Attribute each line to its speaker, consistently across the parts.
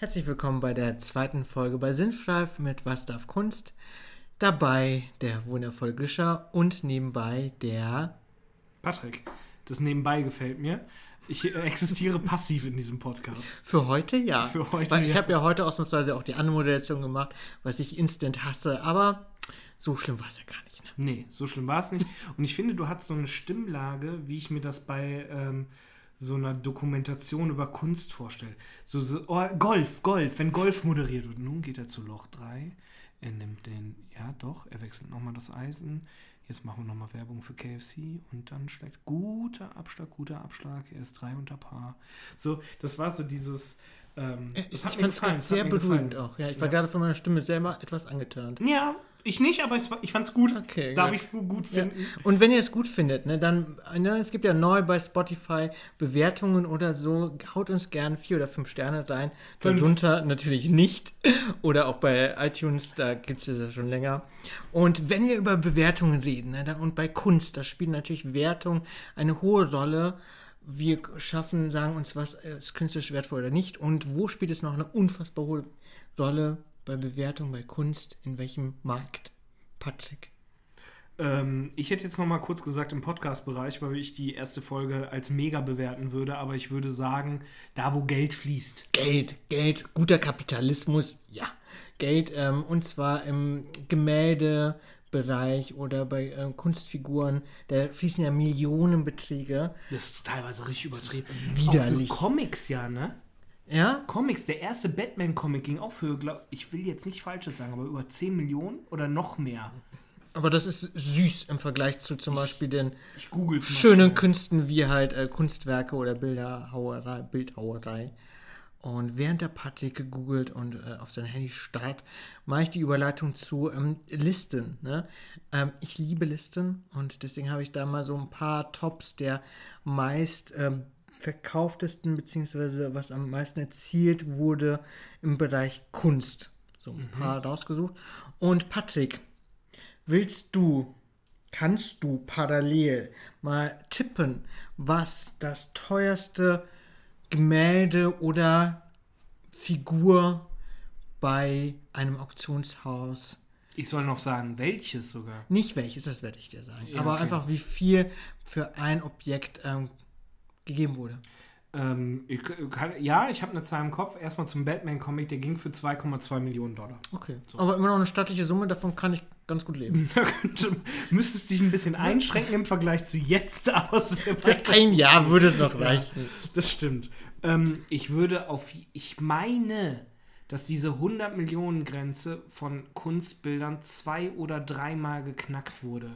Speaker 1: Herzlich willkommen bei der zweiten Folge bei Sinnfrei mit Was darf Kunst? Dabei der wundervolle Grischer und nebenbei der
Speaker 2: Patrick, das nebenbei gefällt mir. Ich existiere passiv in diesem Podcast.
Speaker 1: Für heute ja.
Speaker 2: Für heute,
Speaker 1: Weil ich
Speaker 2: ja.
Speaker 1: habe ja heute ausnahmsweise auch die Anmoderation gemacht, was ich instant hasse, aber so schlimm war es ja gar nicht. Ne?
Speaker 2: Nee, so schlimm war es nicht. Und ich finde, du hast so eine Stimmlage, wie ich mir das bei ähm, so einer Dokumentation über Kunst vorstelle. So, so oh, Golf, Golf, wenn Golf moderiert wird. Nun geht er zu Loch 3. Er nimmt den, ja doch, er wechselt nochmal das Eisen. Jetzt machen wir nochmal Werbung für KFC und dann schlägt guter Abschlag, guter Abschlag. Er ist drei unter Paar. So, das war so dieses. Ähm,
Speaker 1: Ich,
Speaker 2: das
Speaker 1: ich fand es sehr berührend auch. Ja, ich war
Speaker 2: Ja.
Speaker 1: gerade von meiner Stimme selber etwas angetan.
Speaker 2: Ja, ich nicht, aber es ich fand's gut.
Speaker 1: Okay,
Speaker 2: Darf ich es gut
Speaker 1: Ja.
Speaker 2: finden?
Speaker 1: Und wenn ihr es gut findet, ne, dann, ne, es gibt ja neu bei Spotify Bewertungen oder so, haut uns gern vier oder fünf Sterne rein. Darunter natürlich nicht. Oder auch bei iTunes, da gibt es ja schon länger. Und wenn wir über Bewertungen reden, ne, und bei Kunst, da spielen natürlich Wertungen eine hohe Rolle. Wir schaffen, sagen uns, was ist künstlerisch wertvoll oder nicht. Und wo spielt es noch eine unfassbar hohe Rolle bei Bewertung, bei Kunst, in welchem Markt? Patrick.
Speaker 2: Ähm, ich hätte jetzt noch mal kurz gesagt im Podcast-Bereich, weil ich die erste Folge als mega bewerten würde, aber ich würde sagen, da wo Geld fließt.
Speaker 1: Geld, Geld, guter Kapitalismus, ja. Geld, ähm, und zwar im Gemäldebereich oder bei äh, Kunstfiguren, da fließen ja Millionenbeträge.
Speaker 2: Das ist teilweise richtig übertrieben.
Speaker 1: widerlich.
Speaker 2: Auch für Comics ja, ne?
Speaker 1: Ja?
Speaker 2: Comics, der erste Batman-Comic ging auch für, glaub, ich will jetzt nicht Falsches sagen, aber über 10 Millionen oder noch mehr.
Speaker 1: Aber das ist süß im Vergleich zu zum Beispiel den
Speaker 2: Ich
Speaker 1: schönen Künsten wie halt äh, Kunstwerke oder Bilderhauerei, Bildhauerei. Und während der Patrick gegoogelt und äh, auf sein Handy starrt, mache ich die Überleitung zu ähm, Listen. Ne? Ähm, ich liebe Listen und deswegen habe ich da mal so ein paar Tops der meist ähm, verkauftesten, beziehungsweise was am meisten erzielt wurde im Bereich Kunst. So ein paar rausgesucht. Und Patrick, willst du kannst du parallel mal tippen, was das teuerste Gemälde oder Figur bei einem Auktionshaus,
Speaker 2: Ich soll noch sagen, welches sogar.
Speaker 1: nicht welches, das werde ich dir sagen,
Speaker 2: Ja,
Speaker 1: aber
Speaker 2: okay.
Speaker 1: einfach wie viel für ein Objekt ähm, gegeben wurde.
Speaker 2: Ähm, ich, kann, ja, ich habe eine Zahl im Kopf. Erstmal zum Batman-Comic, der ging für 2,2 Millionen Dollar.
Speaker 1: Okay. Aber immer noch eine stattliche Summe, davon kann ich ganz gut leben.
Speaker 2: Da könnte, müsstest dich ein bisschen einschränken im Vergleich zu jetzt, aber
Speaker 1: Für ein Jahr würde es noch
Speaker 2: Ja.
Speaker 1: reichen.
Speaker 2: Das stimmt. Ähm, ich würde auf. Ich meine, dass diese 100 Millionen Grenze von Kunstbildern zwei oder dreimal geknackt wurde.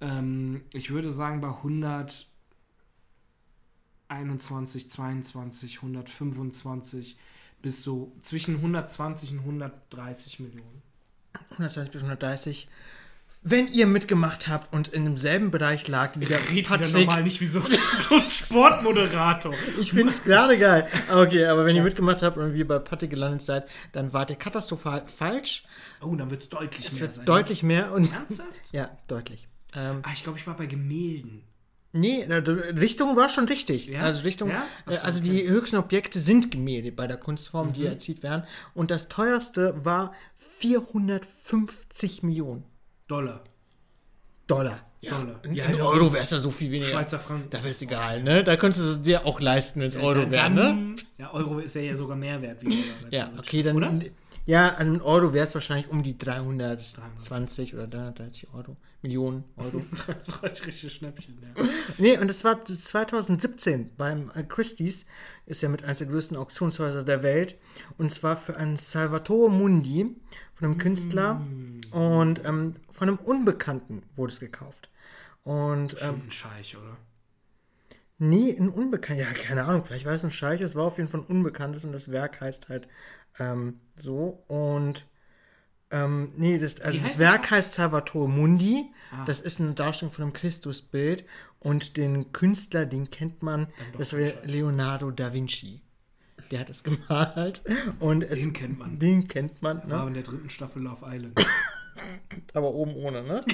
Speaker 2: Ähm, ich würde sagen, bei 121, 22, 125 bis so zwischen 120 und 130 Millionen.
Speaker 1: 120 bis 130. Wenn ihr mitgemacht habt und in demselben Bereich lag wie der
Speaker 2: Red wieder
Speaker 1: Patrick,
Speaker 2: normal nicht wie so, so ein Sportmoderator.
Speaker 1: Ich finde es gerade geil. Okay, aber wenn ihr mitgemacht habt und wie bei Patrick gelandet seid, dann wart ihr katastrophal falsch.
Speaker 2: Oh, dann wird es deutlich mehr sein.
Speaker 1: deutlich mehr und.
Speaker 2: Ernsthaft?
Speaker 1: Ja, deutlich. Ähm,
Speaker 2: Ah, ich glaube, ich war bei Gemälden.
Speaker 1: Nee, Richtung war schon richtig.
Speaker 2: Ja?
Speaker 1: Also Richtung,
Speaker 2: Ja? Ach
Speaker 1: äh,
Speaker 2: so,
Speaker 1: also
Speaker 2: okay. Mhm.
Speaker 1: die höchsten Objekte sind Gemälde bei der Kunstform, die erzielt werden. Und das teuerste war 450 Millionen
Speaker 2: Dollar.
Speaker 1: Dollar. Ja,
Speaker 2: Dollar.
Speaker 1: In,
Speaker 2: Ja,
Speaker 1: in. Euro wäre es ja so viel weniger.
Speaker 2: Schweizer Franken.
Speaker 1: Da wäre es egal, ne? Da könntest du dir auch leisten, wenn es Euro wäre, ne?
Speaker 2: Ja, Euro wäre ja sogar mehr wert wie Dollar.
Speaker 1: Ja, okay, dann.
Speaker 2: Oder?
Speaker 1: Ja, an Euro wäre es wahrscheinlich um die 320 oder 330 Euro. Millionen Euro.
Speaker 2: das war ein richtiges Schnäppchen, ja.
Speaker 1: nee, und das war 2017 beim äh, Christie's, ist ja mit eines der größten Auktionshäuser der Welt. Und zwar für einen Salvatore Mundi von einem Künstler und ähm, von einem Unbekannten wurde es gekauft. Und ähm,
Speaker 2: ein Scheich, oder?
Speaker 1: Nee, ein Unbekannter. Ja, keine Ahnung, vielleicht war es ein Scheich, es war auf jeden Fall ein Unbekanntes und das Werk heißt halt ähm, so. Und ähm, nee, das, also das Werk heißt Salvatore Mundi.
Speaker 2: Ah.
Speaker 1: Das ist eine Darstellung von einem Christusbild und den Künstler, den kennt man, das wäre Leonardo da Vinci. Der hat es gemalt und es,
Speaker 2: Den kennt man.
Speaker 1: Den kennt man,
Speaker 2: War
Speaker 1: ne?
Speaker 2: in der dritten Staffel Love Island.
Speaker 1: aber oben ohne, ne?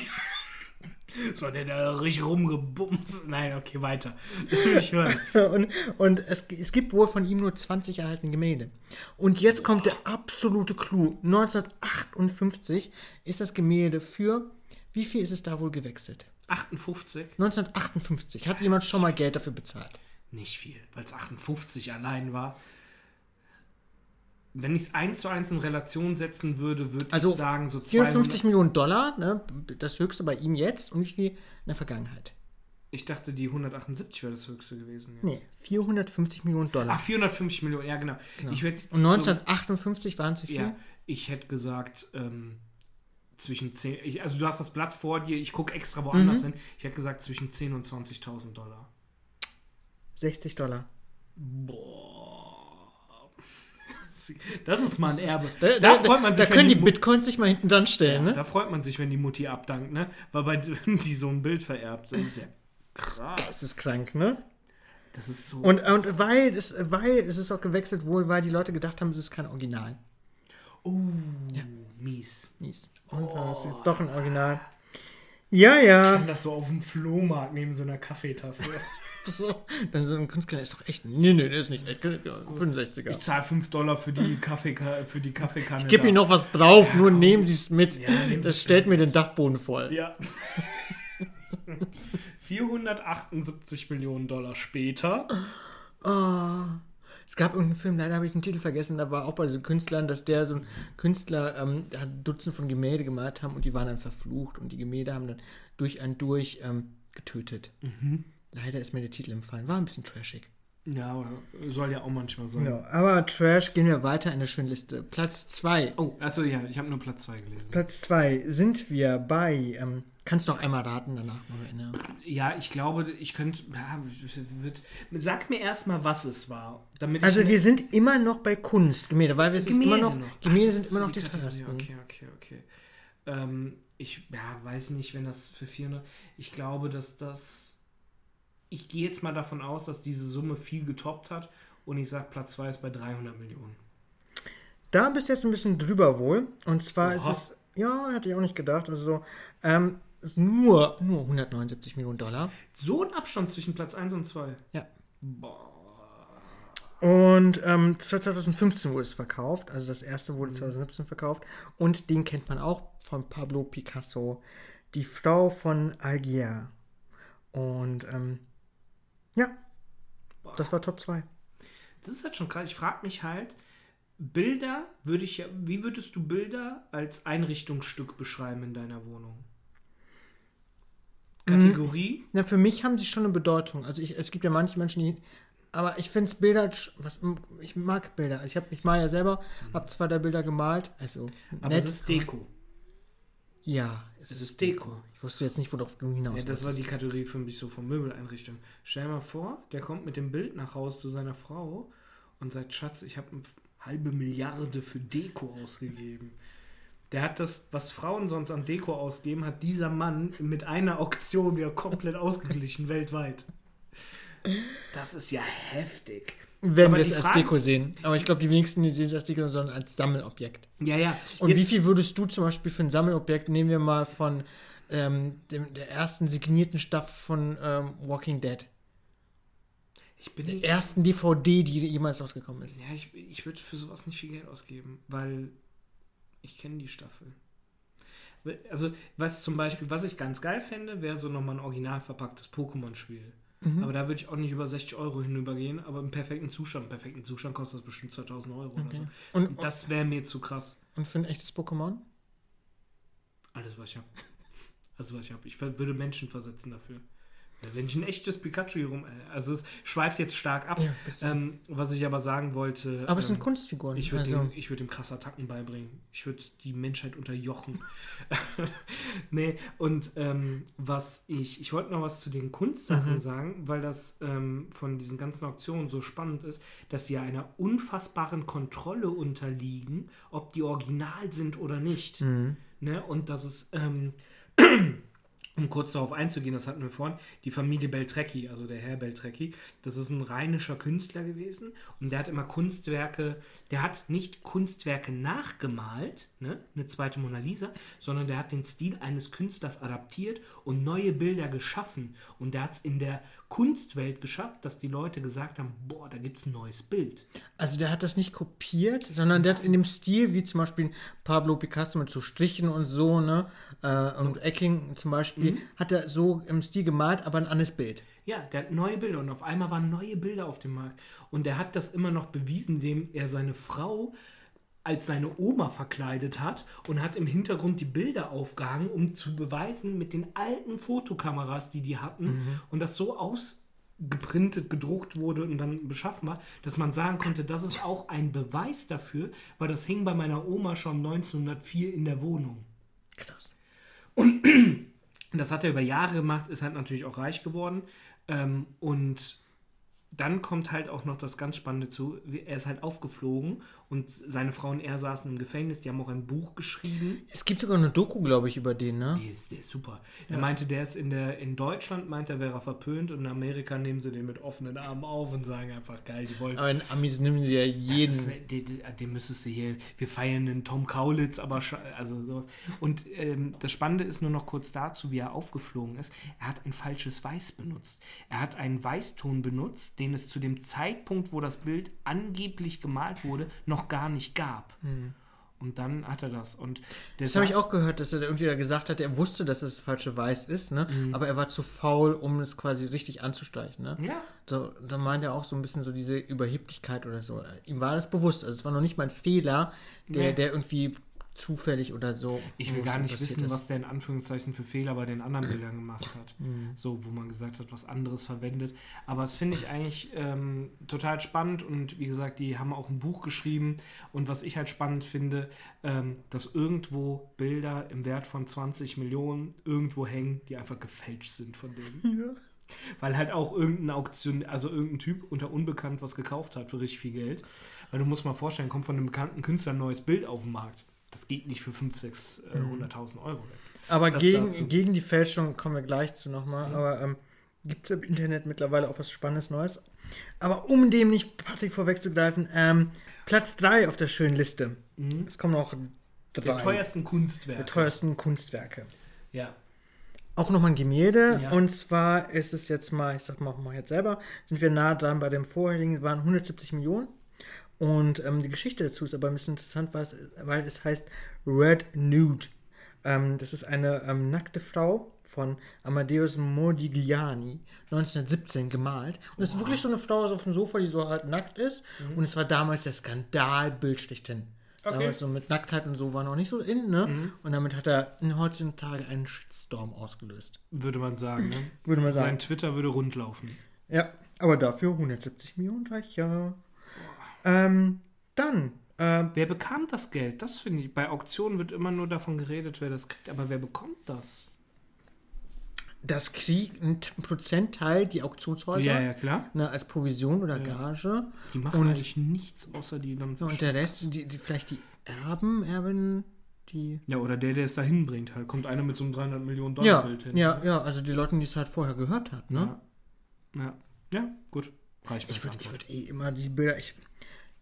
Speaker 2: So hat der da richtig rumgebumst. Nein, okay, weiter. Das will ich hören.
Speaker 1: und und es, es gibt wohl von ihm nur 20 erhaltene Gemälde. Und jetzt kommt der absolute Clou. 1958 ist das Gemälde für, wie viel ist es da wohl gewechselt?
Speaker 2: 58?
Speaker 1: 1958. Hat jemand schon mal Geld dafür bezahlt?
Speaker 2: Nicht viel, weil es 58 allein war. Wenn ich es eins zu eins in Relation setzen würde, würde
Speaker 1: Also
Speaker 2: ich sagen, so
Speaker 1: 54
Speaker 2: 200.
Speaker 1: Millionen Dollar, ne, das höchste bei ihm jetzt und wie viel in der Vergangenheit?
Speaker 2: Ich dachte, die 178 wäre das höchste gewesen jetzt.
Speaker 1: Nee, 450 Millionen Dollar.
Speaker 2: Ach, 450 Millionen, ja genau. Ich werd jetzt
Speaker 1: und
Speaker 2: so-
Speaker 1: 1958 waren es wie viel?
Speaker 2: Ja, ich hätte gesagt, ähm, zwischen 10, ich, also du hast das Blatt vor dir, ich gucke extra woanders hin. Ich hätte gesagt zwischen 10 und 20.000 Dollar.
Speaker 1: 60 Dollar.
Speaker 2: Boah. Das ist mal ein Erbe.
Speaker 1: Da,
Speaker 2: Da, freut man sich,
Speaker 1: da können die
Speaker 2: Mu-
Speaker 1: Bitcoins sich mal hinten dran stellen,
Speaker 2: Ja,
Speaker 1: ne?
Speaker 2: Da freut man sich, wenn die Mutti abdankt, ne? Weil bei die so ein Bild vererbt. Das ist ja krass.
Speaker 1: Geisteskrank, ne?
Speaker 2: Das ist so.
Speaker 1: Und, und weil, es, weil es ist auch gewechselt wohl, weil die Leute gedacht haben, es ist kein Original.
Speaker 2: oh, mies.
Speaker 1: Mies. Und das ist jetzt doch ein Original. Ja, ja.
Speaker 2: Und das so auf dem Flohmarkt neben so einer Kaffeetasse.
Speaker 1: So. Dann so ein Künstler ist doch echt. Nee, nee, der ist nicht echt. 65er.
Speaker 2: Ich zahle 5 Dollar für die, Kaffeeka für die Kaffeekanne.
Speaker 1: Gib
Speaker 2: da.
Speaker 1: ihm noch was drauf, nur nehmen Sie es mit.
Speaker 2: Ja,
Speaker 1: das stellt mir den Dachboden voll.
Speaker 2: Ja. 478 Millionen Dollar später.
Speaker 1: Ah. Es gab irgendeinen Film, leider habe ich den Titel vergessen, da war auch bei diesen Künstlern, dass der so ein Künstler ähm, hat Dutzend von Gemälde gemalt haben und die waren dann verflucht und die Gemälde haben dann durch und durch ähm, getötet. Leider ist mir der Titel empfallen. War ein bisschen trashig.
Speaker 2: Ja, aber soll ja auch manchmal sein.
Speaker 1: Ja, aber Trash gehen wir weiter in der schönen Liste. Platz 2.
Speaker 2: Oh, also ja, ich habe nur Platz 2 gelesen.
Speaker 1: Platz 2 sind wir bei. Ähm, kannst du noch einmal raten, danach erinnern.
Speaker 2: Ja, ich glaube, ich könnte. Ja, wird, sag mir erstmal, was es war. Damit
Speaker 1: Also wir sind immer noch bei Kunst, Gemälde, weil wir ist immer noch,
Speaker 2: noch.
Speaker 1: Gemälde
Speaker 2: Ach,
Speaker 1: sind immer noch die teuersten.
Speaker 2: Okay, okay, okay. Ähm, ich ja, weiß nicht, wenn das für 400. Ich glaube, dass das. Ich gehe jetzt mal davon aus, dass diese Summe viel getoppt hat und ich sage, Platz 2 ist bei 300 Millionen.
Speaker 1: Da bist du jetzt ein bisschen drüber wohl. Und zwar ist
Speaker 2: Oha.
Speaker 1: es, ja, hätte ich auch nicht gedacht. Also, ähm, ist nur, nur 179 Millionen Dollar.
Speaker 2: So ein Abstand zwischen Platz 1 und 2.
Speaker 1: Ja.
Speaker 2: Boah.
Speaker 1: Und ähm, 2015 wurde es verkauft. Also das erste wurde 2017 verkauft. Und den kennt man auch von Pablo Picasso. Die Frau von Algier. Und ähm, ja, das war Top 2.
Speaker 2: Das ist halt schon krass. Ich frage mich halt, Bilder würde ich ja, wie würdest du Bilder als Einrichtungsstück beschreiben in deiner Wohnung? Kategorie?
Speaker 1: Na, für mich haben sie schon eine Bedeutung. Also ich, es gibt ja manche Menschen, die. Aber ich finde es Bilder, sch- was, ich mag Bilder. Ich habe ich mal ja selber, habe zwei der Bilder gemalt. Also
Speaker 2: Aber
Speaker 1: nett.
Speaker 2: es ist Deko.
Speaker 1: Ja, es,
Speaker 2: Es ist Deko.
Speaker 1: Ich wusste jetzt nicht, worauf du hinaus
Speaker 2: Ja, das war die Kategorie für mich so von Möbeleinrichtung. Stell dir mal vor, der kommt mit dem Bild nach Hause zu seiner Frau und sagt, Schatz, ich habe eine halbe Milliarde für Deko ausgegeben. Der hat das, was Frauen sonst an Deko ausgeben, hat dieser Mann mit einer Auktion wieder komplett ausgeglichen weltweit. Das ist ja heftig.
Speaker 1: Wenn wir es als Deko sehen. Aber ich glaube, die wenigsten die sehen es als Deko, sondern als Sammelobjekt.
Speaker 2: Ja, ja.
Speaker 1: Und
Speaker 2: Jetzt-
Speaker 1: wie viel würdest du zum Beispiel für ein Sammelobjekt, nehmen wir mal von ähm, dem, der ersten signierten Staffel von ähm, Walking Dead.
Speaker 2: ich bin
Speaker 1: Der ersten DVD, die jemals rausgekommen ist.
Speaker 2: Ja, ich, ich würde für sowas nicht viel Geld ausgeben, weil ich kenne die Staffel. Also, was zum Beispiel, was ich ganz geil fände, wäre so nochmal ein original verpacktes Pokémon-Spiel.
Speaker 1: Mhm.
Speaker 2: Aber da würde ich auch nicht über 60 Euro hinübergehen, aber im perfekten Zustand. Im perfekten Zustand kostet das bestimmt 2000 Euro oder so.
Speaker 1: Und,
Speaker 2: Und das wäre mir zu krass.
Speaker 1: und für ein echtes Pokémon?
Speaker 2: Alles, was ich habe. Alles, was ich habe. Ich würde Menschen versetzen dafür. Wenn ich ein echtes Pikachu hier rum. Also, es schweift jetzt stark ab.
Speaker 1: Ja,
Speaker 2: ähm, was ich aber sagen wollte.
Speaker 1: Aber es sind
Speaker 2: ähm,
Speaker 1: Kunstfiguren.
Speaker 2: Ich würde
Speaker 1: also,
Speaker 2: ihm, würd krass Attacken beibringen. Ich würde die Menschheit unterjochen. nee, und ähm, was ich, ich wollte noch was zu den Kunstsachen
Speaker 1: Mhm.
Speaker 2: sagen, weil das ähm, von diesen ganzen Auktionen so spannend ist, dass sie ja einer unfassbaren Kontrolle unterliegen, ob die original sind oder nicht.
Speaker 1: Mhm.
Speaker 2: Ne? Und dass es ähm, um kurz darauf einzugehen, das hatten wir vorhin, die Familie Beltrecki, also der Herr Beltrecki, das ist ein rheinischer Künstler gewesen und der hat immer Kunstwerke, der hat nicht Kunstwerke nachgemalt, ne, eine zweite Mona Lisa, sondern der hat den Stil eines Künstlers adaptiert und neue Bilder geschaffen und der hat es in der Kunstwelt geschafft, dass die Leute gesagt haben, boah, da gibt es ein neues Bild.
Speaker 1: Also der hat das nicht kopiert, sondern der hat in dem Stil, wie zum Beispiel Pablo Picasso mit so Strichen und so, ne, äh, und Ecking zum Beispiel, mhm. hat er so im Stil gemalt, aber ein anderes Bild.
Speaker 2: Ja, der hat neue Bilder und auf einmal waren neue Bilder auf dem Markt. Und der hat das immer noch bewiesen, indem er seine Frau als seine Oma verkleidet hat und hat im Hintergrund die Bilder aufgehangen, um zu beweisen mit den alten Fotokameras, die die hatten mhm. und das so ausgeprintet, gedruckt wurde und dann beschaffen war, dass man sagen konnte, das ist auch ein Beweis dafür, weil das hing bei meiner Oma schon 1904 in der Wohnung.
Speaker 1: Krass.
Speaker 2: Und das hat er über Jahre gemacht, ist halt natürlich auch reich geworden ähm, und dann kommt halt auch noch das ganz Spannende zu. Er ist halt aufgeflogen und seine Frau und er saßen im Gefängnis. Die haben auch ein Buch geschrieben.
Speaker 1: Es gibt sogar eine Doku, glaube ich, über den, ne?
Speaker 2: Der ist, der ist super. Ja. Er meinte, der ist in, der, in Deutschland, meint er, wäre er verpönt und in Amerika nehmen sie den mit offenen Armen auf und sagen einfach, geil, die wollen.
Speaker 1: Aber in Amis nehmen sie ja jeden. Ist,
Speaker 2: den, den müsstest du hier, wir feiern den Tom Kaulitz, aber also sowas. Und ähm, das Spannende ist nur noch kurz dazu, wie er aufgeflogen ist. Er hat ein falsches Weiß benutzt. Er hat einen Weißton benutzt, den es zu dem Zeitpunkt, wo das Bild angeblich gemalt wurde, noch gar nicht gab. Mhm. Und dann hat er das. Und
Speaker 1: das habe ich auch gehört, dass er irgendwie gesagt hat, er wusste, dass es das falsche Weiß ist, ne? Mhm. aber er war zu faul, um es quasi richtig anzustreichen. Ne?
Speaker 2: Ja.
Speaker 1: So, da meint er auch so ein bisschen so diese Überheblichkeit oder so. Ihm war das bewusst. Also es war noch nicht mal ein Fehler, der, nee. der irgendwie zufällig oder so.
Speaker 2: Ich will gar nicht wissen, ist. was der in Anführungszeichen für Fehler bei den anderen Bildern gemacht hat. Mhm. So, wo man gesagt hat, was anderes verwendet. Aber das finde ich eigentlich ähm, total spannend und wie gesagt, die haben auch ein Buch geschrieben. Und was ich halt spannend finde, ähm, dass irgendwo Bilder im Wert von 20 Millionen irgendwo hängen, die einfach gefälscht sind von denen. Ja. Weil halt auch irgendein Auktion, also irgendein Typ unter Unbekannt was gekauft hat für richtig viel Geld. Weil du musst mal vorstellen, kommt von einem bekannten Künstler ein neues Bild auf den Markt das geht nicht für 500.000, 600.000 äh, mhm. Euro weg.
Speaker 1: Aber gegen, gegen die Fälschung kommen wir gleich zu nochmal. Mhm. Aber ähm, gibt es im Internet mittlerweile auch was Spannendes Neues. Aber um dem nicht Patrick vorwegzugreifen, ähm, Platz 3 auf der schönen Liste. Mhm. Es kommen noch
Speaker 2: drei. Der teuersten Kunstwerke.
Speaker 1: Der teuersten Kunstwerke.
Speaker 2: Ja.
Speaker 1: Auch nochmal ein Gemälde. Ja. Und zwar ist es jetzt mal, ich sag mal, mal jetzt selber, sind wir nah dran bei dem vorherigen, waren 170 Millionen. Und ähm, die Geschichte dazu ist aber ein bisschen interessant, weil es, heißt Red Nude. Ähm, das ist eine ähm, nackte Frau von Amadeus Modigliani, 1917 gemalt. Und es ist wirklich so eine Frau so auf dem Sofa, die so halt nackt ist. Mhm. Und es war damals der Skandalbild schlechthin. Okay. Damals so mit Nacktheit und so war noch nicht so in, ne? Mhm. Und damit hat er in heutzutage einen Shitstorm ausgelöst.
Speaker 2: Würde man sagen, ne?
Speaker 1: Würde man sagen.
Speaker 2: Sein Twitter würde rundlaufen.
Speaker 1: Ja, aber dafür 170 Millionen reicher. Ähm, dann.
Speaker 2: Äh, wer bekam das Geld? Das finde ich. Bei Auktionen wird immer nur davon geredet, wer das kriegt. Aber wer bekommt das?
Speaker 1: Das kriegt ein Prozentteil die Auktionshäuser.
Speaker 2: Ja, ja, klar.
Speaker 1: Ne, als Provision oder ja. Gage.
Speaker 2: Die machen und, eigentlich nichts, außer die dann.
Speaker 1: Und der Rest, die, die, vielleicht die Erben, Erben, die.
Speaker 2: Ja, oder der, der es da hinbringt halt. Kommt einer mit so einem 300 Millionen Dollar
Speaker 1: Bild hin. Ja, ja, also die Leute, die es halt vorher gehört hat, ne?
Speaker 2: Ja, ja, ja gut.
Speaker 1: Reicht ich würde würd eh immer die Bilder. Ich,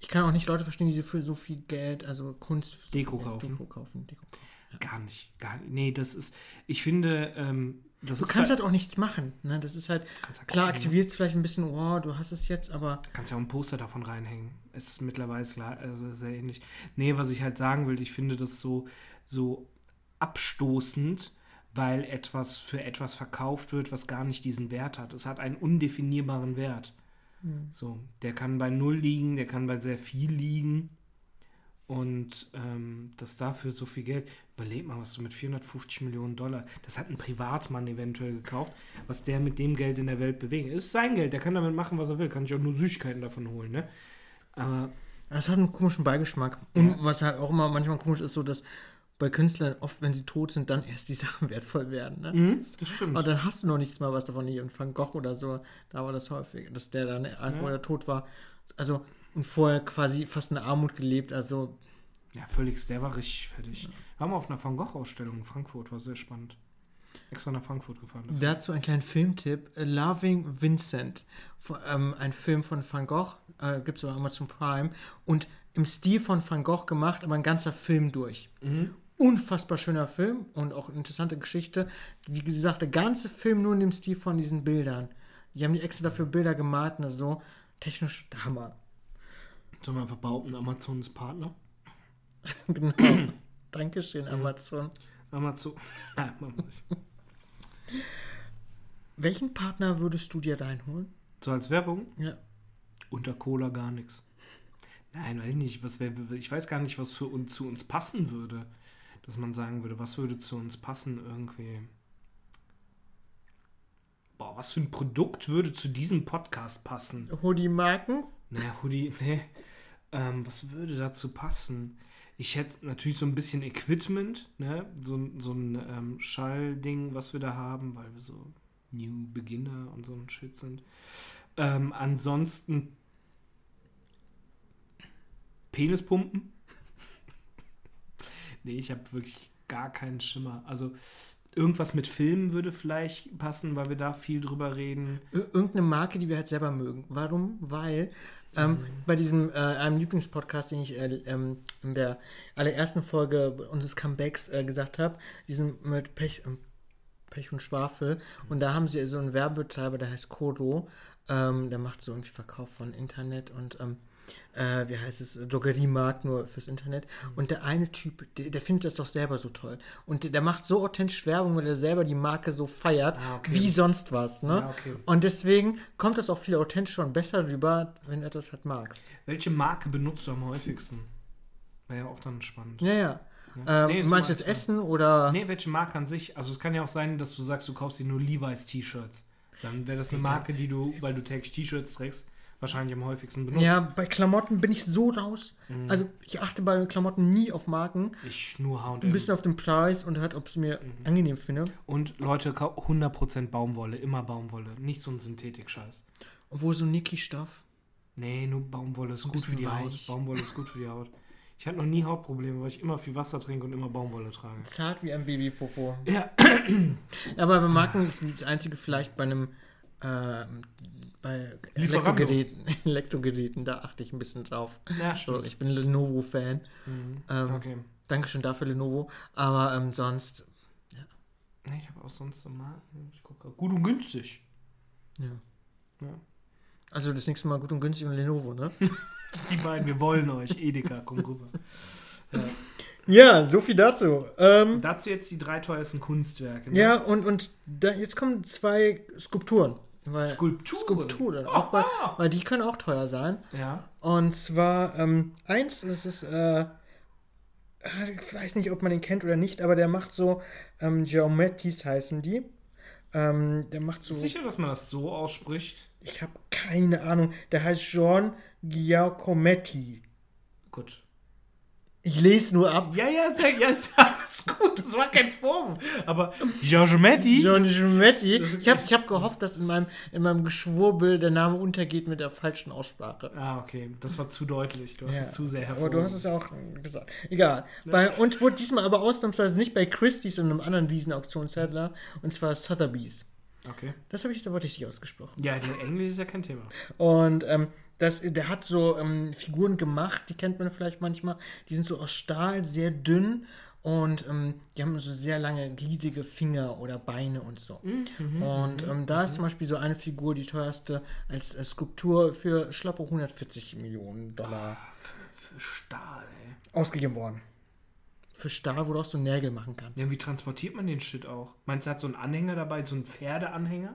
Speaker 1: ich kann auch nicht Leute verstehen, die für so viel Geld, also Kunst,
Speaker 2: Deko kaufen.
Speaker 1: Deko kaufen, Deko kaufen.
Speaker 2: Ja. Gar nicht, gar nicht. Nee, das ist, ich finde, ähm, das
Speaker 1: du
Speaker 2: ist
Speaker 1: kannst halt, halt auch nichts machen. Ne? Das ist halt, halt klar, aktiviert es vielleicht ein bisschen, oh, du hast es jetzt, aber. Du
Speaker 2: kannst ja auch ein Poster davon reinhängen. Es ist mittlerweile klar, also sehr ähnlich. Nee, was ich halt sagen will, ich finde das so, so abstoßend, weil etwas für etwas verkauft wird, was gar nicht diesen Wert hat. Es hat einen undefinierbaren Wert. Mhm. So, der kann bei null liegen, der kann bei sehr viel liegen. Und ähm, das dafür so viel Geld. Überleg mal, was du mit 450 Millionen Dollar, das hat ein Privatmann eventuell gekauft, was der mit dem Geld in der Welt bewegen. Ist sein Geld, der kann damit machen, was er will. Kann sich auch nur Süßigkeiten davon holen, ne? Aber.
Speaker 1: Es hat einen komischen Beigeschmack. Und ja. was halt auch immer manchmal komisch ist, so dass bei Künstlern oft, wenn sie tot sind, dann erst die Sachen wertvoll werden. Ne?
Speaker 2: Mhm, das stimmt.
Speaker 1: Aber dann hast du noch nichts mal was davon. Hier und Van Gogh oder so, da war das häufig, dass der dann, ja. wo er tot war, also und vorher quasi fast in Armut gelebt, also.
Speaker 2: Ja, völlig, der war richtig fertig. Ja. Wir haben auf einer Van Gogh-Ausstellung in Frankfurt, war sehr spannend. Extra nach Frankfurt gefahren. dafür.
Speaker 1: Dazu ein kleiner Filmtipp: Loving Vincent. Ähm, ein Film von Van Gogh, äh, gibt es auf Amazon Prime. Und im Stil von Van Gogh gemacht, aber ein ganzer Film durch. Unfassbar schöner Film und auch eine interessante Geschichte. Wie gesagt, der ganze Film nur in dem Stil von diesen Bildern. Die haben die extra dafür Bilder gemalt und so. Technisch der Hammer.
Speaker 2: Sollen wir einfach behaupten, Amazon ist Partner?
Speaker 1: genau. Dankeschön, Amazon.
Speaker 2: Amazon. Nicht.
Speaker 1: Welchen Partner würdest du dir reinholen?
Speaker 2: So als Werbung?
Speaker 1: Ja.
Speaker 2: Unter Cola gar nichts. Nein, weiß ich nicht. Was wär, ich weiß gar nicht, was für uns zu uns passen würde. Dass man sagen würde, was würde zu uns passen irgendwie. Boah, was für ein Produkt würde zu diesem Podcast passen?
Speaker 1: Hoodie-Marken?
Speaker 2: Naja, Hoodie, nee. Ähm, was würde dazu passen? Ich hätte natürlich so ein bisschen Equipment, ne? So, ein- so ein ähm, Schallding, was wir da haben, weil wir so New Beginner und so ein Shit sind. Ähm, ansonsten Penispumpen. Nee, ich habe wirklich gar keinen Schimmer. Also irgendwas mit Filmen würde vielleicht passen, weil wir da viel drüber reden.
Speaker 1: Ir irgendeine Marke, die wir halt selber mögen. Warum? Weil ähm, bei diesem äh, einem Lieblingspodcast, den ich äh, ähm, in der allerersten Folge unseres Comebacks äh, gesagt habe, diesen mit Pech, ähm, Pech und Schwafel. Und da haben sie so einen Werbetreiber, der heißt Kodo. Ähm, der macht so irgendwie Verkauf von Internet und ähm, äh, wie heißt es, Drogeriemarkt nur fürs Internet. Und der eine Typ, der, der findet das doch selber so toll. Und der, macht so authentisch Werbung, weil er selber die Marke so feiert,
Speaker 2: Ah, okay.
Speaker 1: wie sonst was. Ne?
Speaker 2: Ja, okay.
Speaker 1: Und deswegen kommt das auch viel authentischer und besser rüber, wenn du das halt magst.
Speaker 2: Welche Marke benutzt du am häufigsten? Wäre ja auch dann spannend.
Speaker 1: Ja, ja.
Speaker 2: Ja.
Speaker 1: Ähm,
Speaker 2: Nee,
Speaker 1: meinst du jetzt. Essen oder.
Speaker 2: Nee, welche Marke an sich? Also es kann ja auch sein, dass du sagst, du kaufst dir nur Levi's T-Shirts. Dann wäre das eine Marke, die du, weil du täglich T-Shirts trägst, wahrscheinlich am häufigsten benutzt.
Speaker 1: Ja, bei Klamotten bin ich so raus.
Speaker 2: Mhm.
Speaker 1: Also ich achte bei Klamotten nie auf Marken,
Speaker 2: Ich nur
Speaker 1: ein
Speaker 2: H&M.
Speaker 1: bisschen auf den Preis und halt, ob es mir
Speaker 2: Mhm.
Speaker 1: angenehm finde.
Speaker 2: Und Leute, kau- 100% Baumwolle, immer Baumwolle. Nicht so ein Synthetik-Scheiß.
Speaker 1: Obwohl so Niki-Stoff.
Speaker 2: Nee, nur Baumwolle ist
Speaker 1: Ein
Speaker 2: gut für die Haut.
Speaker 1: weich.
Speaker 2: Baumwolle ist gut für die Haut. Ich hatte noch nie Hautprobleme, weil ich immer viel Wasser trinke und immer Baumwolle trage.
Speaker 1: Zart wie ein Babypopo.
Speaker 2: Ja,
Speaker 1: Aber bei Marken ist das einzige vielleicht bei einem ähm, bei. Elektrogeräten, Elektrogeräten, da achte ich ein bisschen drauf.
Speaker 2: ja
Speaker 1: So, ich bin Lenovo-Fan.
Speaker 2: Mhm.
Speaker 1: Ähm,
Speaker 2: Okay.
Speaker 1: Dankeschön dafür, Lenovo. Aber ähm, sonst,
Speaker 2: Nee, ich habe auch sonst so Marken. Ich gucke Gut und günstig.
Speaker 1: ja.
Speaker 2: Ja.
Speaker 1: Also das nächste Mal gut und günstig und Lenovo, ne?
Speaker 2: Die beiden, wir wollen euch. Edeka, komm rüber. Ja.
Speaker 1: Ja, so viel dazu. Ähm,
Speaker 2: Dazu jetzt die drei teuersten Kunstwerke. ne?
Speaker 1: ja, und, und da, jetzt kommen zwei Skulpturen. Weil,
Speaker 2: Skulpturen.
Speaker 1: Skulpturen. Auch bei, weil die können auch teuer sein.
Speaker 2: Ja.
Speaker 1: Und zwar, ähm, eins, das ist, äh, ich weiß nicht, ob man den kennt oder nicht, aber der macht so, ähm, Geometries heißen die. Ähm, der macht so,
Speaker 2: Sicher, dass man das so ausspricht?
Speaker 1: ich habe keine Ahnung, der heißt John Giacometti.
Speaker 2: Gut.
Speaker 1: Ich lese nur ab.
Speaker 2: Ja, ja, sehr, ja, ist alles gut. Das war kein Vorwurf. Aber Giorgiometti?
Speaker 1: John Giacometti.
Speaker 2: Das ist-
Speaker 1: Ich habe ich hab gehofft, dass in meinem, in meinem Geschwurbel der Name untergeht mit der falschen Aussprache.
Speaker 2: Ah, okay. Das war zu deutlich. Du hast
Speaker 1: Ja,
Speaker 2: es zu sehr
Speaker 1: Aber
Speaker 2: hervorgehoben.
Speaker 1: du hast es ja auch gesagt. Egal. Bei, und wurde diesmal aber ausnahmsweise nicht bei Christie's, sondern einem anderen Riesen-Auktionshändler, und zwar Sotheby's.
Speaker 2: Okay.
Speaker 1: Das habe ich jetzt aber richtig ausgesprochen.
Speaker 2: Ja, Englisch ist ja kein Thema.
Speaker 1: Und ähm, das, der hat so ähm, Figuren gemacht, die kennt man vielleicht manchmal. Die sind so aus Stahl, sehr dünn und ähm, die haben so sehr lange gliedrige Finger oder Beine und so. und ähm, da ist zum Beispiel so eine Figur, die teuerste als äh, Skulptur für schlappe 140 Millionen Dollar
Speaker 2: Für Stahl, ey.
Speaker 1: ausgegeben worden. Für Stahl, wo du auch so Nägel machen kannst.
Speaker 2: Ja, wie transportiert man den Shit auch? Meinst du, er hat so einen Anhänger dabei, so einen Pferdeanhänger?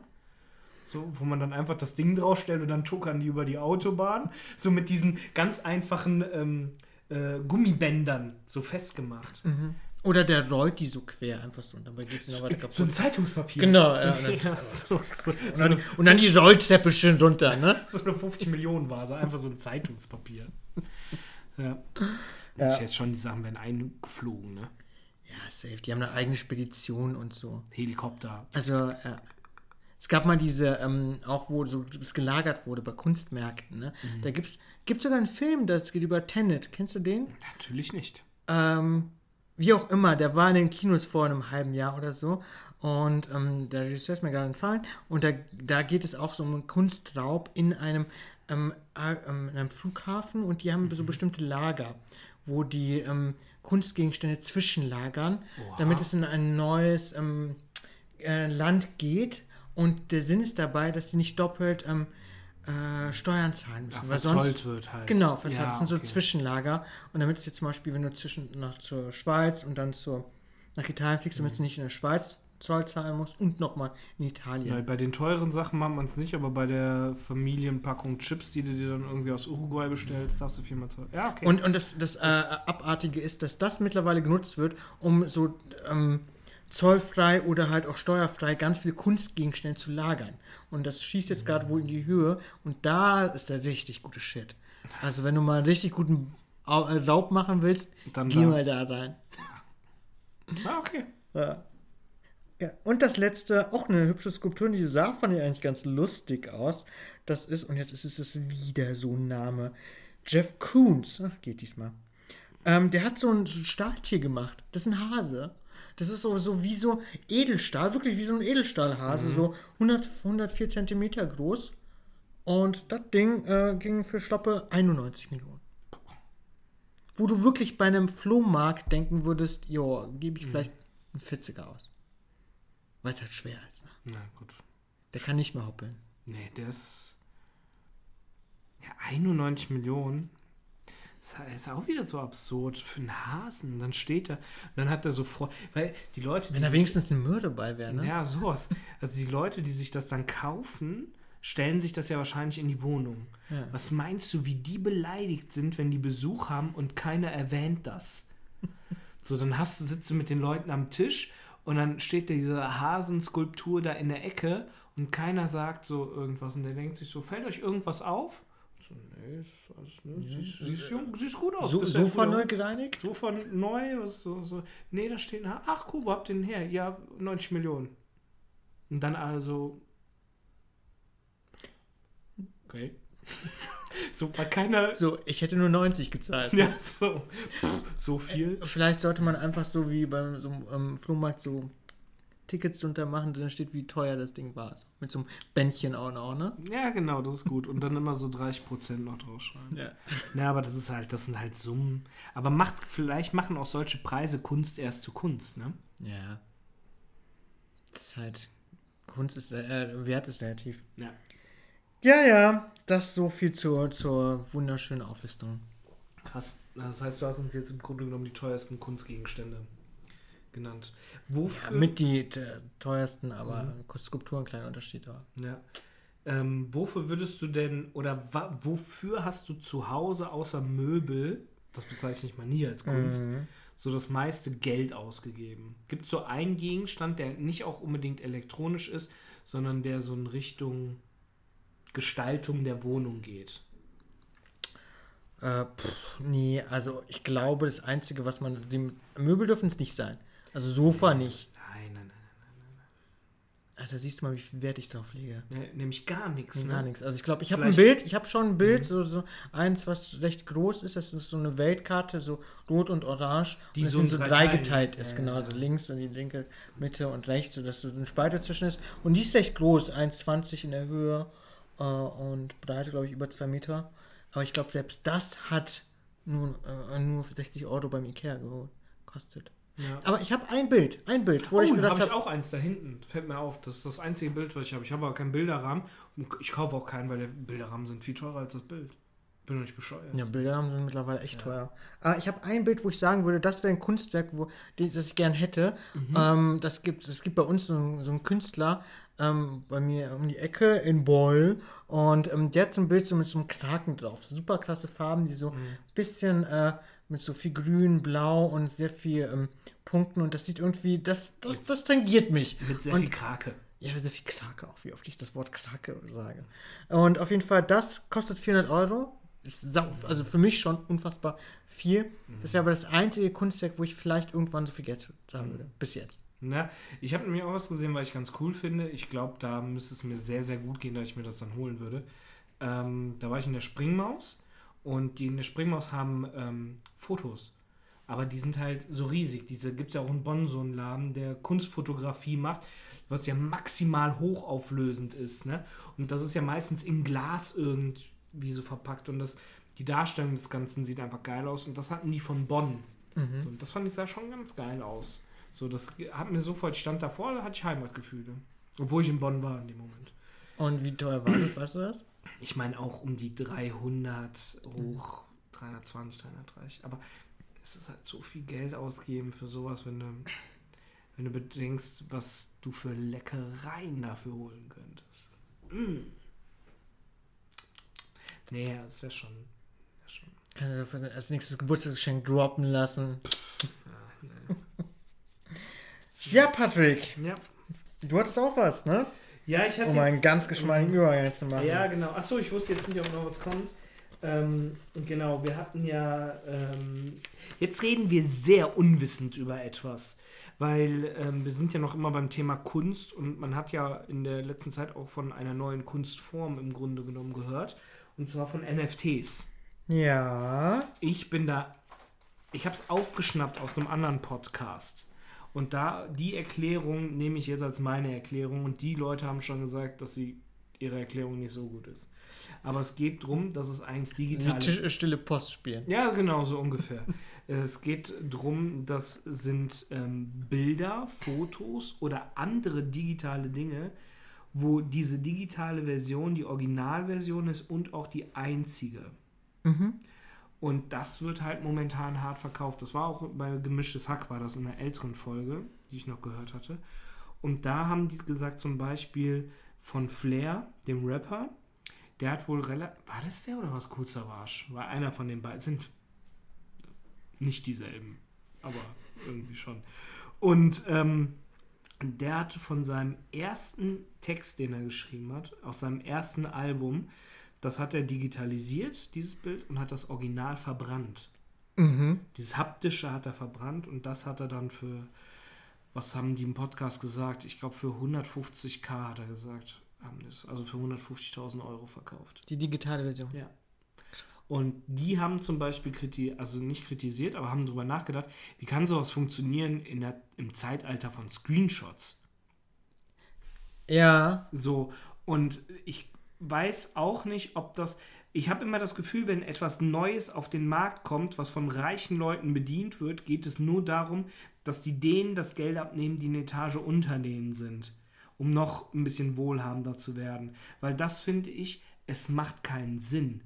Speaker 2: So, wo man dann einfach das Ding draufstellt und dann tuckern die über die Autobahn. So mit diesen ganz einfachen ähm, äh, Gummibändern so festgemacht.
Speaker 1: Oder der rollt die so quer einfach so und dabei geht es noch weiter kaputt.
Speaker 2: So ein Zeitungspapier.
Speaker 1: Genau,
Speaker 2: so,
Speaker 1: ja, und dann-
Speaker 2: ja, so, so,
Speaker 1: und, dann, und dann die Rolltreppe schön runter, ne?
Speaker 2: so eine 50 Millionen Vase, einfach so ein Zeitungspapier. Ja.
Speaker 1: Ja.
Speaker 2: Ich jetzt schon, die Sachen werden eingeflogen, ne?
Speaker 1: Ja, safe. Die haben eine eigene Spedition und so.
Speaker 2: Helikopter.
Speaker 1: Also, ja. Es gab mal diese, ähm, auch wo so das gelagert wurde bei Kunstmärkten, ne? Da gibt's, gibt sogar einen Film, das geht über Tenet. Kennst du den?
Speaker 2: Natürlich nicht.
Speaker 1: Ähm, Wie auch immer, der war in den Kinos vor einem halben Jahr oder so. Und ähm, der Regisseur ist mir gerade entfallen. Und da, da geht es auch so um einen Kunstraub in einem, ähm, äh, in einem Flughafen. Und die haben so bestimmte Lager, wo die ähm, Kunstgegenstände zwischenlagern,
Speaker 2: Oha.
Speaker 1: damit es in ein neues ähm, äh, Land geht. Und der Sinn ist dabei, dass sie nicht doppelt ähm, äh, Steuern zahlen müssen.
Speaker 2: Ach,
Speaker 1: weil sonst,
Speaker 2: wird halt.
Speaker 1: Genau, verzollt.
Speaker 2: Ja,
Speaker 1: das sind so
Speaker 2: okay.
Speaker 1: Zwischenlager. Und damit ist jetzt zum Beispiel, wenn du zwischen nach zur Schweiz und dann zur, nach Italien fliegst, damit du nicht in der Schweiz Zoll zahlen musst und nochmal in Italien.
Speaker 2: Weil bei den teuren Sachen macht man es nicht, aber bei der Familienpackung Chips, die du dir dann irgendwie aus Uruguay bestellst, darfst du viermal zahlen. Ja, okay.
Speaker 1: Und, und das, das äh, Abartige ist, dass das mittlerweile genutzt wird, um so ähm, zollfrei oder halt auch steuerfrei ganz viele Kunstgegenstände zu lagern. Und das schießt jetzt gerade wohl in die Höhe und da ist der richtig gute Shit. Also wenn du mal einen richtig guten äh, Raub machen willst,
Speaker 2: Dann
Speaker 1: geh
Speaker 2: da.
Speaker 1: mal da rein.
Speaker 2: ah, okay.
Speaker 1: Ja. ja. Und das letzte, auch eine hübsche Skulptur, die sah fand ich eigentlich ganz lustig aus. Das ist, und jetzt ist es wieder so ein Name, Jeff Koons. Ach, geht diesmal. Ähm, der hat so ein, so ein Stahltier gemacht. Das ist ein Hase. Das ist so, so wie so Edelstahl, wirklich wie so ein Edelstahlhase, so 100, 104 Zentimeter groß. Und das Ding äh, ging für schlappe 91 Millionen. Wo du wirklich bei einem Flohmarkt denken würdest, jo, gebe ich vielleicht einen 40er aus. Weil es halt schwer ist. Ne?
Speaker 2: Na gut.
Speaker 1: Der kann nicht mehr hoppeln.
Speaker 2: Nee, der ist. Ja, 91 Millionen. Ist, ist auch wieder so absurd für einen Hasen. Dann steht er. Und dann hat er so Freude. Weil die Leute.
Speaker 1: Wenn da wenigstens eine Mürde bei wäre, ne?
Speaker 2: Ja, sowas. Also die Leute, die sich das dann kaufen, stellen sich das ja wahrscheinlich in die Wohnung.
Speaker 1: Ja.
Speaker 2: Was meinst du, wie die beleidigt sind, wenn die Besuch haben und keiner erwähnt das? So, dann hast du, sitzt du mit den Leuten am Tisch und dann steht da diese Hasenskulptur da in der Ecke und keiner sagt so irgendwas und der denkt sich so, fällt euch irgendwas auf? Nee, ist alles, ne? sie, ist, sie, ist jung, sie ist gut aus.
Speaker 1: So, Sofa neu gereinigt?
Speaker 2: Sofa neu, was so, so. Nee, da steht, ein Ha- ach cool, wo habt ihr den her? Ja, 90 Millionen. Und dann also. Okay. so war keiner.
Speaker 1: So, ich hätte nur 90 gezahlt.
Speaker 2: Ja, so. Pff, so viel.
Speaker 1: Vielleicht sollte man einfach so wie beim so einem ähm, Flohmarkt so Tickets drunter machen, dann steht, wie teuer das Ding war. Mit so einem Bändchen auch noch, ne?
Speaker 2: Ja, genau, das ist gut. Und dann immer so 30% noch draufschreiben.
Speaker 1: Ja.
Speaker 2: Ja, aber das ist halt, das sind halt Summen. Aber macht, vielleicht machen auch solche Preise Kunst erst zu Kunst, ne?
Speaker 1: Ja. Das ist halt. Kunst ist, äh, Wert ist relativ.
Speaker 2: Ja.
Speaker 1: Ja, ja, das so viel zur, zur wunderschönen Auflistung.
Speaker 2: Krass. Das heißt, du hast uns jetzt im Grunde genommen die teuersten Kunstgegenstände genannt. Wofür?
Speaker 1: Mit die teuersten, aber Skulpturen, kleiner Unterschied. Aber.
Speaker 2: Ja. Ähm, wofür würdest du denn, oder wofür hast du zu Hause außer Möbel, das bezeichne ich mal nie als Kunst,
Speaker 1: Mhm.
Speaker 2: so das meiste Geld ausgegeben? Gibt es so einen Gegenstand, der nicht auch unbedingt elektronisch ist, sondern der so in Richtung Gestaltung der Wohnung geht?
Speaker 1: Äh, pff, nee, also ich glaube, das Einzige, was man. Die Möbel dürfen es nicht sein. Also Sofa nicht.
Speaker 2: Nein, nein, nein.
Speaker 1: Alter, siehst du mal, wie viel Wert ich drauf lege.
Speaker 2: nein. Ne, Nämlich gar nichts. Ne?
Speaker 1: Gar nichts. Also ich glaube, ich habe ein Bild, ich habe schon ein Bild, so, so eins, was recht groß ist. Das ist so eine Weltkarte, so rot und orange.
Speaker 2: Die
Speaker 1: und das
Speaker 2: so
Speaker 1: so
Speaker 2: drei
Speaker 1: drei
Speaker 2: Teilen-
Speaker 1: geteilt
Speaker 2: Ja,
Speaker 1: ist, genau. So links und die linke Mitte und rechts, so dass so ein Spalt dazwischen ist. Und die ist recht groß, 1,20 in der Höhe äh, und Breite, glaube ich, über 2 Meter. Aber ich glaube, selbst das hat nur, äh, nur für 60 Euro beim Ikea gekostet.
Speaker 2: Ja.
Speaker 1: Aber ich habe ein Bild, ein Bild, wo
Speaker 2: Oh,
Speaker 1: ich
Speaker 2: da
Speaker 1: gedacht
Speaker 2: habe ich
Speaker 1: habe,
Speaker 2: auch eins da hinten. Fällt mir auf. Das ist das einzige Bild, was ich habe. Ich habe aber keinen Bilderrahmen. Und ich kaufe auch keinen, weil der Bilderrahmen sind viel teurer als das Bild. Bin doch nicht bescheuert.
Speaker 1: Ja, Bilderrahmen sind mittlerweile echt teuer. Aber ich habe ein Bild, wo ich sagen würde, das wäre ein Kunstwerk, wo, die- das ich gern hätte. Ähm, das gibt, es gibt bei uns so einen, so einen Künstler ähm, bei mir um die Ecke in Beul und ähm, der hat so ein Bild so mit so einem Kraken drauf. Super klasse Farben, die so ein bisschen äh, mit so viel Grün, Blau und sehr viel ähm, Punkten und das sieht irgendwie, das, das, das tangiert mich.
Speaker 2: Mit sehr
Speaker 1: und,
Speaker 2: viel Krake.
Speaker 1: ja, sehr viel Krake auch, wie oft ich das Wort Krake sage. Und auf jeden Fall, das kostet 400 Euro. Also für mich schon unfassbar viel. Das wäre aber das einzige Kunstwerk, wo ich vielleicht irgendwann so viel Geld zahlen würde. Bis jetzt.
Speaker 2: Na, ich habe nämlich auch was gesehen, was ich ganz cool finde. Ich glaube, da müsste es mir sehr, sehr gut gehen, dass ich mir das dann holen würde. Ähm, da war ich in der Springmaus und die in der Springmaus haben ähm, Fotos. Aber die sind halt so riesig. Diese gibt es ja auch in Bonn so einen Laden, der Kunstfotografie macht, was ja maximal hochauflösend ist. Ne? Und das ist ja meistens in Glas irgendwie so verpackt. Und das, die Darstellung des Ganzen sieht einfach geil aus. Und das hatten die von Bonn. So, und das fand ich sah schon ganz geil aus. So, das hat mir sofort, stand davor, da hatte ich Heimatgefühle. Obwohl ich in Bonn war in dem Moment.
Speaker 1: Und wie teuer war das, weißt du das?
Speaker 2: Ich meine auch um die 300 hoch, 320, 330. Aber es ist halt so viel Geld ausgeben für sowas, wenn du, wenn du bedenkst, was du für Leckereien dafür holen könntest. Mm. Nee, das wäre schon, wär schon.
Speaker 1: Kann ich dafür als nächstes Geburtstagsgeschenk droppen lassen.
Speaker 2: Ja, nee.
Speaker 1: Ja, Patrick,
Speaker 2: ja.
Speaker 1: du hattest auch was, ne?
Speaker 2: Ja, ich hatte
Speaker 1: Um einen
Speaker 2: jetzt-
Speaker 1: ganz geschmeidigen Übergang zu machen.
Speaker 2: Ja, genau. Achso, ich wusste jetzt nicht, ob noch was kommt. Ähm, genau, wir hatten ja. Ähm, jetzt reden wir sehr unwissend über etwas, weil ähm, wir sind ja noch immer beim Thema Kunst und man hat ja in der letzten Zeit auch von einer neuen Kunstform im Grunde genommen gehört. Und zwar von NFTs.
Speaker 1: Ja.
Speaker 2: Ich bin da. Ich habe es aufgeschnappt aus einem anderen Podcast. Und da die Erklärung nehme ich jetzt als meine Erklärung. Und die Leute haben schon gesagt, dass sie ihre Erklärung nicht so gut ist. Aber es geht darum, dass es eigentlich
Speaker 1: Wie
Speaker 2: digital
Speaker 1: Tisch, stille Post spielen.
Speaker 2: ja, genau, so ungefähr. es geht darum, das sind ähm, Bilder, Fotos oder andere digitale Dinge, wo diese digitale Version die Originalversion ist und auch die einzige.
Speaker 1: Mhm.
Speaker 2: Und das wird halt momentan hart verkauft. Das war auch bei Gemischtes Hack, war das in einer älteren Folge, die ich noch gehört hatte. Und da haben die gesagt, zum Beispiel von Flair, dem Rapper, der hat wohl relativ. War das der oder was Kurzer Warsch? War einer von den beiden. Sind nicht dieselben, aber irgendwie schon. Und ähm, der hat von seinem ersten Text, den er geschrieben hat, aus seinem ersten Album, das hat er digitalisiert, dieses Bild, und hat das Original verbrannt.
Speaker 1: Mhm.
Speaker 2: Dieses haptische hat er verbrannt und das hat er dann für, was haben die im Podcast gesagt? Ich glaube für 150k hat er gesagt, haben das, also für 150.000 Euro verkauft.
Speaker 1: Die digitale Version.
Speaker 2: Ja. Und die haben zum Beispiel kriti also nicht kritisiert, aber haben darüber nachgedacht, wie kann sowas funktionieren in der, im Zeitalter von Screenshots?
Speaker 1: Ja.
Speaker 2: So, und ich weiß auch nicht, ob das. Ich habe immer das Gefühl, wenn etwas Neues auf den Markt kommt, was von reichen Leuten bedient wird, geht es nur darum, dass die denen das Geld abnehmen, die eine Etage unter denen sind, um noch ein bisschen wohlhabender zu werden. Weil das finde ich, es macht keinen Sinn.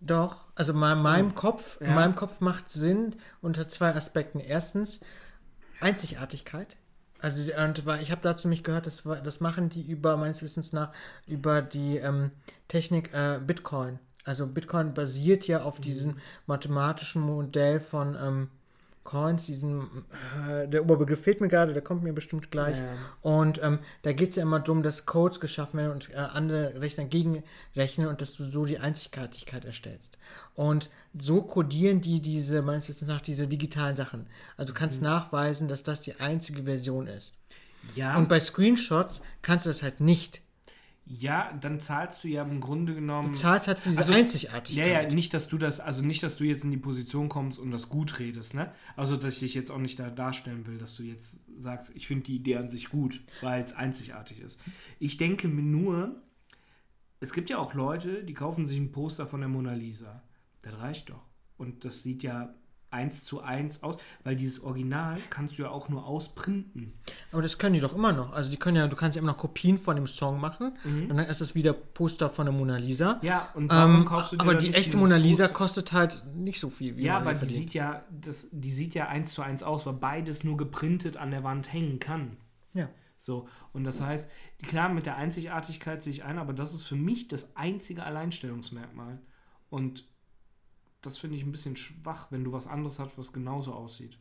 Speaker 1: Doch, also in meinem Kopf, in
Speaker 2: Ja.
Speaker 1: meinem Kopf macht Sinn unter zwei Aspekten. Erstens Einzigartigkeit. Also und ich habe dazu mich gehört, das, war- das machen die über meines Wissens nach über die ähm, Technik äh, Bitcoin. Also Bitcoin basiert ja auf diesem mathematischen Modell von ähm, Coins, diesen äh, der Oberbegriff fehlt mir gerade, der kommt mir bestimmt gleich.
Speaker 2: Ja.
Speaker 1: Und ähm, da geht es ja immer darum, dass Codes geschaffen werden und äh, andere Rechner gegenrechnen und dass du so die Einzigartigkeit erstellst. Und so codieren die diese, meines Wissens nach, diese digitalen Sachen. Also du kannst nachweisen, dass das die einzige Version ist.
Speaker 2: Ja,
Speaker 1: Und bei Screenshots kannst du das halt nicht.
Speaker 2: Ja, dann zahlst du ja im Grunde genommen.
Speaker 1: Du zahlst halt für diese
Speaker 2: Also,
Speaker 1: Einzigartigkeit.
Speaker 2: Ja, ja, nicht, dass du das, also nicht, dass du jetzt in die Position kommst und das gut redest, ne? Also, dass ich dich jetzt auch nicht da darstellen will, dass du jetzt sagst, ich finde die Idee an sich gut, weil es einzigartig ist. Ich denke mir nur, es gibt ja auch Leute, die kaufen sich ein Poster von der Mona Lisa. Das reicht doch. Und das sieht ja eins zu eins aus, weil dieses Original kannst du ja auch nur ausprinten.
Speaker 1: Aber das können die doch immer noch. Also die können ja, du kannst ja immer noch Kopien von dem Song machen und dann ist es wieder Poster von der Mona Lisa.
Speaker 2: Ja, und warum
Speaker 1: Ähm,
Speaker 2: kaufst du dir
Speaker 1: aber die echte Mona Lisa
Speaker 2: Poster?
Speaker 1: kostet halt nicht so viel wie
Speaker 2: Ja, aber die
Speaker 1: verdient.
Speaker 2: sieht ja, das, die sieht ja eins zu eins aus, weil beides nur geprintet an der Wand hängen kann.
Speaker 1: Ja.
Speaker 2: So, und das heißt, klar, mit der Einzigartigkeit sehe ich ein, aber das ist für mich das einzige Alleinstellungsmerkmal. Und das finde ich ein bisschen schwach, wenn du was anderes hast, was genauso aussieht.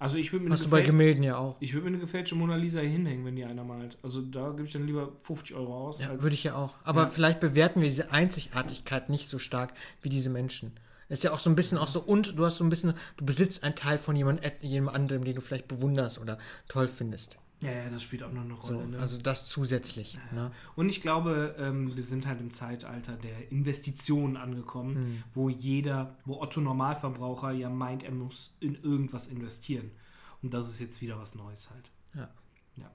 Speaker 2: Also ich würde mir,
Speaker 1: Hast du bei Gemälden ja auch.
Speaker 2: ich würd mir eine gefälschte Mona Lisa hinhängen, wenn die einer malt. Also da gebe ich dann lieber 50 Euro aus.
Speaker 1: Ja, würde ich ja auch. Aber
Speaker 2: Ja.
Speaker 1: vielleicht bewerten wir diese Einzigartigkeit nicht so stark wie diese Menschen. Das ist ja auch so ein bisschen auch so, und du hast so ein bisschen, du besitzt einen Teil von jemand, jemandem anderen, den du vielleicht bewunderst oder toll findest.
Speaker 2: Ja, ja, das spielt auch noch eine Rolle.
Speaker 1: So,
Speaker 2: ne?
Speaker 1: Also das zusätzlich. Ne?
Speaker 2: Und ich glaube, ähm, wir sind halt im Zeitalter der Investitionen angekommen,
Speaker 1: Hm.
Speaker 2: wo jeder, wo Otto Normalverbraucher ja meint, er muss in irgendwas investieren. Und das ist jetzt wieder was Neues halt.
Speaker 1: Ja.
Speaker 2: Ja.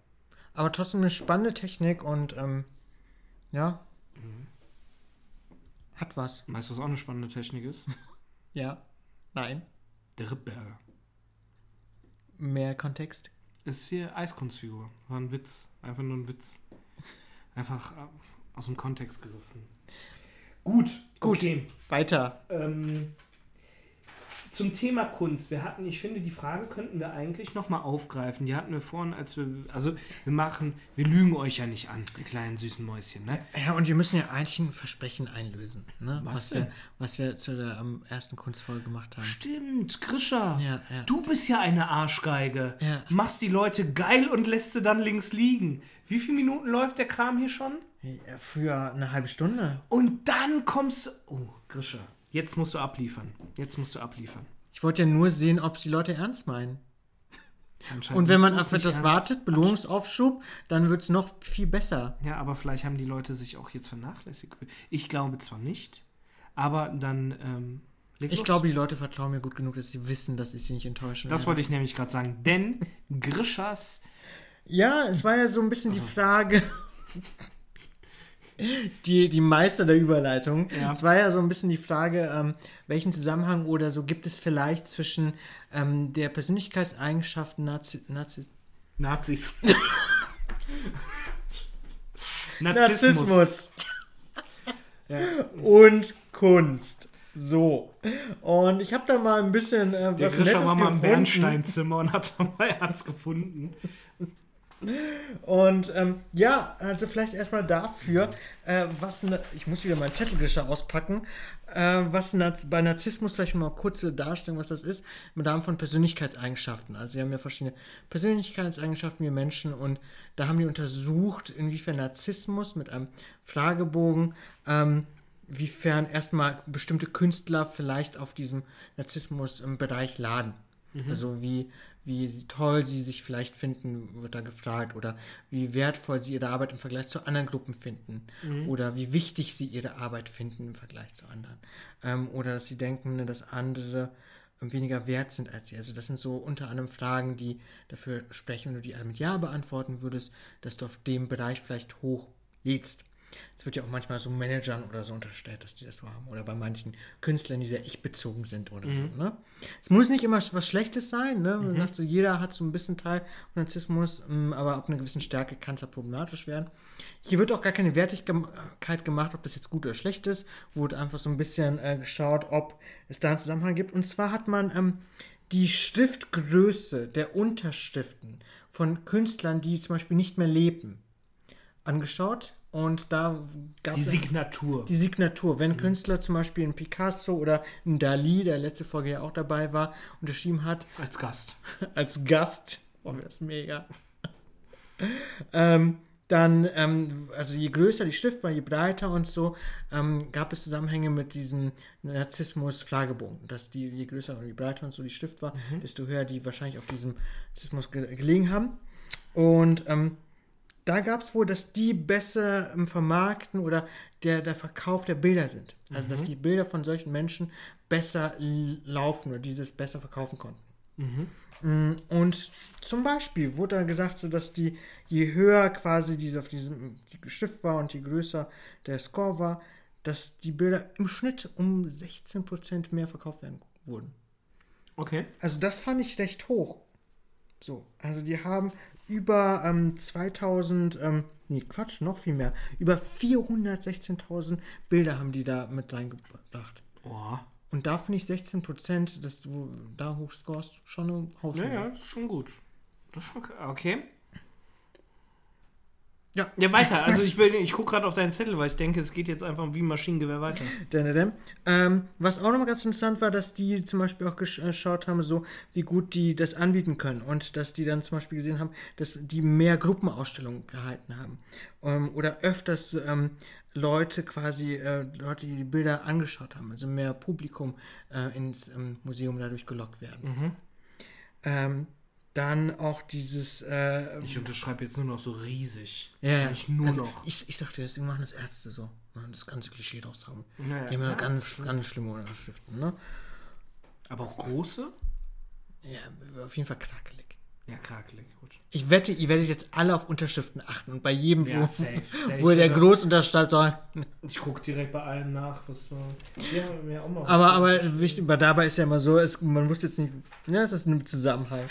Speaker 1: Aber trotzdem eine spannende Technik und ähm, ja. Hat was.
Speaker 2: Weißt du, was auch eine spannende Technik ist?
Speaker 1: Ja. Nein.
Speaker 2: Der Rippberger.
Speaker 1: Mehr Kontext.
Speaker 2: Ist hier Eiskunstfigur. War ein Witz. Einfach nur ein Witz. Einfach aus dem Kontext gerissen. Gut,
Speaker 1: Gut.
Speaker 2: Okay.
Speaker 1: Weiter.
Speaker 2: Ähm, zum Thema Kunst. Wir hatten, ich finde, die Frage könnten wir eigentlich nochmal aufgreifen. Die hatten wir vorhin, als wir, also wir machen, wir lügen euch ja nicht an, ihr kleinen süßen Mäuschen, ne?
Speaker 1: Ja, und wir müssen ja eigentlich ein Versprechen einlösen, ne?
Speaker 2: Was
Speaker 1: wir,
Speaker 2: denn?
Speaker 1: was wir zu der ähm, ersten Kunstfolge gemacht haben.
Speaker 2: Stimmt, Grisha.
Speaker 1: Ja, ja.
Speaker 2: Du bist ja eine Arschgeige.
Speaker 1: Ja.
Speaker 2: Machst die Leute geil und lässt sie dann links liegen. Wie viele Minuten läuft der Kram hier schon?
Speaker 1: Ja, Für eine halbe Stunde.
Speaker 2: Und dann kommst du. Oh, Grisha. Jetzt musst du abliefern. Jetzt musst du abliefern.
Speaker 1: Ich wollte ja nur sehen, ob es die Leute ernst meinen. Und wenn man auf etwas wartet, Belohnungsaufschub, dann wird es noch viel besser.
Speaker 2: Ja, aber vielleicht haben die Leute sich auch jetzt vernachlässigt. gefühlt. Ich glaube zwar nicht, aber dann. Ähm,
Speaker 1: Ich
Speaker 2: los.
Speaker 1: glaube, die Leute vertrauen mir gut genug, dass sie wissen, dass ich sie nicht enttäuschen
Speaker 2: Das
Speaker 1: werde.
Speaker 2: wollte ich nämlich gerade sagen. Denn Grishas.
Speaker 1: Ja, es war ja so ein bisschen die Frage. Die, die Meister der Überleitung.
Speaker 2: Ja.
Speaker 1: Es war ja so ein bisschen die Frage, ähm, welchen Zusammenhang oder so gibt es vielleicht zwischen ähm, der Persönlichkeitseigenschaft Nazi Nazis
Speaker 2: Nazis.
Speaker 1: Narzissmus und Kunst. So. Und ich habe da mal ein bisschen äh,
Speaker 2: Der
Speaker 1: was
Speaker 2: Grisha
Speaker 1: Nettes
Speaker 2: war mal im. Bernsteinzimmer und hat dabei Herz gefunden.
Speaker 1: Und ähm, ja, also vielleicht erstmal dafür, äh, was ne, ich muss wieder mein Zettelgischer auspacken, äh, was Naz bei Narzissmus vielleicht mal kurze Darstellung, was das ist, im Rahmen von Persönlichkeitseigenschaften. Also wir haben ja verschiedene Persönlichkeitseigenschaften, wir Menschen, und da haben die untersucht, inwiefern Narzissmus mit einem Fragebogen, ähm, wiefern erstmal bestimmte Künstler vielleicht auf diesem Narzissmus im Bereich laden. Also wie, wie toll sie sich vielleicht finden, wird da gefragt. Oder wie wertvoll sie ihre Arbeit im Vergleich zu anderen Gruppen finden. Oder wie wichtig sie ihre Arbeit finden im Vergleich zu anderen. Ähm, oder dass sie denken, ne, dass andere weniger wert sind als sie. Also das sind so unter anderem Fragen, die dafür sprechen, wenn du die alle mit Ja beantworten würdest, dass du auf dem Bereich vielleicht hoch lädst. Es wird ja auch manchmal so Managern oder so unterstellt, dass die das so haben. Oder bei manchen Künstlern, die sehr ich-bezogen sind oder so. Ne? Es muss nicht immer was Schlechtes sein. Ne? Man sagt so, jeder hat so ein bisschen Teil von Narzissmus, ähm, aber ab einer gewissen Stärke kann es ja problematisch werden. Hier wird auch gar keine Wertigkeit gemacht, ob das jetzt gut oder schlecht ist. Wurde einfach so ein bisschen äh, geschaut, ob es da einen Zusammenhang gibt. Und zwar hat man ähm, die Schriftgröße der Unterschriften von Künstlern, die zum Beispiel nicht mehr leben, angeschaut. Und da gab
Speaker 2: Die
Speaker 1: es
Speaker 2: Signatur.
Speaker 1: die Signatur. Wenn ein Künstler zum Beispiel ein Picasso oder ein Dali, der letzte Folge ja auch dabei war, unterschrieben hat,
Speaker 2: Als Gast.
Speaker 1: als Gast, oh, das ist mega. ähm, dann, ähm, also je größer die Schrift war, je breiter und so, ähm, gab es Zusammenhänge mit diesem Narzissmus-Fragebogen. Dass die, je größer und je breiter und so die Schrift war, desto höher die wahrscheinlich auf diesem Narzissmus ge gelegen haben. Und ähm, da gab es wohl, dass die besser im Vermarkten oder der, der Verkauf der Bilder sind. Also, dass die Bilder von solchen Menschen besser laufen oder dieses besser verkaufen konnten. Mm, Und zum Beispiel wurde da gesagt, so dass die, je höher quasi diese auf diesem die Schrift war und je größer der Score war, dass die Bilder im Schnitt um 16% mehr verkauft werden wurden.
Speaker 2: Okay.
Speaker 1: Also das fand ich recht hoch. So, also die haben über ähm, 2000, ähm, nee, Quatsch, noch viel mehr, über 416.000 Bilder haben die da mit reingebracht.
Speaker 2: Oh.
Speaker 1: Und da finde ich 16 Prozent, dass du da hochscorest, schon eine Hausnummer.
Speaker 2: Ja, ja, das ist schon gut. Das ist schon okay.
Speaker 1: Ja.
Speaker 2: Ja, weiter. Also ich, will- ich gucke gerade auf deinen Zettel, weil ich denke, es geht jetzt einfach wie ein Maschinengewehr weiter.
Speaker 1: Ähm, was auch nochmal ganz interessant war, dass die zum Beispiel auch äh, geschaut haben, so wie gut die das anbieten können und dass die dann zum Beispiel gesehen haben, dass die mehr Gruppenausstellungen gehalten haben ähm, oder öfters ähm, Leute quasi, äh, Leute, die die Bilder angeschaut haben, also mehr Publikum äh, ins ähm, Museum dadurch gelockt werden. Ähm, Dann auch dieses. Äh,
Speaker 2: Ich unterschreibe jetzt nur noch so riesig.
Speaker 1: ja.
Speaker 2: Ich nur
Speaker 1: also,
Speaker 2: noch.
Speaker 1: Ich, ich sagte, deswegen machen das Ärzte so. Machen das ganze Klischee draus haben.
Speaker 2: Ja, ja,
Speaker 1: Die haben ja
Speaker 2: ja,
Speaker 1: ganz, ganz schlimme Unterschriften, ne?
Speaker 2: Aber auch große?
Speaker 1: Ja, auf jeden Fall krakelig.
Speaker 2: Ja, krakelig, gut.
Speaker 1: Ich wette, ihr werdet jetzt alle auf Unterschriften achten und bei jedem,
Speaker 2: Ja,
Speaker 1: wo,
Speaker 2: safe, safe.
Speaker 1: wo der
Speaker 2: Ja.
Speaker 1: groß unterschreibt, sagen,
Speaker 2: Ich gucke direkt bei allen nach, was war. Ja, mir auch mal
Speaker 1: Aber, aber wichtig, aber dabei ist ja immer so, es, man wusste jetzt nicht, ja, es ist ein Zusammenhang.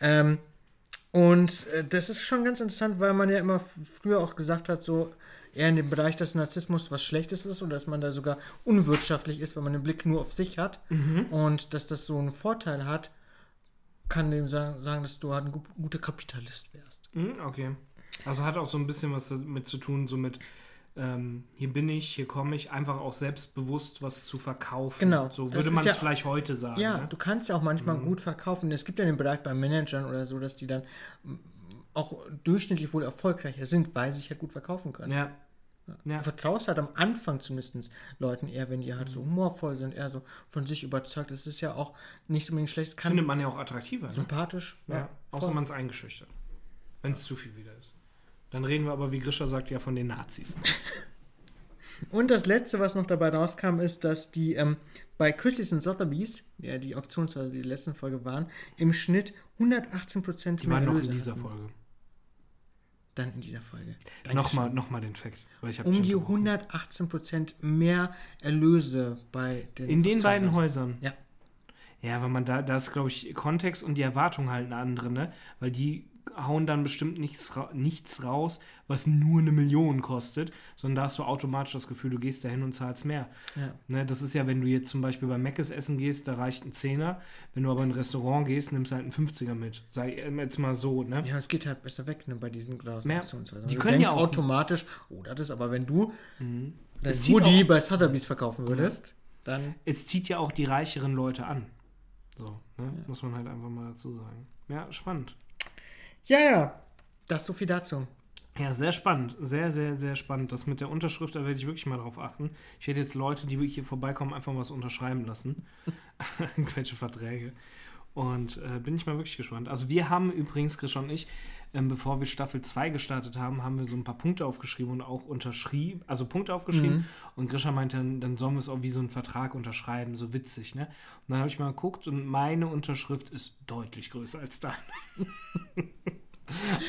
Speaker 1: Ähm, und äh, das ist schon ganz interessant, weil man ja immer früher auch gesagt hat, so eher in dem Bereich, dass Narzissmus was Schlechtes ist und dass man da sogar unwirtschaftlich ist, wenn man den Blick nur auf sich hat und dass das so einen Vorteil hat, kann dem sagen, sagen dass du halt ein gu guter Kapitalist wärst.
Speaker 2: Mhm, okay. Also hat auch so ein bisschen was damit zu tun, so mit, ähm, hier bin ich, hier komme ich, einfach auch selbstbewusst was zu verkaufen.
Speaker 1: Genau.
Speaker 2: So würde man es
Speaker 1: ja-
Speaker 2: vielleicht heute sagen.
Speaker 1: Ja,
Speaker 2: ne?
Speaker 1: du kannst ja auch manchmal gut verkaufen. Es gibt ja den Bereich bei Managern oder so, dass die dann auch durchschnittlich wohl erfolgreicher sind, weil sie sich halt gut verkaufen können.
Speaker 2: Ja. Ja.
Speaker 1: Du vertraust halt am Anfang zumindest Leuten eher, wenn die halt so humorvoll sind, eher so von sich überzeugt. Es ist ja auch nicht unbedingt schlecht, kann
Speaker 2: Findet man ja auch attraktiver. Ne?
Speaker 1: sympathisch.
Speaker 2: Ja, außer
Speaker 1: voll.
Speaker 2: man ist eingeschüchtert. Wenn es zu viel wieder ist. Dann reden wir aber, wie Grisha sagt, ja von den Nazis.
Speaker 1: Und das letzte, was noch dabei rauskam, ist, dass die ähm, bei Christie's und Sotheby's, ja die Auktionshäuser, die, die letzten Folge waren, im Schnitt 118 Prozent
Speaker 2: Die waren noch in dieser Folge.
Speaker 1: Dann in dieser Folge.
Speaker 2: Nochmal noch mal den hab
Speaker 1: um die
Speaker 2: unterbrochen.
Speaker 1: 118 Prozent mehr Erlöse bei den
Speaker 2: In den beiden. Häusern.
Speaker 1: Ja.
Speaker 2: Ja, weil man da, da ist, glaube ich, Kontext und die Erwartung halt eine andere, ne? Weil die hauen dann bestimmt nichts, ra nichts raus, was nur eine Million kostet, sondern da hast du automatisch das Gefühl, du gehst da hin und zahlst mehr.
Speaker 1: Ja.
Speaker 2: Ne, das ist ja, wenn du jetzt zum Beispiel bei Mc's essen gehst, da reicht ein Zehner. Wenn du aber in ein Restaurant gehst, nimmst du halt einen 50er mit. Sei ähm, jetzt mal so, ne?
Speaker 1: Ja, es geht halt besser weg ne, bei diesen
Speaker 2: Mehr-
Speaker 1: Auktionshäusern.
Speaker 2: die
Speaker 1: du
Speaker 2: können ja auch-
Speaker 1: automatisch, oh, das ist aber, wenn du
Speaker 2: Mhm. zieht
Speaker 1: Woody bei Sotheby's verkaufen würdest, dann
Speaker 2: Es zieht ja auch die reicheren Leute an. So, ne? Muss man halt einfach mal dazu sagen. Ja, spannend.
Speaker 1: Ja, ja. Das so viel dazu.
Speaker 2: Ja, sehr spannend. Sehr, sehr, sehr spannend. Das mit der Unterschrift, da werde ich wirklich mal drauf achten. Ich werde jetzt Leute, die hier vorbeikommen, einfach mal was unterschreiben lassen. Irgendwelche Verträge. Und äh, bin ich mal wirklich gespannt. Also wir haben übrigens, Chris und ich, ähm, bevor wir Staffel 2 gestartet haben, haben wir so ein paar Punkte aufgeschrieben und auch unterschrieben, also Punkte aufgeschrieben.
Speaker 1: Mhm.
Speaker 2: Und Grisha meinte, dann, dann sollen wir es auch wie so einen Vertrag unterschreiben, so witzig, ne? Und dann habe ich mal geguckt und meine Unterschrift ist deutlich größer als deine.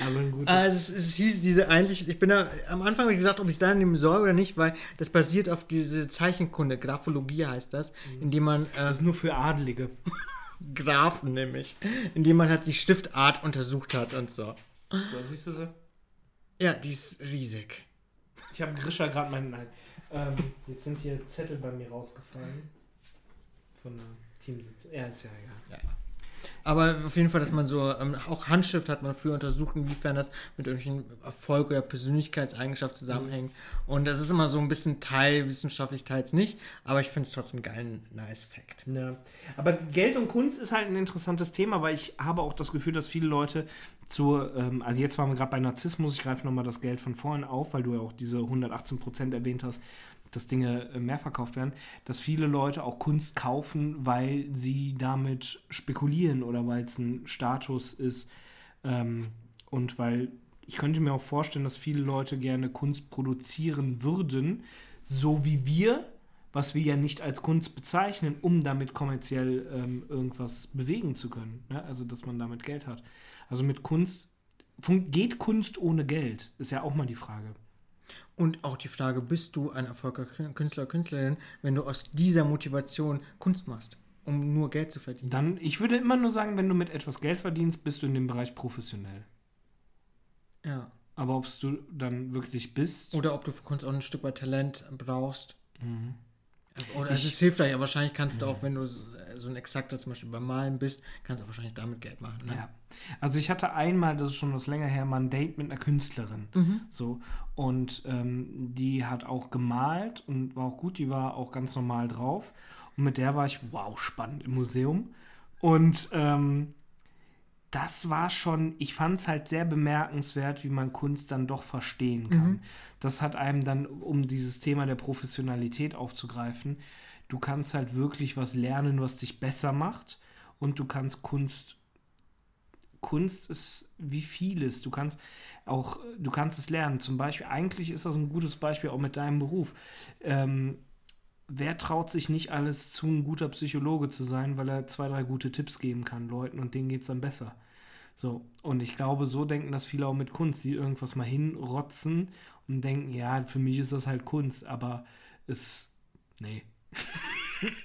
Speaker 2: also ein gutes
Speaker 1: Also es, es hieß diese eigentlich, ich bin da, am Anfang habe ich gesagt, ob ich es da nehmen soll oder nicht, weil das basiert auf diese Zeichenkunde, Graphologie heißt das, indem man, äh,
Speaker 2: Das ist nur für Adelige.
Speaker 1: Graphen nämlich, indem man halt die Stiftart untersucht hat und so.
Speaker 2: So, siehst du sie?
Speaker 1: Ja, die ist riesig.
Speaker 2: Ich habe Grisha gerade meinen. Nein. Ähm, jetzt sind hier Zettel bei mir rausgefallen. Von der Teamsitzung. Ja, ist ja egal.
Speaker 1: Aber auf jeden Fall, dass man so, ähm, auch Handschrift hat man früher untersucht, inwiefern das mit irgendwelchen Erfolg oder Persönlichkeitseigenschaft zusammenhängt. Und das ist immer so ein bisschen teilwissenschaftlich, teils nicht. Aber ich finde es trotzdem geil, ein nice Fact.
Speaker 2: Ja. Aber Geld und Kunst ist halt ein interessantes Thema, weil ich habe auch das Gefühl, dass viele Leute zur, ähm, also jetzt waren wir gerade bei Narzissmus, ich greife nochmal das Geld von vorhin auf, weil du ja auch diese 118% erwähnt hast, dass Dinge äh, mehr verkauft werden, dass viele Leute auch Kunst kaufen, weil sie damit spekulieren oder weil es ein Status ist ähm, und weil ich könnte mir auch vorstellen, dass viele Leute gerne Kunst produzieren würden, so wie wir, was wir ja nicht als Kunst bezeichnen, um damit kommerziell ähm, irgendwas bewegen zu können. Ne? Also, dass man damit Geld hat. Also mit Kunst, geht Kunst ohne Geld? Ist ja auch mal die Frage.
Speaker 1: Und auch die Frage, bist du ein erfolgreicher Künstler, Künstlerin, wenn du aus dieser Motivation Kunst machst, um nur Geld zu verdienen?
Speaker 2: Dann, ich würde immer nur sagen, wenn du mit etwas Geld verdienst, bist du in dem Bereich professionell.
Speaker 1: Ja.
Speaker 2: Aber ob du dann wirklich bist,
Speaker 1: Oder ob du für Kunst auch ein Stück weit Talent brauchst.
Speaker 2: Mhm.
Speaker 1: Oder es
Speaker 2: Ich-
Speaker 1: ist hilfreich, ja, wahrscheinlich kannst du auch, wenn du so ein Exakter zum Beispiel beim Malen bist, kannst du wahrscheinlich damit Geld machen. Ne?
Speaker 2: Ja. Also ich hatte einmal, das ist schon was länger her, mal ein Date mit einer Künstlerin.
Speaker 1: Mhm.
Speaker 2: So. Und ähm, die hat auch gemalt und war auch gut, die war auch ganz normal drauf. Und mit der war ich, wow, spannend im Museum. Und ähm, das war schon, ich fand es halt sehr bemerkenswert, wie man Kunst dann doch verstehen kann. Das hat einem dann, um dieses Thema der Professionalität aufzugreifen, du kannst halt wirklich was lernen, was dich besser macht und du kannst Kunst Kunst ist wie vieles. Du kannst auch, du kannst es lernen. Zum Beispiel, eigentlich ist das ein gutes Beispiel auch mit deinem Beruf. Ähm, wer traut sich nicht alles zu, ein guter Psychologe zu sein, weil er zwei, drei gute Tipps geben kann Leuten und denen geht es dann besser. So, und ich glaube, so denken das viele auch mit Kunst, die irgendwas mal hinrotzen und denken, ja, für mich ist das halt Kunst, aber es, nee.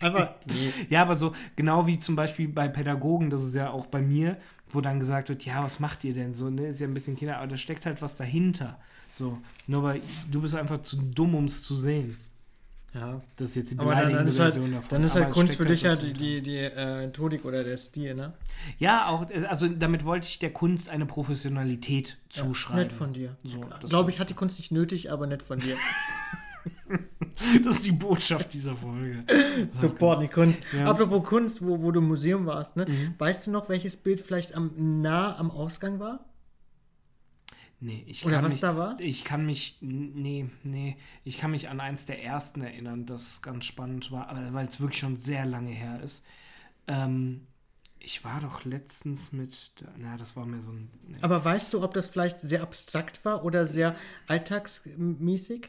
Speaker 1: Einfach, nee.
Speaker 2: Ja, aber so, genau wie zum Beispiel bei Pädagogen, das ist ja auch bei mir, wo dann gesagt wird, ja, was macht ihr denn so, ne, ist ja ein bisschen Kinder, aber da steckt halt was dahinter. So, nur weil du bist einfach zu dumm, um es zu sehen.
Speaker 1: Ja.
Speaker 2: Das ist jetzt die
Speaker 1: Aber dann, dann ist halt,
Speaker 2: davon.
Speaker 1: dann ist halt Kunst für dich halt die, die, die äh, Methodik oder der Stil, ne?
Speaker 2: Ja, auch, also damit wollte ich der Kunst eine Professionalität zuschreiben.
Speaker 1: Nett von dir.
Speaker 2: So,
Speaker 1: Glaube ich, hat die Kunst nicht nötig, aber nett von dir.
Speaker 2: Das ist die Botschaft dieser Folge.
Speaker 1: Supporten die Kunst.
Speaker 2: Ja.
Speaker 1: Apropos Kunst, wo, wo du im Museum warst, ne?
Speaker 2: Mhm.
Speaker 1: Weißt du noch, welches Bild vielleicht am nah am Ausgang war?
Speaker 2: Nee, ich
Speaker 1: Oder
Speaker 2: kann
Speaker 1: was
Speaker 2: mich,
Speaker 1: da war?
Speaker 2: Ich kann mich, nee, nee, ich kann mich an eins der ersten erinnern, das ganz spannend war, weil es wirklich schon sehr lange her ist. Ähm, ich war doch letztens mit, na, das war mir so ein, nee.
Speaker 1: Aber weißt du, ob das vielleicht sehr abstrakt war oder sehr alltagsmäßig?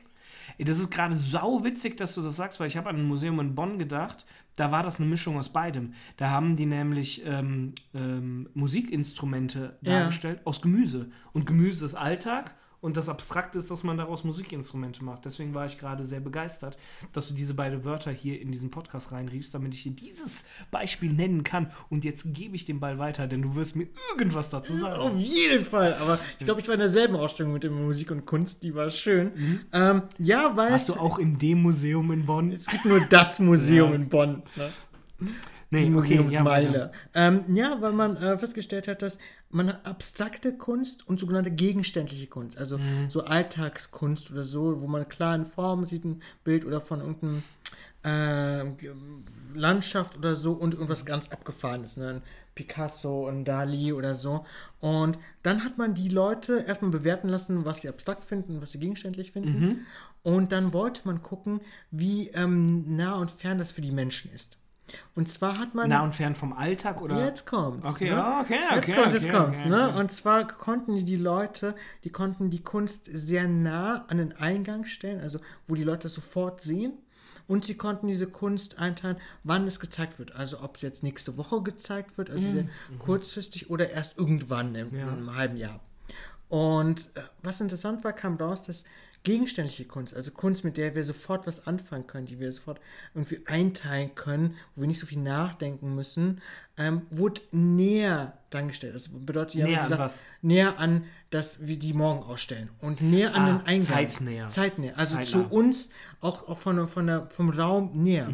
Speaker 2: Ey, Das ist gerade sau witzig, dass du das sagst, weil ich habe an ein Museum in Bonn gedacht. Da war das eine Mischung aus beidem. Da haben die nämlich ähm, ähm, Musikinstrumente
Speaker 1: Ja.
Speaker 2: dargestellt aus Gemüse. Und Gemüse ist Alltag und das Abstrakte ist, dass man daraus Musikinstrumente macht. Deswegen war ich gerade sehr begeistert, dass du diese beiden Wörter hier in diesen Podcast reinriefst, damit ich dir dieses Beispiel nennen kann. Und jetzt gebe ich den Ball weiter, denn du wirst mir irgendwas dazu sagen.
Speaker 1: Auf jeden Fall. Aber ich glaube, ich war in derselben Ausstellung mit dem Musik und Kunst. Die war schön. Ähm, ja, weil
Speaker 2: Mhm. Hast du auch in dem Museum in Bonn?
Speaker 1: es gibt nur das Museum
Speaker 2: Ja.
Speaker 1: in Bonn. Ne?
Speaker 2: Nee,
Speaker 1: die
Speaker 2: okay, ja,
Speaker 1: Museumsmeile.
Speaker 2: weiter.
Speaker 1: ähm, ja, weil man äh, festgestellt hat, dass man abstrakte Kunst und sogenannte gegenständliche Kunst, also
Speaker 2: Mhm.
Speaker 1: so Alltagskunst oder so, wo man klar in Form sieht, ein Bild oder von irgendeinem äh, Landschaft oder so und irgendwas ganz Abgefahrenes, ne? Picasso und Dali oder so. Und dann hat man die Leute erstmal bewerten lassen, was sie abstrakt finden, was sie gegenständlich finden.
Speaker 2: Mhm.
Speaker 1: Und dann wollte man gucken, wie ähm, nah und fern das für die Menschen ist. Und zwar hat man.
Speaker 2: Nah und fern vom Alltag oder?
Speaker 1: Jetzt kommt's.
Speaker 2: Okay,
Speaker 1: ne?
Speaker 2: okay, okay,
Speaker 1: Jetzt kommt's, jetzt
Speaker 2: okay,
Speaker 1: kommt's,
Speaker 2: okay,
Speaker 1: ne? Und zwar konnten die, Leute, die konnten die Kunst sehr nah an den Eingang stellen, also wo die Leute sofort sehen. Und sie konnten diese Kunst einteilen, wann es gezeigt wird. Also ob es jetzt nächste Woche gezeigt wird, also sehr kurzfristig oder erst irgendwann im,
Speaker 2: Mhm. Ja.
Speaker 1: im halben Jahr. Und äh, was interessant war, kam raus, dass gegenständliche Kunst, also Kunst, mit der wir sofort was anfangen können, die wir sofort irgendwie einteilen können, wo wir nicht so viel nachdenken müssen, ähm, wurde näher dargestellt. Das bedeutet, ja,
Speaker 2: Näher an was?
Speaker 1: näher an, dass wir die morgen ausstellen und näher an
Speaker 2: Ah,
Speaker 1: den Eingang.
Speaker 2: zeitnäher.
Speaker 1: Zeitnäher. Also
Speaker 2: Zeitnah.
Speaker 1: zu uns auch, auch von, von der, vom Raum näher.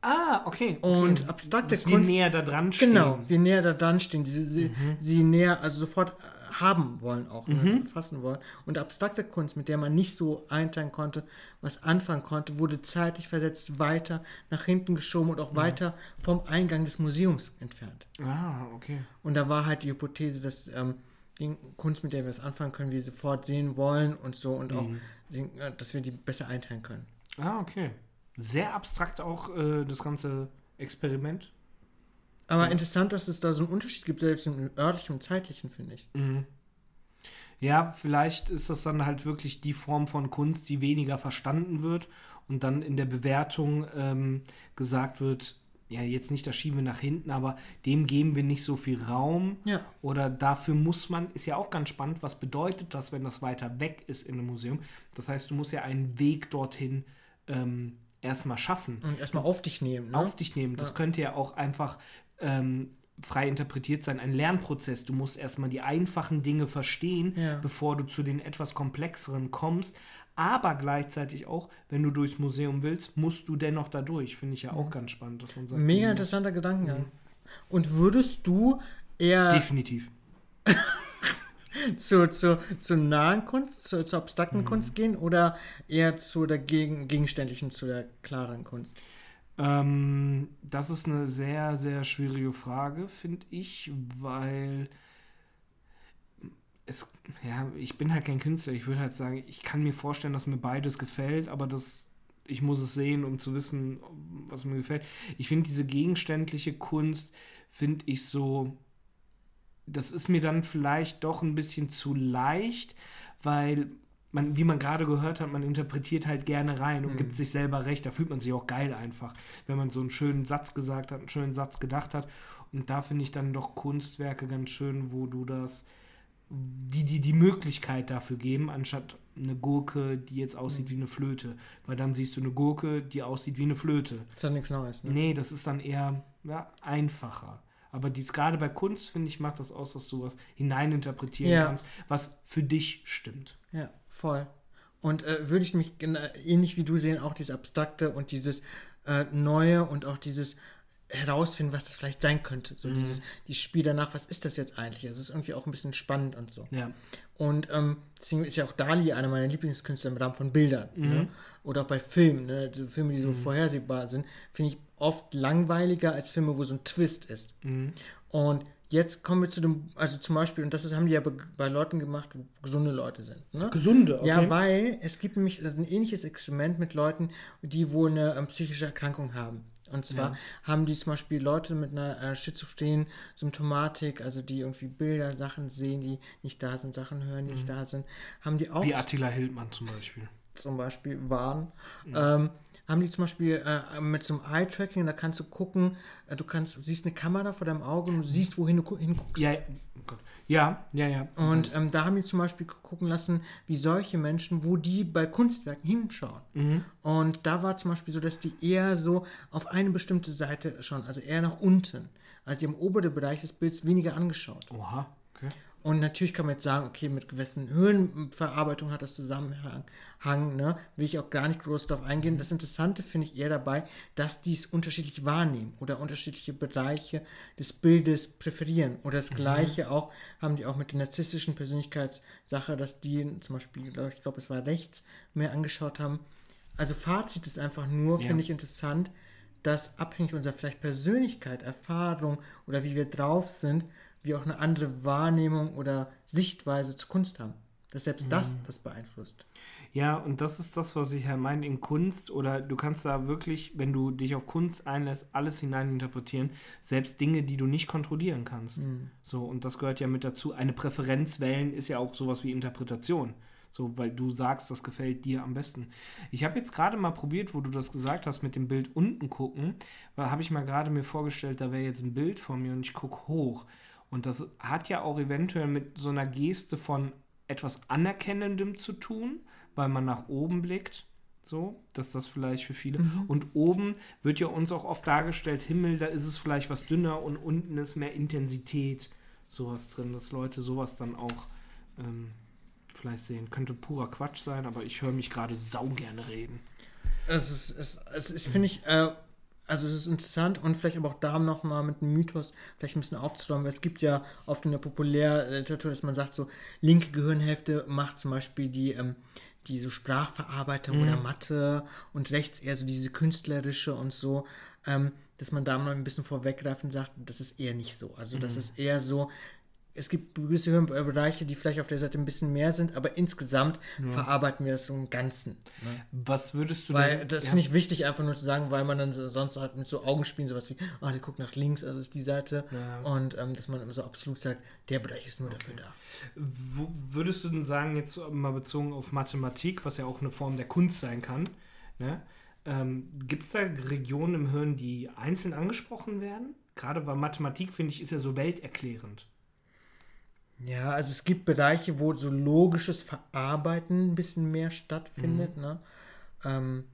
Speaker 2: Ah, okay. okay.
Speaker 1: Und abstrakte
Speaker 2: Dass wir
Speaker 1: Kunst-
Speaker 2: näher da dran stehen.
Speaker 1: Genau, wir näher da dran stehen, sie, sie,
Speaker 2: Mhm.
Speaker 1: sie näher, also sofort haben wollen auch, ne, fassen wollen. Und abstrakte Kunst, mit der man nicht so einteilen konnte, was anfangen konnte, wurde zeitlich versetzt weiter nach hinten geschoben und auch weiter vom Eingang des Museums entfernt.
Speaker 2: Ah, okay.
Speaker 1: Und da war halt die Hypothese, dass ähm, die Kunst, mit der wir es anfangen können, wir sofort sehen wollen und so und auch, sehen, äh, dass wir die besser einteilen können.
Speaker 2: Ah, okay. Sehr abstrakt auch äh, das ganze Experiment.
Speaker 1: Aber interessant, dass es da so einen Unterschied gibt, selbst im örtlichen und zeitlichen, finde ich.
Speaker 2: Mhm. Ja, vielleicht ist das dann halt wirklich die Form von Kunst, die weniger verstanden wird und dann in der Bewertung ähm, gesagt wird, ja, jetzt nicht, das schieben wir nach hinten, aber dem geben wir nicht so viel Raum.
Speaker 1: Ja.
Speaker 2: Oder dafür muss man, ist ja auch ganz spannend, was bedeutet das, wenn das weiter weg ist in einem Museum? Das heißt, du musst ja einen Weg dorthin ähm, erstmal schaffen
Speaker 1: Und erstmal auf dich nehmen. Ne?
Speaker 2: auf dich nehmen. Das könnte ja auch einfach ähm, frei interpretiert sein, ein Lernprozess. Du musst erstmal die einfachen Dinge verstehen,
Speaker 1: Ja.
Speaker 2: bevor du zu den etwas komplexeren kommst. Aber gleichzeitig auch, wenn du durchs Museum willst, musst du dennoch da durch. Finde ich ja auch ganz spannend, dass man sagt.
Speaker 1: Mega
Speaker 2: du
Speaker 1: interessanter Gedankengang. Und würdest du eher
Speaker 2: Definitiv.
Speaker 1: zu, zu, zu nahen Kunst, zu, zur
Speaker 2: Mhm.
Speaker 1: abstrakten Kunst gehen oder eher zu der gegen, gegenständlichen, zu der klaren Kunst?
Speaker 2: Ähm, das ist eine sehr, sehr schwierige Frage, finde ich, weil es, ja, ich bin halt kein Künstler. Ich würde halt sagen, ich kann mir vorstellen, dass mir beides gefällt, aber das, ich muss es sehen, um zu wissen, was mir gefällt. Ich finde diese gegenständliche Kunst, finde ich so das ist mir dann vielleicht doch ein bisschen zu leicht, weil man, wie man gerade gehört hat, man interpretiert halt gerne rein und
Speaker 1: Mhm.
Speaker 2: gibt sich selber recht. Da fühlt man sich auch geil einfach, wenn man so einen schönen Satz gesagt hat, einen schönen Satz gedacht hat. Und da finde ich dann doch Kunstwerke ganz schön, wo du das, die, die die Möglichkeit dafür geben, anstatt eine Gurke, die jetzt aussieht
Speaker 1: Mhm.
Speaker 2: wie eine Flöte. Weil dann siehst du eine Gurke, die aussieht wie eine Flöte.
Speaker 1: Ist ja nichts Neues, ne?
Speaker 2: Nee, das ist dann eher ja, einfacher. Aber dies gerade bei Kunst, finde ich, macht das aus, dass du was hineininterpretieren
Speaker 1: Ja.
Speaker 2: kannst, was für dich stimmt.
Speaker 1: Ja, voll. Und äh, würde ich mich ähnlich wie du sehen, auch dieses Abstrakte und dieses äh, Neue und auch dieses herausfinden, was das vielleicht sein könnte. So dieses, die Spiel danach, was ist das jetzt eigentlich? Es ist irgendwie auch ein bisschen spannend und so.
Speaker 2: Ja.
Speaker 1: Und ähm, deswegen ist ja auch Dali einer meiner Lieblingskünstler im Rahmen von Bildern. Ne? Oder auch bei Filmen. Ne? Filme, die so vorhersehbar sind, finde ich oft langweiliger als Filme, wo so ein Twist ist.
Speaker 2: Mhm.
Speaker 1: Und jetzt kommen wir zu dem, also zum Beispiel, und das ist, haben die ja bei, Leuten gemacht, wo gesunde Leute sind. Ne?
Speaker 2: Gesunde,
Speaker 1: Ja, weil es gibt nämlich also ein ähnliches Experiment mit Leuten, die wohl eine ähm, psychische Erkrankung haben. Und zwar
Speaker 2: Ja.
Speaker 1: haben die zum Beispiel Leute mit einer äh, schizophrenen Symptomatik, also die irgendwie Bilder, Sachen sehen, die nicht da sind, Sachen hören, die nicht da sind, haben die auch
Speaker 2: Wie Attila Hildmann zum Beispiel.
Speaker 1: zum Beispiel waren, ähm, haben die zum Beispiel äh, mit so einem Eye-Tracking, da kannst du gucken, äh, du kannst, siehst eine Kamera vor deinem Auge und du siehst, wohin du gu- hinguckst.
Speaker 2: Ja, oh ja, ja, ja.
Speaker 1: Und ähm, da haben die zum Beispiel gucken lassen, wie solche Menschen, wo die bei Kunstwerken hinschauen.
Speaker 2: Mhm.
Speaker 1: Und da war zum Beispiel so, dass die eher so auf eine bestimmte Seite schauen, also eher nach unten. Also die haben obere Bereich des Bilds weniger angeschaut.
Speaker 2: Oha, okay.
Speaker 1: Und natürlich kann man jetzt sagen, okay, mit gewissen Höhenverarbeitung hat das Zusammenhang, Hang, ne? will ich auch gar nicht groß darauf eingehen. Das Interessante finde ich eher dabei, dass die es unterschiedlich wahrnehmen oder unterschiedliche Bereiche des Bildes präferieren. Oder das Gleiche auch, haben die auch mit der narzisstischen Persönlichkeitssache, dass die zum Beispiel, ich glaube, es war rechts, mehr angeschaut haben. Also Fazit ist einfach nur,
Speaker 2: Ja.
Speaker 1: finde ich interessant, dass abhängig unserer vielleicht Persönlichkeit, Erfahrung oder wie wir drauf sind, wir auch eine andere Wahrnehmung oder Sichtweise zur Kunst haben. Dass selbst das das beeinflusst.
Speaker 2: Ja, und das ist das, was ich ja meine in Kunst. Oder du kannst da wirklich, wenn du dich auf Kunst einlässt, alles hineininterpretieren. Selbst Dinge, die du nicht kontrollieren kannst. So, und das gehört ja mit dazu. Eine Präferenz wählen ist ja auch sowas wie Interpretation. So, weil du sagst, das gefällt dir am besten. Ich habe jetzt gerade mal probiert, wo du das gesagt hast, mit dem Bild unten gucken, weil habe ich mal gerade mir vorgestellt, da wäre jetzt ein Bild von mir und ich gucke hoch. Und das hat ja auch eventuell mit so einer Geste von etwas Anerkennendem zu tun, weil man nach oben blickt. So, dass das vielleicht für viele. Und oben wird ja uns auch oft dargestellt, Himmel, da ist es vielleicht was dünner und unten ist mehr Intensität, sowas drin, dass Leute sowas dann auch ähm, vielleicht sehen. Könnte purer Quatsch sein, aber ich höre mich gerade saugerne reden.
Speaker 1: Es ist, es, es ist finde ich, äh, also es ist interessant und vielleicht aber auch da nochmal mit einem Mythos vielleicht ein bisschen aufzuräumen, weil es gibt ja oft in der Populärliteratur, dass man sagt, so linke Gehirnhälfte macht zum Beispiel die, ähm, die so Sprachverarbeitung oder Mathe und rechts eher so diese künstlerische und so, ähm, dass man da mal ein bisschen vorweggreifen sagt, das ist eher nicht so. Also das ist eher so, es gibt gewisse Hirnbereiche, die vielleicht auf der Seite ein bisschen mehr sind, aber insgesamt verarbeiten wir das so im Ganzen. Ne?
Speaker 2: Was würdest du
Speaker 1: Weil
Speaker 2: denn-
Speaker 1: das
Speaker 2: ja.
Speaker 1: finde ich wichtig, einfach nur zu sagen, weil man dann so- sonst halt mit so Augenspielen sowas wie, ah, der guckt nach links, also ist die Seite.
Speaker 2: Ja.
Speaker 1: Und ähm, dass man immer so absolut sagt, der Bereich ist nur dafür da.
Speaker 2: Wo, würdest du denn sagen, jetzt mal bezogen auf Mathematik, was ja auch eine Form der Kunst sein kann, ne? ähm, gibt es da Regionen im Hirn, die einzeln angesprochen werden? Gerade weil Mathematik, finde ich, ist ja so welterklärend.
Speaker 1: Ja, also es gibt Bereiche, wo so logisches Verarbeiten ein bisschen mehr stattfindet. Ne? Ähm,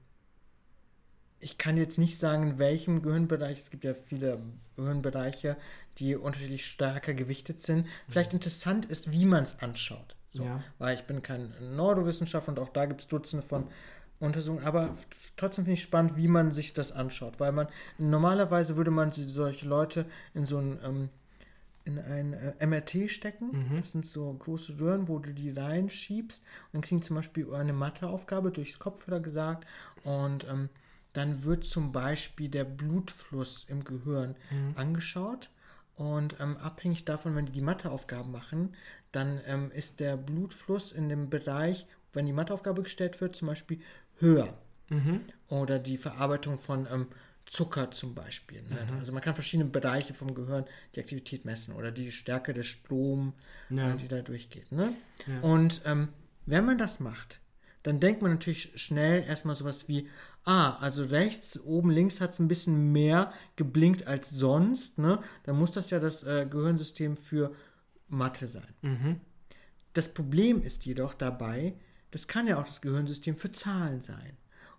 Speaker 1: ich kann jetzt nicht sagen, in welchem Gehirnbereich. Es gibt ja viele Gehirnbereiche, die unterschiedlich stärker gewichtet sind. Vielleicht interessant ist, wie man es anschaut. So,
Speaker 2: Ja.
Speaker 1: Weil ich bin kein Neurowissenschaftler und auch da gibt es Dutzende von Untersuchungen. Aber trotzdem finde ich spannend, wie man sich das anschaut. Weil man normalerweise würde man solche Leute in so ein ähm, in ein äh, MRT stecken. Das sind so große Röhren, wo du die reinschiebst. Und dann kriegen zum Beispiel eine Matheaufgabe durchs Kopfhörer gesagt. Und ähm, dann wird zum Beispiel der Blutfluss im Gehirn angeschaut. Und ähm, abhängig davon, wenn die die Matheaufgaben machen, dann ähm, ist der Blutfluss in dem Bereich, wenn die Matheaufgabe gestellt wird, zum Beispiel höher. Oder die Verarbeitung von ähm, Zucker zum Beispiel. Ne? Also man kann verschiedene Bereiche vom Gehirn die Aktivität messen oder die Stärke des Strom,
Speaker 2: Ja.
Speaker 1: äh, die da durchgeht. Ne?
Speaker 2: Ja.
Speaker 1: Und ähm, wenn man das macht, dann denkt man natürlich schnell erstmal sowas wie, ah, also rechts, oben, links hat es ein bisschen mehr geblinkt als sonst. Ne? Dann muss das ja das äh, Gehirnsystem für Mathe sein.
Speaker 2: Mhm.
Speaker 1: Das Problem ist jedoch dabei, das kann ja auch das Gehirnsystem für Zahlen sein.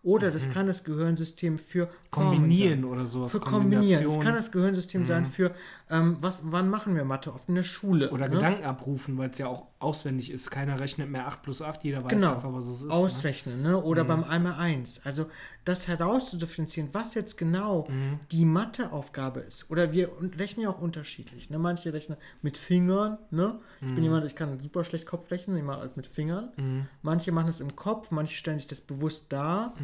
Speaker 1: Oder das kann das Gehirnsystem für
Speaker 2: Mhm. Kombinieren oder sowas.
Speaker 1: Für kombinieren.
Speaker 2: Kombination.
Speaker 1: kann das Gehirnsystem sein für, ähm, was, wann machen wir Mathe? Oft in der Schule.
Speaker 2: Oder
Speaker 1: ne?
Speaker 2: Gedanken abrufen, weil es ja auch auswendig ist. Keiner rechnet mehr 8 plus 8, jeder weiß
Speaker 1: Genau.
Speaker 2: einfach, was es ist. ne?
Speaker 1: Ausrechnen, ne? Oder beim einmal eins. Also das herauszudifferenzieren, was jetzt genau
Speaker 2: Mhm.
Speaker 1: die Matheaufgabe ist. Oder wir rechnen ja auch unterschiedlich. Ne? Manche rechnen mit Fingern, ne? Ich
Speaker 2: Mhm.
Speaker 1: bin jemand, ich kann super schlecht Kopf rechnen, ich mache alles mit Fingern.
Speaker 2: Mhm.
Speaker 1: Manche machen es im Kopf, manche stellen sich das bewusst dar.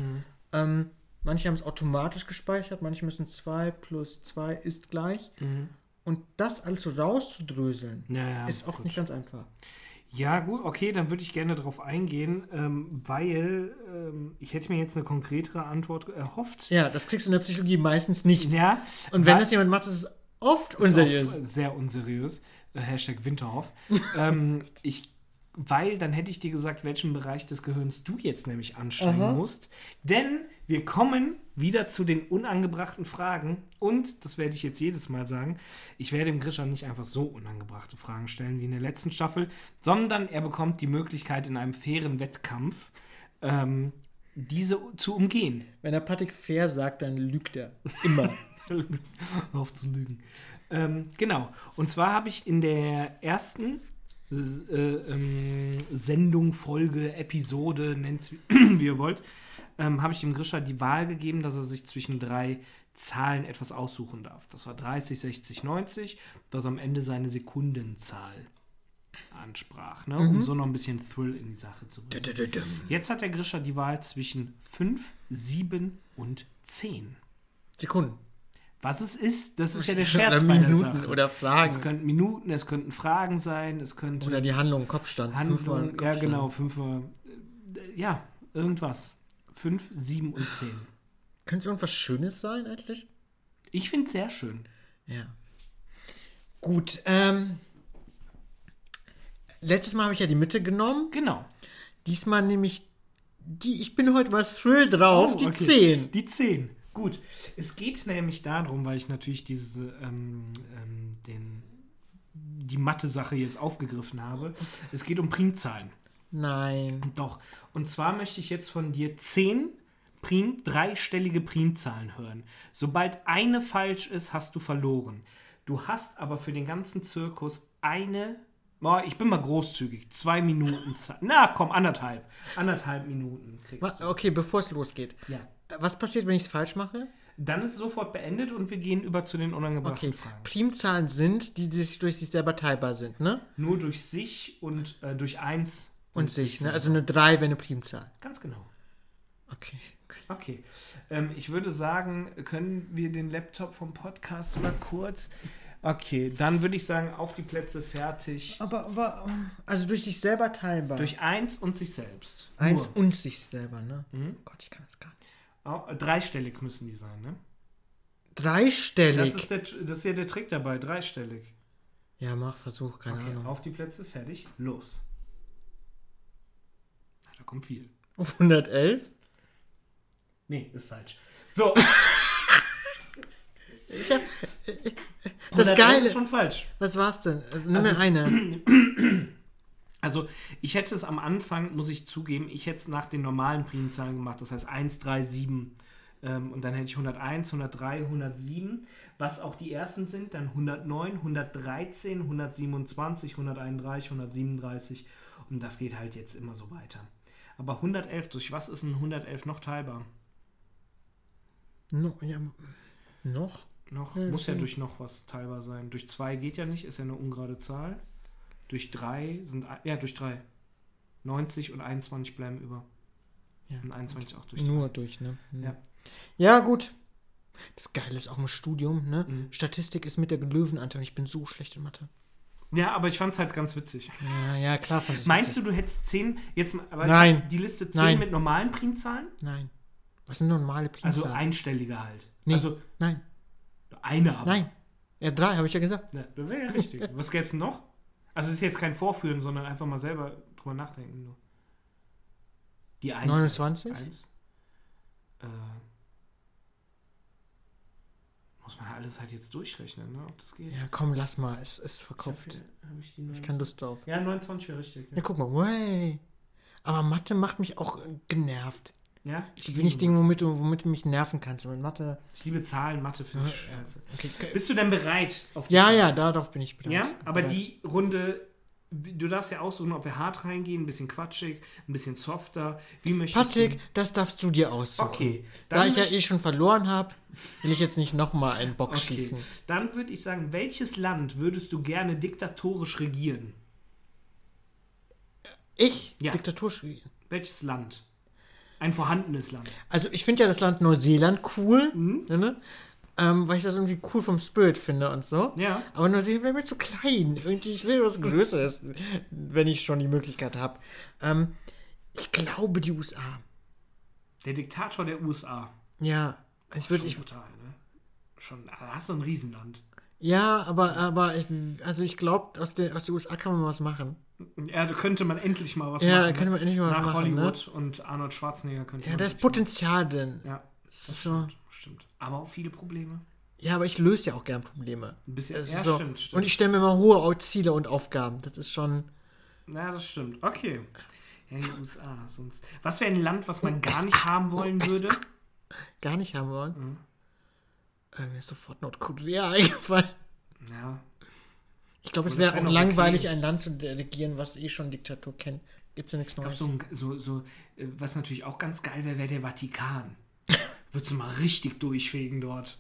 Speaker 1: Ähm, manche haben es automatisch gespeichert, manche müssen 2 plus 2 ist gleich. Und das alles so rauszudröseln,
Speaker 2: Ja, ja,
Speaker 1: ist oft
Speaker 2: gut.
Speaker 1: nicht ganz einfach.
Speaker 2: Ja, gut, okay, dann würde ich gerne darauf eingehen, ähm, weil ähm, ich hätte mir jetzt eine konkretere Antwort erhofft.
Speaker 1: Ja, das kriegst du in der Psychologie meistens nicht.
Speaker 2: Ja,
Speaker 1: Und wenn das jemand macht, ist es oft unseriös.
Speaker 2: auch sehr unseriös. Äh, Hashtag Winterhoff. ähm, ich, weil dann hätte ich dir gesagt, welchen Bereich des Gehirns du jetzt nämlich anstrengen
Speaker 1: Aha.
Speaker 2: musst. Denn wir kommen wieder zu den unangebrachten Fragen. Und, das werde ich jetzt jedes Mal sagen, ich werde dem Grisha nicht einfach so unangebrachte Fragen stellen wie in der letzten Staffel, sondern er bekommt die Möglichkeit, in einem fairen Wettkampf ähm, diese zu umgehen.
Speaker 1: Wenn der Patrick fair sagt, dann lügt er. Immer.
Speaker 2: auf zu lügen. Ähm, genau. Und zwar habe ich in der ersten äh, ähm, Sendung, Folge, Episode, nennt es wie ihr wollt, ähm, habe ich dem Grisha die Wahl gegeben, dass er sich zwischen drei Zahlen etwas aussuchen darf. Das war 30, 60, 90, was am Ende seine Sekundenzahl ansprach, ne? um so noch ein bisschen Thrill in die Sache zu bringen. Jetzt hat der Grisha die Wahl zwischen 5, 7 und 10.
Speaker 1: Sekunden.
Speaker 2: Was es ist, das ist ja der Scherz
Speaker 1: Oder
Speaker 2: bei der
Speaker 1: Minuten
Speaker 2: Sache.
Speaker 1: oder
Speaker 2: Es
Speaker 1: Fragen.
Speaker 2: könnten Minuten, es könnten Fragen sein, es könnte
Speaker 1: Oder die Handlung, Kopfstand. fünfmal
Speaker 2: Handlung, ja
Speaker 1: Kopfstand.
Speaker 2: genau, fünfmal, äh, ja, irgendwas. Fünf, sieben und zehn.
Speaker 1: Könnte es irgendwas Schönes sein, eigentlich?
Speaker 2: Ich finde es sehr schön.
Speaker 1: Ja. Gut, ähm. Letztes Mal habe ich ja die Mitte genommen.
Speaker 2: Genau.
Speaker 1: Diesmal nehme ich die. Ich bin heute mal Thrill drauf,
Speaker 2: Oh,
Speaker 1: die
Speaker 2: okay.
Speaker 1: 10.
Speaker 2: Die zehn. Gut. Es geht nämlich darum, weil ich natürlich diese, ähm, ähm, den, die Mathe-Sache jetzt aufgegriffen habe. Es geht um Primzahlen.
Speaker 1: Nein.
Speaker 2: Doch. Und zwar möchte ich jetzt von dir zehn Prim, dreistellige Primzahlen hören. Sobald eine falsch ist, hast du verloren. Du hast aber für den ganzen Zirkus eine. Oh, ich bin mal großzügig. Zwei Minuten Zeit. Na komm, anderthalb. Anderthalb Minuten kriegst du.
Speaker 1: Okay, bevor es losgeht.
Speaker 2: Ja.
Speaker 1: Was passiert, wenn ich es falsch mache?
Speaker 2: Dann ist es sofort beendet und wir gehen über zu den unangebrachten
Speaker 1: Okay,
Speaker 2: Fragen.
Speaker 1: Primzahlen sind, die, die sich durch sich selber teilbar sind, ne?
Speaker 2: Nur durch sich und äh, durch eins
Speaker 1: Und sich, ne? Also eine 3 wäre eine Primzahl.
Speaker 2: Ganz genau.
Speaker 1: Okay.
Speaker 2: Okay. Ähm, ich würde sagen, können wir den Laptop vom Podcast mal kurz. Okay, dann würde ich sagen, auf die Plätze fertig.
Speaker 1: Aber, aber, also durch sich selber teilbar.
Speaker 2: Durch eins und sich selbst.
Speaker 1: eins
Speaker 2: Nur.
Speaker 1: und sich selber, ne?
Speaker 2: Mhm.
Speaker 1: Oh Gott, ich kann das gar nicht.
Speaker 2: Au- Dreistellig müssen die sein, ne?
Speaker 1: Dreistellig.
Speaker 2: Das ist, der, das ist ja der Trick dabei, dreistellig.
Speaker 1: ja, mach, versuch, keine
Speaker 2: Okay,
Speaker 1: Ahnung.
Speaker 2: auf die Plätze, fertig, los. Kommt viel.
Speaker 1: Auf 111?
Speaker 2: Nee, ist falsch. So,
Speaker 1: Ich hab, das
Speaker 2: 111
Speaker 1: Geile.
Speaker 2: ist schon falsch.
Speaker 1: Was war's denn? Also, nimm
Speaker 2: Also
Speaker 1: mir eine.
Speaker 2: Also, ich hätte es am Anfang, muss ich zugeben, ich hätte es nach den normalen Primzahlen gemacht. Das heißt 1, 3, 7. Ähm, und dann hätte ich 101, 103, 107. Was auch die ersten sind, dann 109, 113, 127, 131, 137. Und das geht halt jetzt immer so weiter. Aber 111, durch was ist ein 111 noch teilbar?
Speaker 1: No, ja, noch?
Speaker 2: Noch,
Speaker 1: Ja,
Speaker 2: muss ja durch noch was teilbar sein. Durch 2 geht ja nicht, ist ja eine ungerade Zahl. Durch 3 sind, ja, durch 3. 90 und 21 bleiben über.
Speaker 1: Ja,
Speaker 2: Und 21 auch durch
Speaker 1: Nur
Speaker 2: 3.
Speaker 1: durch, ne? Hm.
Speaker 2: Ja.
Speaker 1: Ja, gut. Das Geile ist auch im Studium, ne?
Speaker 2: Mhm.
Speaker 1: Statistik ist mit der Löwenanteil. Ich bin so schlecht in Mathe.
Speaker 2: Ja, aber ich fand es halt ganz witzig.
Speaker 1: Ja, ja, klar. fast
Speaker 2: Meinst du, du hättest 10, jetzt aber
Speaker 1: Nein.
Speaker 2: die Liste 10
Speaker 1: Nein.
Speaker 2: mit normalen Primzahlen?
Speaker 1: Nein. Was sind normale Primzahlen?
Speaker 2: Also einstellige halt.
Speaker 1: Nee.
Speaker 2: Also
Speaker 1: Nein.
Speaker 2: eine aber.
Speaker 1: Nein. Ja, drei, habe ich ja gesagt.
Speaker 2: Ja, das wäre ja richtig. Was gäbe es noch? Also es ist jetzt kein Vorführen, sondern einfach mal selber drüber nachdenken. Nur. Die 1.
Speaker 1: 29?
Speaker 2: 1. Äh, muss man alles halt jetzt durchrechnen, ne? ob das geht.
Speaker 1: Ja, komm, lass mal. Es ist verkopft.
Speaker 2: Ich,
Speaker 1: Ich
Speaker 2: 29?
Speaker 1: kann Lust drauf.
Speaker 2: Ja, 29 wäre richtig.
Speaker 1: Ja, guck mal. Way. Aber Mathe macht mich auch genervt.
Speaker 2: Ja,
Speaker 1: Ich bin nicht Dinge, womit du, womit du mich nerven kannst. Aber Mathe.
Speaker 2: Ich liebe Zahlen, Mathe finde ich
Speaker 1: Ja,
Speaker 2: scheiße.
Speaker 1: Okay.
Speaker 2: Bist du denn bereit?
Speaker 1: Ja,
Speaker 2: Frage?
Speaker 1: ja, darauf bin ich bereit.
Speaker 2: Ja, aber
Speaker 1: Bereit.
Speaker 2: die Runde, du darfst ja aussuchen, ob wir hart reingehen, ein bisschen quatschig, ein bisschen softer. Wie möchtest
Speaker 1: Patrick, das darfst du dir aussuchen.
Speaker 2: Okay,
Speaker 1: Da ich ja eh schon verloren habe, will ich jetzt nicht nochmal einen Bock
Speaker 2: Okay.
Speaker 1: schießen.
Speaker 2: Dann würde ich sagen, welches Land würdest du gerne diktatorisch regieren?
Speaker 1: Ich?
Speaker 2: Ja.
Speaker 1: Diktatorisch.
Speaker 2: Welches Land? Ein vorhandenes Land.
Speaker 1: Also ich finde ja das Land Neuseeland cool,
Speaker 2: Mhm.
Speaker 1: ne? Ähm, weil ich das irgendwie cool vom Spirit finde und so.
Speaker 2: Ja.
Speaker 1: Aber Neuseeland wäre mir zu klein. Irgendwie, ich will was Größeres, wenn ich schon die Möglichkeit habe. Ähm, ich glaube die USA.
Speaker 2: Der Diktator der USA.
Speaker 1: Ja, ich würde, ich,
Speaker 2: brutal, ne? Schon, da hast du ein Riesenland.
Speaker 1: ja, aber, aber, ich, also ich glaube, aus den, aus den USA kann man was machen.
Speaker 2: Ja, da könnte man endlich mal was
Speaker 1: Ja,
Speaker 2: machen.
Speaker 1: da könnte man endlich mal was
Speaker 2: Nach
Speaker 1: machen, ne?
Speaker 2: Hollywood und Arnold Schwarzenegger könnte
Speaker 1: Ja,
Speaker 2: man
Speaker 1: da ist Potenzial drin.
Speaker 2: Ja,
Speaker 1: Das ist so,
Speaker 2: stimmt, stimmt. Aber auch viele Probleme.
Speaker 1: ja, aber ich löse ja auch gern Probleme.
Speaker 2: Ein bisschen, ja,
Speaker 1: so.
Speaker 2: stimmt, stimmt.
Speaker 1: Und ich stelle mir immer hohe Ziele und Aufgaben. Das ist schon.
Speaker 2: Ja, das stimmt. Okay. Ja, die USA. Sonst. Was wäre ein Land, was man gar nicht haben wollen
Speaker 1: USA.
Speaker 2: würde?
Speaker 1: gar nicht haben wollen.
Speaker 2: Mhm.
Speaker 1: Äh, mir ist sofort Nordkorea eingefallen.
Speaker 2: Ja.
Speaker 1: Ich glaube, es wäre
Speaker 2: wär
Speaker 1: auch langweilig,
Speaker 2: okay.
Speaker 1: ein Land zu regieren, was eh schon Diktatur kennt. Gibt es ja nichts
Speaker 2: Ich glaub,
Speaker 1: Neues.
Speaker 2: so, ein- so, so, äh, was natürlich auch ganz geil wäre, wäre der Vatikan. Würdest du mal richtig durchfegen dort.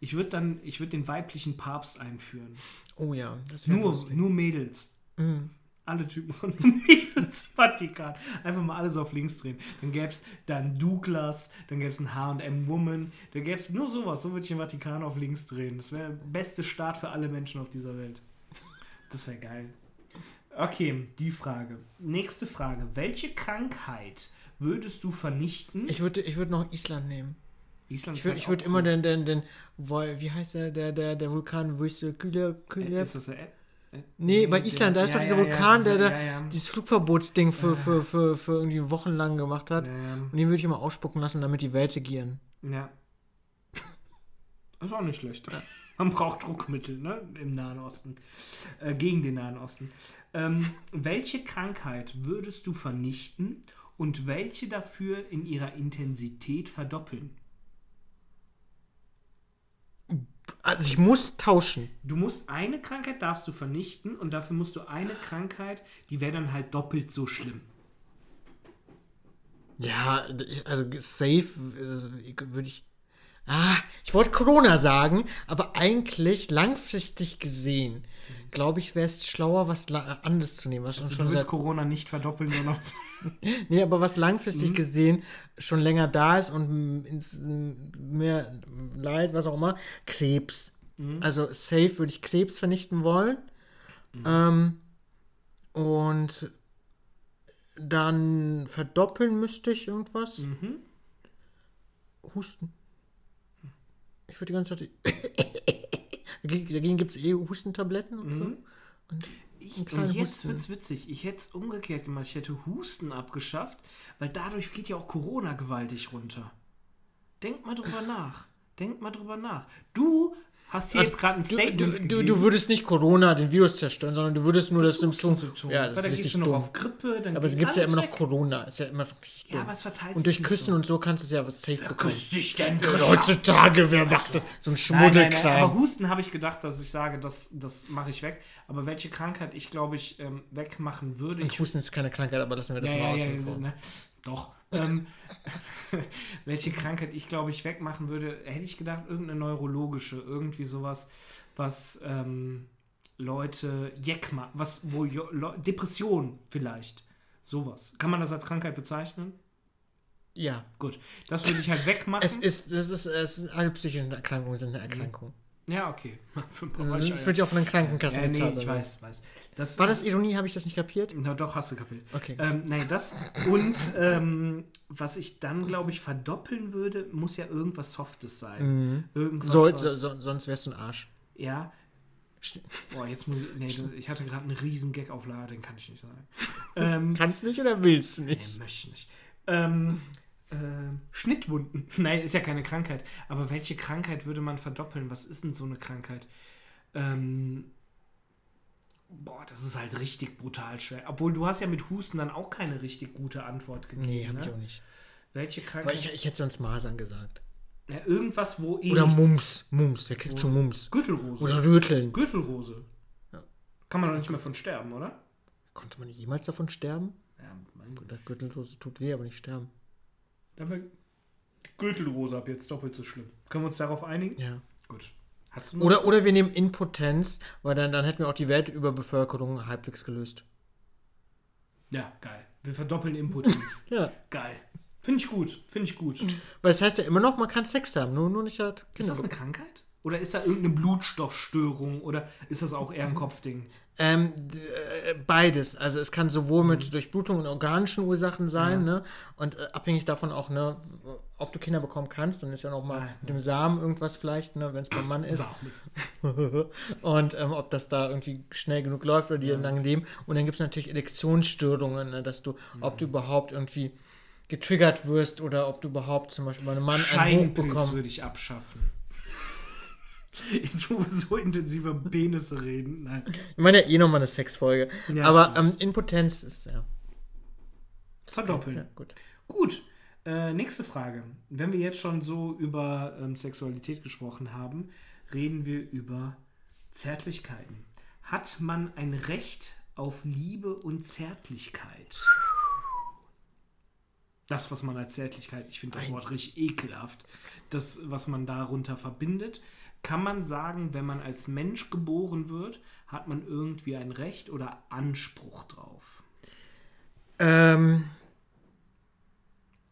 Speaker 2: Ich würde dann, ich würde den weiblichen Papst einführen.
Speaker 1: oh ja, das wäre
Speaker 2: Nur,
Speaker 1: lustig.
Speaker 2: nur Mädels.
Speaker 1: Mhm.
Speaker 2: Alle Typen von Mädels Vatikan. Einfach mal alles auf links drehen. Dann gäbe es dann Douglas, dann gäbe es ein H&M Woman. Da gäbe es nur sowas. So würde ich den Vatikan auf links drehen. Das wäre der beste Start für alle Menschen auf dieser Welt. Das wäre geil. Okay, die Frage. Nächste Frage. Welche Krankheit würdest du vernichten?
Speaker 1: Ich würde ich würd noch Island nehmen.
Speaker 2: Island
Speaker 1: Ich würde
Speaker 2: halt
Speaker 1: würd immer den, den, den, Vol- wie heißt der, der, der, der Vulkan, wo ich so, Kühle, Kühle,
Speaker 2: Ist das der Ä-
Speaker 1: Nee, bei Island, da ist doch dieser Vulkan, der da
Speaker 2: ja, ja.
Speaker 1: dieses Flugverbotsding für, für, für, für irgendwie wochenlang gemacht hat.
Speaker 2: Ja, ja.
Speaker 1: Und den würde ich immer ausspucken lassen, damit die Welt regieren.
Speaker 2: Ja. Ist auch nicht schlecht. Man braucht Druckmittel, ne? Im Nahen Osten. Äh, gegen den Nahen Osten. Ähm, welche Krankheit würdest du vernichten und welche dafür in ihrer Intensität verdoppeln?
Speaker 1: Also ich muss tauschen.
Speaker 2: Du musst eine Krankheit darfst du vernichten und dafür musst du eine Krankheit, die wäre dann halt doppelt so schlimm.
Speaker 1: Ja, also safe äh, würde ich. Ah, ich wollte Corona sagen, aber eigentlich langfristig gesehen, glaube ich, wäre es schlauer, was anderes zu nehmen. Was
Speaker 2: Also
Speaker 1: schon
Speaker 2: du willst Corona nicht verdoppeln, sondern
Speaker 1: nee, aber was
Speaker 2: Mhm.
Speaker 1: langfristig gesehen schon länger da ist und mehr Leid, was auch immer, Krebs.
Speaker 2: Mhm.
Speaker 1: Also safe würde ich Krebs vernichten wollen.
Speaker 2: Mhm.
Speaker 1: Ähm, und dann verdoppeln müsste ich irgendwas.
Speaker 2: mhm.
Speaker 1: Husten. Ich würde die ganze Zeit. dagegen gibt es eh Hustentabletten und so.
Speaker 2: Mhm.
Speaker 1: Und
Speaker 2: und jetzt
Speaker 1: Husten.
Speaker 2: wird's witzig. Ich hätte es umgekehrt gemacht. Ich hätte Husten abgeschafft, weil dadurch geht ja auch Corona gewaltig runter. Denk mal drüber nach. Denk mal drüber nach. Du hast hier jetzt gerade ein
Speaker 1: du,
Speaker 2: Statement
Speaker 1: du, du, du würdest nicht Corona, den Virus zerstören, sondern du würdest nur das,
Speaker 2: Das
Speaker 1: Symptom.
Speaker 2: Symptom.
Speaker 1: Ja, das
Speaker 2: Weil
Speaker 1: ist richtig
Speaker 2: gehst du noch
Speaker 1: dumm.
Speaker 2: auf Grippe, dann
Speaker 1: aber es gibt ja immer noch
Speaker 2: weg.
Speaker 1: Corona. Ist ja immer noch richtig
Speaker 2: Ja,
Speaker 1: dumm.
Speaker 2: aber es verteilt
Speaker 1: Und durch Küssen
Speaker 2: so.
Speaker 1: und so kannst du es ja was safe bekommen.
Speaker 2: Küsst dich denn
Speaker 1: Heutzutage, wer macht das? So ein
Speaker 2: Nein, nein, nein, aber
Speaker 1: Schmuddelkram.
Speaker 2: Husten habe ich gedacht, dass ich sage, das, das mache ich weg. Aber welche Krankheit ich, glaube ich, ähm, wegmachen würde, ich
Speaker 1: Husten ist keine Krankheit, aber lassen wir das
Speaker 2: ja,
Speaker 1: mal
Speaker 2: ja,
Speaker 1: außen
Speaker 2: ja,
Speaker 1: vor.
Speaker 2: ne? Doch. ähm, welche Krankheit ich, glaube ich, wegmachen würde, hätte ich gedacht, irgendeine neurologische, irgendwie sowas, was ähm, Leute Jeck macht, was, wo Le- Depression vielleicht. Sowas. Kann man das als Krankheit bezeichnen?
Speaker 1: Ja.
Speaker 2: Gut. Das würde ich halt wegmachen.
Speaker 1: Es ist, das ist, es ist alle psychischen Erkrankungen sind eine Erkrankung.
Speaker 2: Ja, okay.
Speaker 1: Also, das wird ja auch von den Krankenkassen
Speaker 2: nee,
Speaker 1: bezahlt,
Speaker 2: ich
Speaker 1: oder?
Speaker 2: weiß, weiß. Das,
Speaker 1: War das Ironie? Habe ich das nicht kapiert?
Speaker 2: Na doch, hast du kapiert.
Speaker 1: Okay.
Speaker 2: Ähm, nein, das. Und ähm, was ich dann, glaube ich, verdoppeln würde, muss ja irgendwas Softes sein. Irgendwas.
Speaker 1: Soll,
Speaker 2: was-
Speaker 1: so, so, sonst wärst du ein Arsch.
Speaker 2: Ja. Boah, jetzt muss ich. Nee, ich hatte gerade einen riesen Gag auf Lager, den kann ich nicht sagen. Ähm,
Speaker 1: Kannst du nicht oder willst du
Speaker 2: nee,
Speaker 1: nicht?
Speaker 2: möchte ich nicht. Ähm, ähm, Schnittwunden. Nein, ist ja keine Krankheit. Aber welche Krankheit würde man verdoppeln? Was ist denn so eine Krankheit? Ähm, boah, das ist halt richtig brutal schwer. Obwohl du hast ja mit Husten dann auch keine richtig gute Antwort gegeben.
Speaker 1: Nee, habe
Speaker 2: ne?
Speaker 1: ich auch nicht.
Speaker 2: Welche
Speaker 1: Aber
Speaker 2: Krankheit?
Speaker 1: ich, ich hätte sonst Masern gesagt.
Speaker 2: ja, irgendwas, wo eh
Speaker 1: Oder Mumps. Mumps. Wer kriegt schon Mumps?
Speaker 2: Gürtelrose.
Speaker 1: Oder Röteln.
Speaker 2: Gürtelrose.
Speaker 1: Ja.
Speaker 2: Kann man doch nicht mehr von sterben, oder?
Speaker 1: Konnte man jemals davon sterben?
Speaker 2: Ja, mein Gott.
Speaker 1: Gürtelrose tut weh, aber nicht sterben.
Speaker 2: Dann wäre Gürtelrose ab jetzt doppelt so schlimm. Können wir uns darauf einigen?
Speaker 1: Ja.
Speaker 2: Gut.
Speaker 1: Oder, oder wir nehmen Impotenz, weil dann, dann hätten wir auch die Weltüberbevölkerung halbwegs gelöst.
Speaker 2: Ja, geil. Wir verdoppeln Impotenz.
Speaker 1: Ja.
Speaker 2: geil. Finde ich gut. Finde ich gut.
Speaker 1: Weil das heißt ja immer noch, man kann Sex haben, nur, nur nicht halt
Speaker 2: Ist
Speaker 1: Kinder.
Speaker 2: das eine Krankheit? Oder ist da irgendeine Blutstoffstörung? Oder ist das auch eher ein Kopfding?
Speaker 1: Ähm, äh, beides. Also es kann sowohl mit Durchblutung und organischen Ursachen sein,
Speaker 2: Ja.
Speaker 1: ne? Und äh, abhängig davon auch, ne, ob du Kinder bekommen kannst, dann ist ja noch mal
Speaker 2: Ah,
Speaker 1: mit dem Samen irgendwas vielleicht, ne, wenn es beim Mann ist. und ähm, ob das da irgendwie schnell genug läuft oder die lange leben. Und dann gibt es natürlich Elektionsstörungen, ne, dass du, ob du überhaupt irgendwie getriggert wirst oder ob du überhaupt zum Beispiel bei einem Mann einen Hoch bekommst.
Speaker 2: würde ich abschaffen. Jetzt, wo wir so intensiv über Penisse reden. Nein.
Speaker 1: Ich meine ja eh nochmal eine Sexfolge.
Speaker 2: Ja,
Speaker 1: Aber ähm, Impotenz ist ja.
Speaker 2: Verdoppeln.
Speaker 1: ja gut.
Speaker 2: Gut. Äh, nächste Frage. Wenn wir jetzt schon so über ähm, Sexualität gesprochen haben, reden wir über Zärtlichkeiten. Hat man ein Recht auf Liebe und Zärtlichkeit? Das, was man als Zärtlichkeit, ich finde das Wort richtig ekelhaft, das, was man darunter verbindet, kann man sagen, wenn man als Mensch geboren wird, hat man irgendwie ein Recht oder Anspruch drauf?
Speaker 1: Ähm,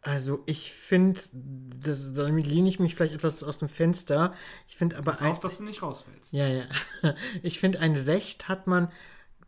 Speaker 1: also ich finde, damit lehne ich mich vielleicht etwas aus dem Fenster. Ich finde aber
Speaker 2: Pass
Speaker 1: ein,
Speaker 2: auf, dass du nicht rausfällst.
Speaker 1: ja, ja. Ich finde, ein Recht hat man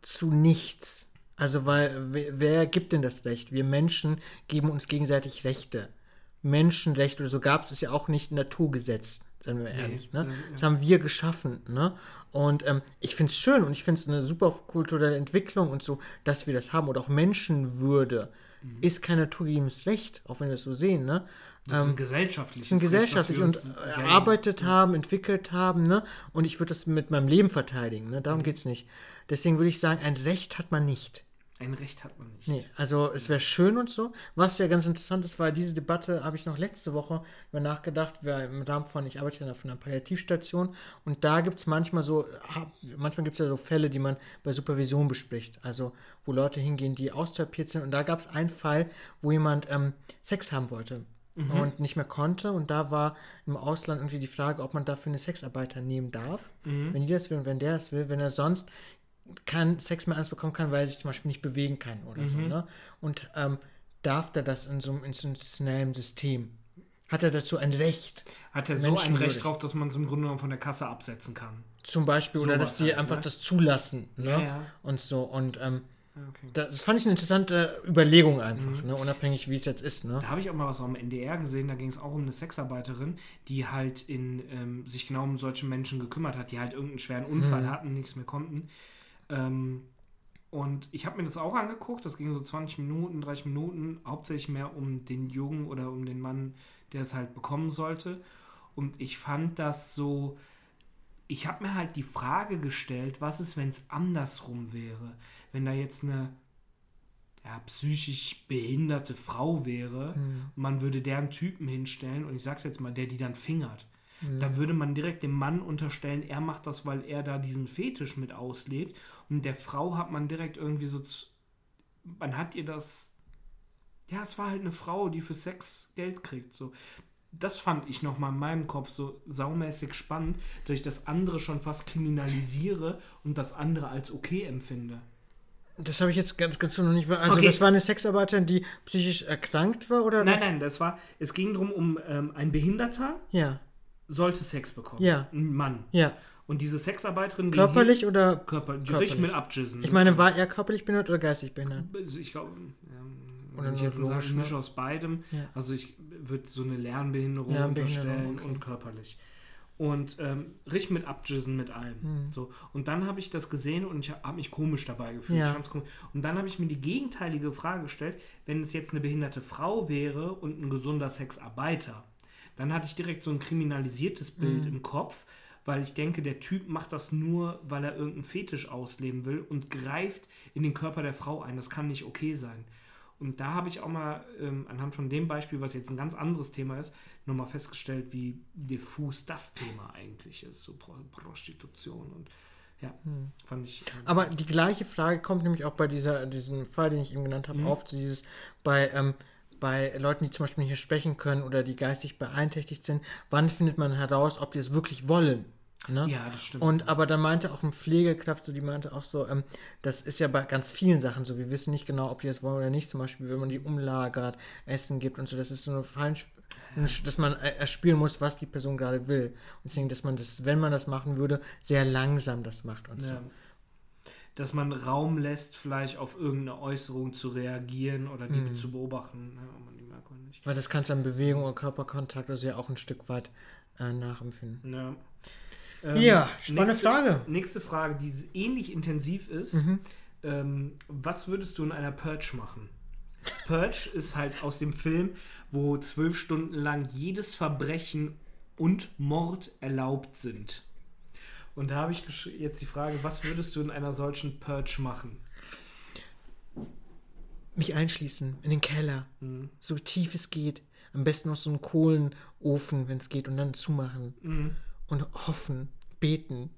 Speaker 1: zu nichts. Also, weil, wer, wer gibt denn das Recht? Wir Menschen geben uns gegenseitig Rechte. Menschenrecht oder so gab es ja auch nicht Naturgesetz, seien wir ehrlich. Ne?
Speaker 2: ja.
Speaker 1: Das haben wir geschaffen. Ne? Und ähm, ich finde es schön und ich finde es eine super kulturelle Entwicklung und so, dass wir das haben. Und auch Menschenwürde
Speaker 2: Mhm.
Speaker 1: ist kein naturgegebenes Recht, auch wenn wir es so sehen. Ne?
Speaker 2: Das ist ein gesellschaftliches
Speaker 1: sind
Speaker 2: Recht,
Speaker 1: gesellschaftlich und äh, erarbeitet haben, entwickelt haben, ne? Und ich würde das mit meinem Leben verteidigen, ne?
Speaker 2: Mhm.
Speaker 1: Darum geht es nicht. Deswegen würde ich sagen, ein Recht hat man nicht.
Speaker 2: Ein Recht hat man nicht.
Speaker 1: Nee, also es wäre schön und so. Was ja ganz interessant ist, war diese Debatte, habe ich noch letzte Woche über nachgedacht, weil im Rahmen von, ich arbeite ja auf einer Palliativstation und da gibt es manchmal so, manchmal gibt es ja so Fälle, die man bei Supervision bespricht. Also wo Leute hingehen, die austherapiert sind und da gab es einen Fall, wo jemand ähm, Sex haben wollte und nicht mehr konnte und da war im Ausland irgendwie die Frage, ob man dafür eine Sexarbeiter nehmen darf, wenn die das will und wenn der das will, wenn er sonst keinen Sex mehr anders bekommen kann, weil er sich zum Beispiel nicht bewegen kann oder so. Ne? Und ähm, darf er das in so einem institutionellen System? Hat er dazu ein Recht?
Speaker 2: Hat er so ein. Recht drauf, dass man es im Grunde genommen von der Kasse absetzen kann?
Speaker 1: Zum Beispiel, oder
Speaker 2: Sowas
Speaker 1: dass die
Speaker 2: halt,
Speaker 1: einfach
Speaker 2: ne?
Speaker 1: das zulassen. Ne?
Speaker 2: Ja, ja.
Speaker 1: Und so. Und ähm,
Speaker 2: okay.
Speaker 1: das fand ich eine interessante Überlegung einfach, ne? unabhängig wie es jetzt ist. Ne?
Speaker 2: Da habe ich auch mal was am NDR gesehen, da ging es auch um eine Sexarbeiterin, die halt in, ähm, sich genau um solche Menschen gekümmert hat, die halt irgendeinen schweren Unfall hatten, nichts mehr konnten. Ähm, und ich habe mir das auch angeguckt, das ging so 20 Minuten, 30 Minuten, hauptsächlich mehr um den Jungen oder um den Mann, der es halt bekommen sollte. Und ich fand das so, ich habe mir halt die Frage gestellt, was ist, wenn es andersrum wäre? Wenn da jetzt eine ja, psychisch behinderte Frau wäre und man würde deren Typen hinstellen und ich sag's jetzt mal, der die dann fingert. Da würde man direkt dem Mann unterstellen, er macht das, weil er da diesen Fetisch mit auslebt. Und der Frau hat man direkt irgendwie so. Man hat ihr das. Ja, es war halt eine Frau, die für Sex Geld kriegt. So. Das fand ich nochmal in meinem Kopf so saumäßig spannend, dass ich das andere schon fast kriminalisiere und das andere als okay empfinde.
Speaker 1: Das habe ich jetzt ganz, ganz so noch nicht. Also,
Speaker 2: Okay.
Speaker 1: das war eine Sexarbeiterin, die psychisch erkrankt war, oder?
Speaker 2: Nein,
Speaker 1: das?
Speaker 2: nein, das war. Es ging darum, um ähm, ein Behinderter,
Speaker 1: Ja.
Speaker 2: Sollte Sex bekommen.
Speaker 1: Ja.
Speaker 2: Ein Mann.
Speaker 1: Ja.
Speaker 2: Und diese Sexarbeiterin
Speaker 1: Körperlich
Speaker 2: hin,
Speaker 1: oder.
Speaker 2: Körper,
Speaker 1: körperlich?
Speaker 2: mit abjissen.
Speaker 1: Ich meine, war er körperlich behindert oder geistig behindert?
Speaker 2: Also ich glaube, ähm,
Speaker 1: Oder
Speaker 2: wenn ich jetzt sage,
Speaker 1: neurologisch,
Speaker 2: ich mische
Speaker 1: ne?
Speaker 2: aus beidem.
Speaker 1: Ja.
Speaker 2: Also ich würde so eine Lernbehinderung,
Speaker 1: Lernbehinderung,
Speaker 2: unterstellen
Speaker 1: okay.
Speaker 2: und körperlich. Und ähm, richtig mit abjissen mit allem.
Speaker 1: Hm.
Speaker 2: So. Und dann habe ich das gesehen und ich habe mich komisch dabei gefühlt.
Speaker 1: Ja.
Speaker 2: Komisch. Und dann habe ich mir die gegenteilige Frage gestellt, wenn es jetzt eine behinderte Frau wäre und ein gesunder Sexarbeiter, dann hatte ich direkt so ein kriminalisiertes Bild
Speaker 1: Hm.
Speaker 2: im Kopf, weil ich denke, der Typ macht das nur, weil er irgendeinen Fetisch ausleben will und greift in den Körper der Frau ein. Das kann nicht okay sein. Und da habe ich auch mal ähm, anhand von dem Beispiel, was jetzt ein ganz anderes Thema ist, nochmal festgestellt, wie diffus das Thema eigentlich ist, so Pro Prostitution und ja, fand ich. ähm,
Speaker 1: Aber die gleiche Frage kommt nämlich auch bei dieser, diesem Fall, den ich eben genannt habe, auf, zu dieses bei, ähm, bei Leuten, die zum Beispiel nicht sprechen können oder die geistig beeinträchtigt sind, wann findet man heraus, ob die es wirklich wollen? Ne?
Speaker 2: ja, das stimmt.
Speaker 1: Und aber dann meinte auch eine Pflegekraft, so die meinte auch so, ähm, das ist ja bei ganz vielen Sachen so. Wir wissen nicht genau, ob die das wollen oder nicht. Zum Beispiel, wenn man die umlagert, Essen gibt und so. Das ist so eine Fein, dass man äh, erspüren muss, was die Person gerade will. Und deswegen, dass man das, wenn man das machen würde, sehr langsam das macht und so.
Speaker 2: Dass man Raum lässt, vielleicht auf irgendeine Äußerung zu reagieren oder die
Speaker 1: Mhm.
Speaker 2: zu beobachten, ne, ob man die nicht.
Speaker 1: Weil das kannst du an Bewegung und Körperkontakt also ja auch ein Stück weit äh, nachempfinden.
Speaker 2: Ja.
Speaker 1: Ja, spannende
Speaker 2: nächste,
Speaker 1: Frage. Mhm.
Speaker 2: Nächste Frage, die ähnlich intensiv ist. Ähm, was würdest du in einer Purge machen? Purge ist halt aus dem Film, wo zwölf Stunden lang jedes Verbrechen und Mord erlaubt sind. Und da habe ich jetzt die Frage, was würdest du in einer solchen Purge machen?
Speaker 1: Mich einschließen in den Keller,
Speaker 2: Mhm.
Speaker 1: so tief es geht. Am besten noch so einen Kohlenofen, wenn es geht, und dann zumachen.
Speaker 2: Mhm.
Speaker 1: und hoffen, beten.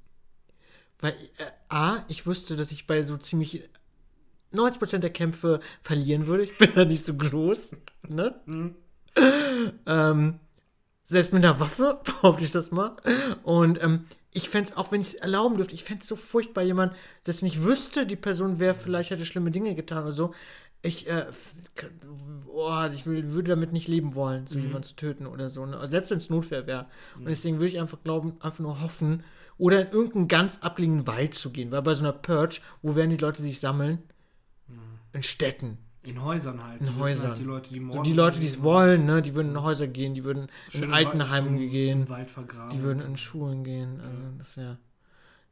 Speaker 1: Weil, äh, A, ich wusste, dass ich bei so ziemlich 90% der Kämpfe verlieren würde. Ich bin da nicht so groß. Ne?
Speaker 2: Mhm.
Speaker 1: Ähm, selbst mit einer Waffe, behaupte ich das mal. Und ähm, ich fände es, auch wenn ich es erlauben dürfte, ich fände es so furchtbar, jemand, das nicht wüsste, die Person wäre, vielleicht hätte schlimme Dinge getan oder so. Ich, äh, oh, ich will, würde damit nicht leben wollen, so jemanden zu töten oder so. Ne? Selbst wenn es Notwehr wäre. Und deswegen würde ich einfach glauben, einfach nur hoffen, oder in irgendeinen ganz abgelegenen Wald zu gehen. Weil bei so einer Purge, wo werden die Leute sich sammeln? In Städten.
Speaker 2: In Häusern halt.
Speaker 1: In
Speaker 2: Das wissen
Speaker 1: Häusern.
Speaker 2: Halt die Leute, die
Speaker 1: So die Leute, die es wollen, ne, die würden in Häuser gehen, die würden
Speaker 2: Schön
Speaker 1: in
Speaker 2: Wald-
Speaker 1: Altenheimen gehen,
Speaker 2: Wald vergraben.
Speaker 1: die würden in Schulen gehen. Also das wäre.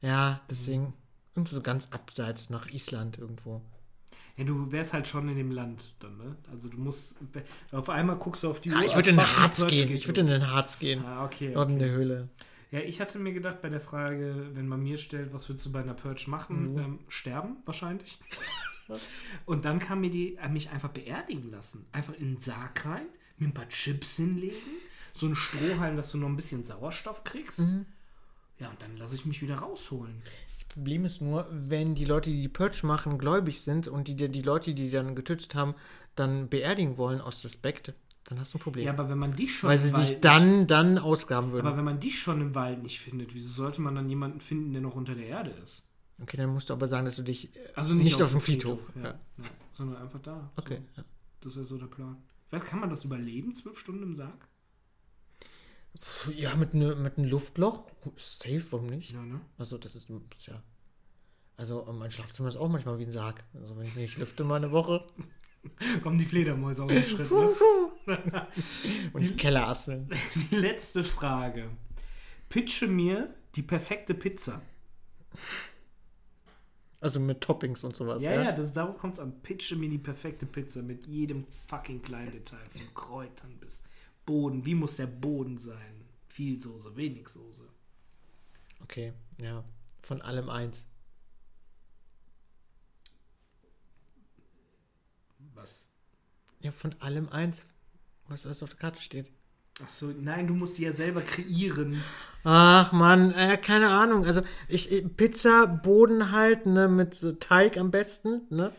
Speaker 1: Ja, deswegen irgendwo so ganz abseits nach Island irgendwo.
Speaker 2: Ja, du wärst halt schon in dem Land dann, ne? Also du musst. Auf einmal guckst du auf die
Speaker 1: Ja,
Speaker 2: Uhr.
Speaker 1: ich würde
Speaker 2: ah,
Speaker 1: in den Harz gehen. Ich würde in den Harz gehen.
Speaker 2: Ah, okay.
Speaker 1: Dort in
Speaker 2: okay.
Speaker 1: der Höhle.
Speaker 2: Ja, ich hatte mir gedacht bei der Frage, wenn man mir stellt, was würdest du bei einer Purge machen?
Speaker 1: Mhm.
Speaker 2: Ähm, sterben wahrscheinlich. Und dann kam mir die, äh, mich einfach beerdigen lassen. Einfach in den Sarg rein, mir ein paar Chips hinlegen, so ein Strohhalm, dass du noch ein bisschen Sauerstoff kriegst.
Speaker 1: Mhm.
Speaker 2: Ja, und dann lasse ich mich wieder rausholen.
Speaker 1: Das Problem ist nur, wenn die Leute, die die Purge machen, gläubig sind und die, die Leute, die die dann getötet haben, dann beerdigen wollen aus Respekt, dann hast du ein Problem.
Speaker 2: Ja, aber wenn man dich schon
Speaker 1: Weil
Speaker 2: im
Speaker 1: sie
Speaker 2: Wald
Speaker 1: dich dann, dann ausgraben würden.
Speaker 2: Aber wenn man dich schon im Wald nicht findet, wieso sollte man dann jemanden finden, der noch unter der Erde ist?
Speaker 1: Okay, dann musst du aber sagen, dass du dich äh,
Speaker 2: Also
Speaker 1: nicht, auf dem Friedhof.
Speaker 2: ja.
Speaker 1: Ja.
Speaker 2: Ja. sondern einfach da.
Speaker 1: Okay. Ja.
Speaker 2: So, das ist so der Plan. Weiß, kann man das überleben, zwölf Stunden im Sarg?
Speaker 1: Ja, mit, ne, mit einem Luftloch. Safe, warum nicht?
Speaker 2: Ja, ne?
Speaker 1: Also, das ist, ja. Also, ähm, mein Schlafzimmer ist auch manchmal wie ein Sarg. Also, wenn ich nicht lüfte mal eine Woche
Speaker 2: Kommen die Fledermäuse aus dem Schritt, ne?
Speaker 1: und die Kellerasseln.
Speaker 2: Die letzte Frage. Pitche mir die perfekte Pizza.
Speaker 1: Also mit Toppings und sowas.
Speaker 2: Ja, ja, das, darauf kommt es an. Pitche mir die perfekte Pizza mit jedem fucking kleinen Detail. Von Kräutern bis Boden. Wie muss der Boden sein? Viel Soße, wenig Soße.
Speaker 1: Okay, ja. Von allem eins.
Speaker 2: Was?
Speaker 1: Ja, von allem eins. Was alles auf der Karte steht.
Speaker 2: Achso, nein, du musst die ja selber kreieren.
Speaker 1: Ach man, äh, keine Ahnung. Also ich, ich- Pizza, Boden halt, ne, mit so Teig am besten, ne?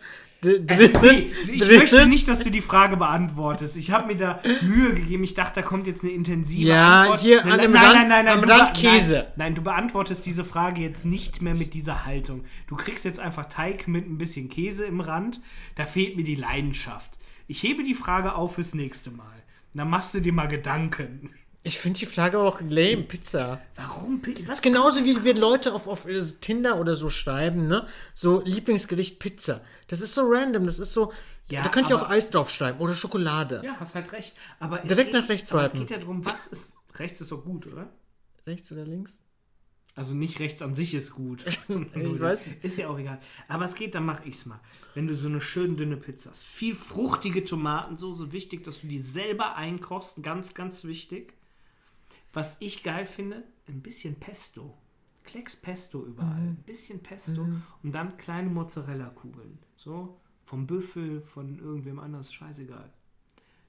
Speaker 1: D-
Speaker 2: Äh, nee, ich möchte nicht, dass du die Frage beantwortest. Ich habe mir da Mühe gegeben. Ich dachte, da kommt jetzt eine intensive
Speaker 1: Ja,
Speaker 2: Antwort.
Speaker 1: hier
Speaker 2: nein,
Speaker 1: an dem
Speaker 2: nein,
Speaker 1: Rand-
Speaker 2: nein, nein, nein,
Speaker 1: am Rand Käse.
Speaker 2: Nein, nein, du beantwortest diese Frage jetzt nicht mehr mit dieser Haltung. Du kriegst jetzt einfach Teig mit ein bisschen Käse im Rand. Da fehlt mir die Leidenschaft. Ich hebe die Frage auf fürs nächste Mal. Dann machst du dir mal Gedanken.
Speaker 1: Ich finde die Frage auch lame, Pizza.
Speaker 2: Warum Pizza?
Speaker 1: Das ist genauso wie wir Leute auf, auf Tinder oder so schreiben, ne? So Lieblingsgericht Pizza. Das ist so random, das ist so.
Speaker 2: Ja,
Speaker 1: da könnt ihr auch Eis draufschreiben oder Schokolade.
Speaker 2: Ja, hast halt recht. Aber
Speaker 1: Direkt
Speaker 2: geht,
Speaker 1: nach rechts
Speaker 2: aber es
Speaker 1: swipen.
Speaker 2: geht ja darum, was ist. Rechts ist doch gut, oder?
Speaker 1: Rechts oder links?
Speaker 2: Also nicht rechts an sich ist gut.
Speaker 1: Ich weiß
Speaker 2: Ist ja auch egal. Aber es geht, dann mach ich's mal. Wenn du so eine schön dünne Pizza hast, viel fruchtige Tomatensoße, wichtig, dass du die selber einkochst, ganz, ganz wichtig. Was ich geil finde, ein bisschen Pesto. Klecks Pesto überall. Ein bisschen Pesto und dann kleine Mozzarella-Kugeln. So, vom Büffel, von irgendwem anders, scheißegal.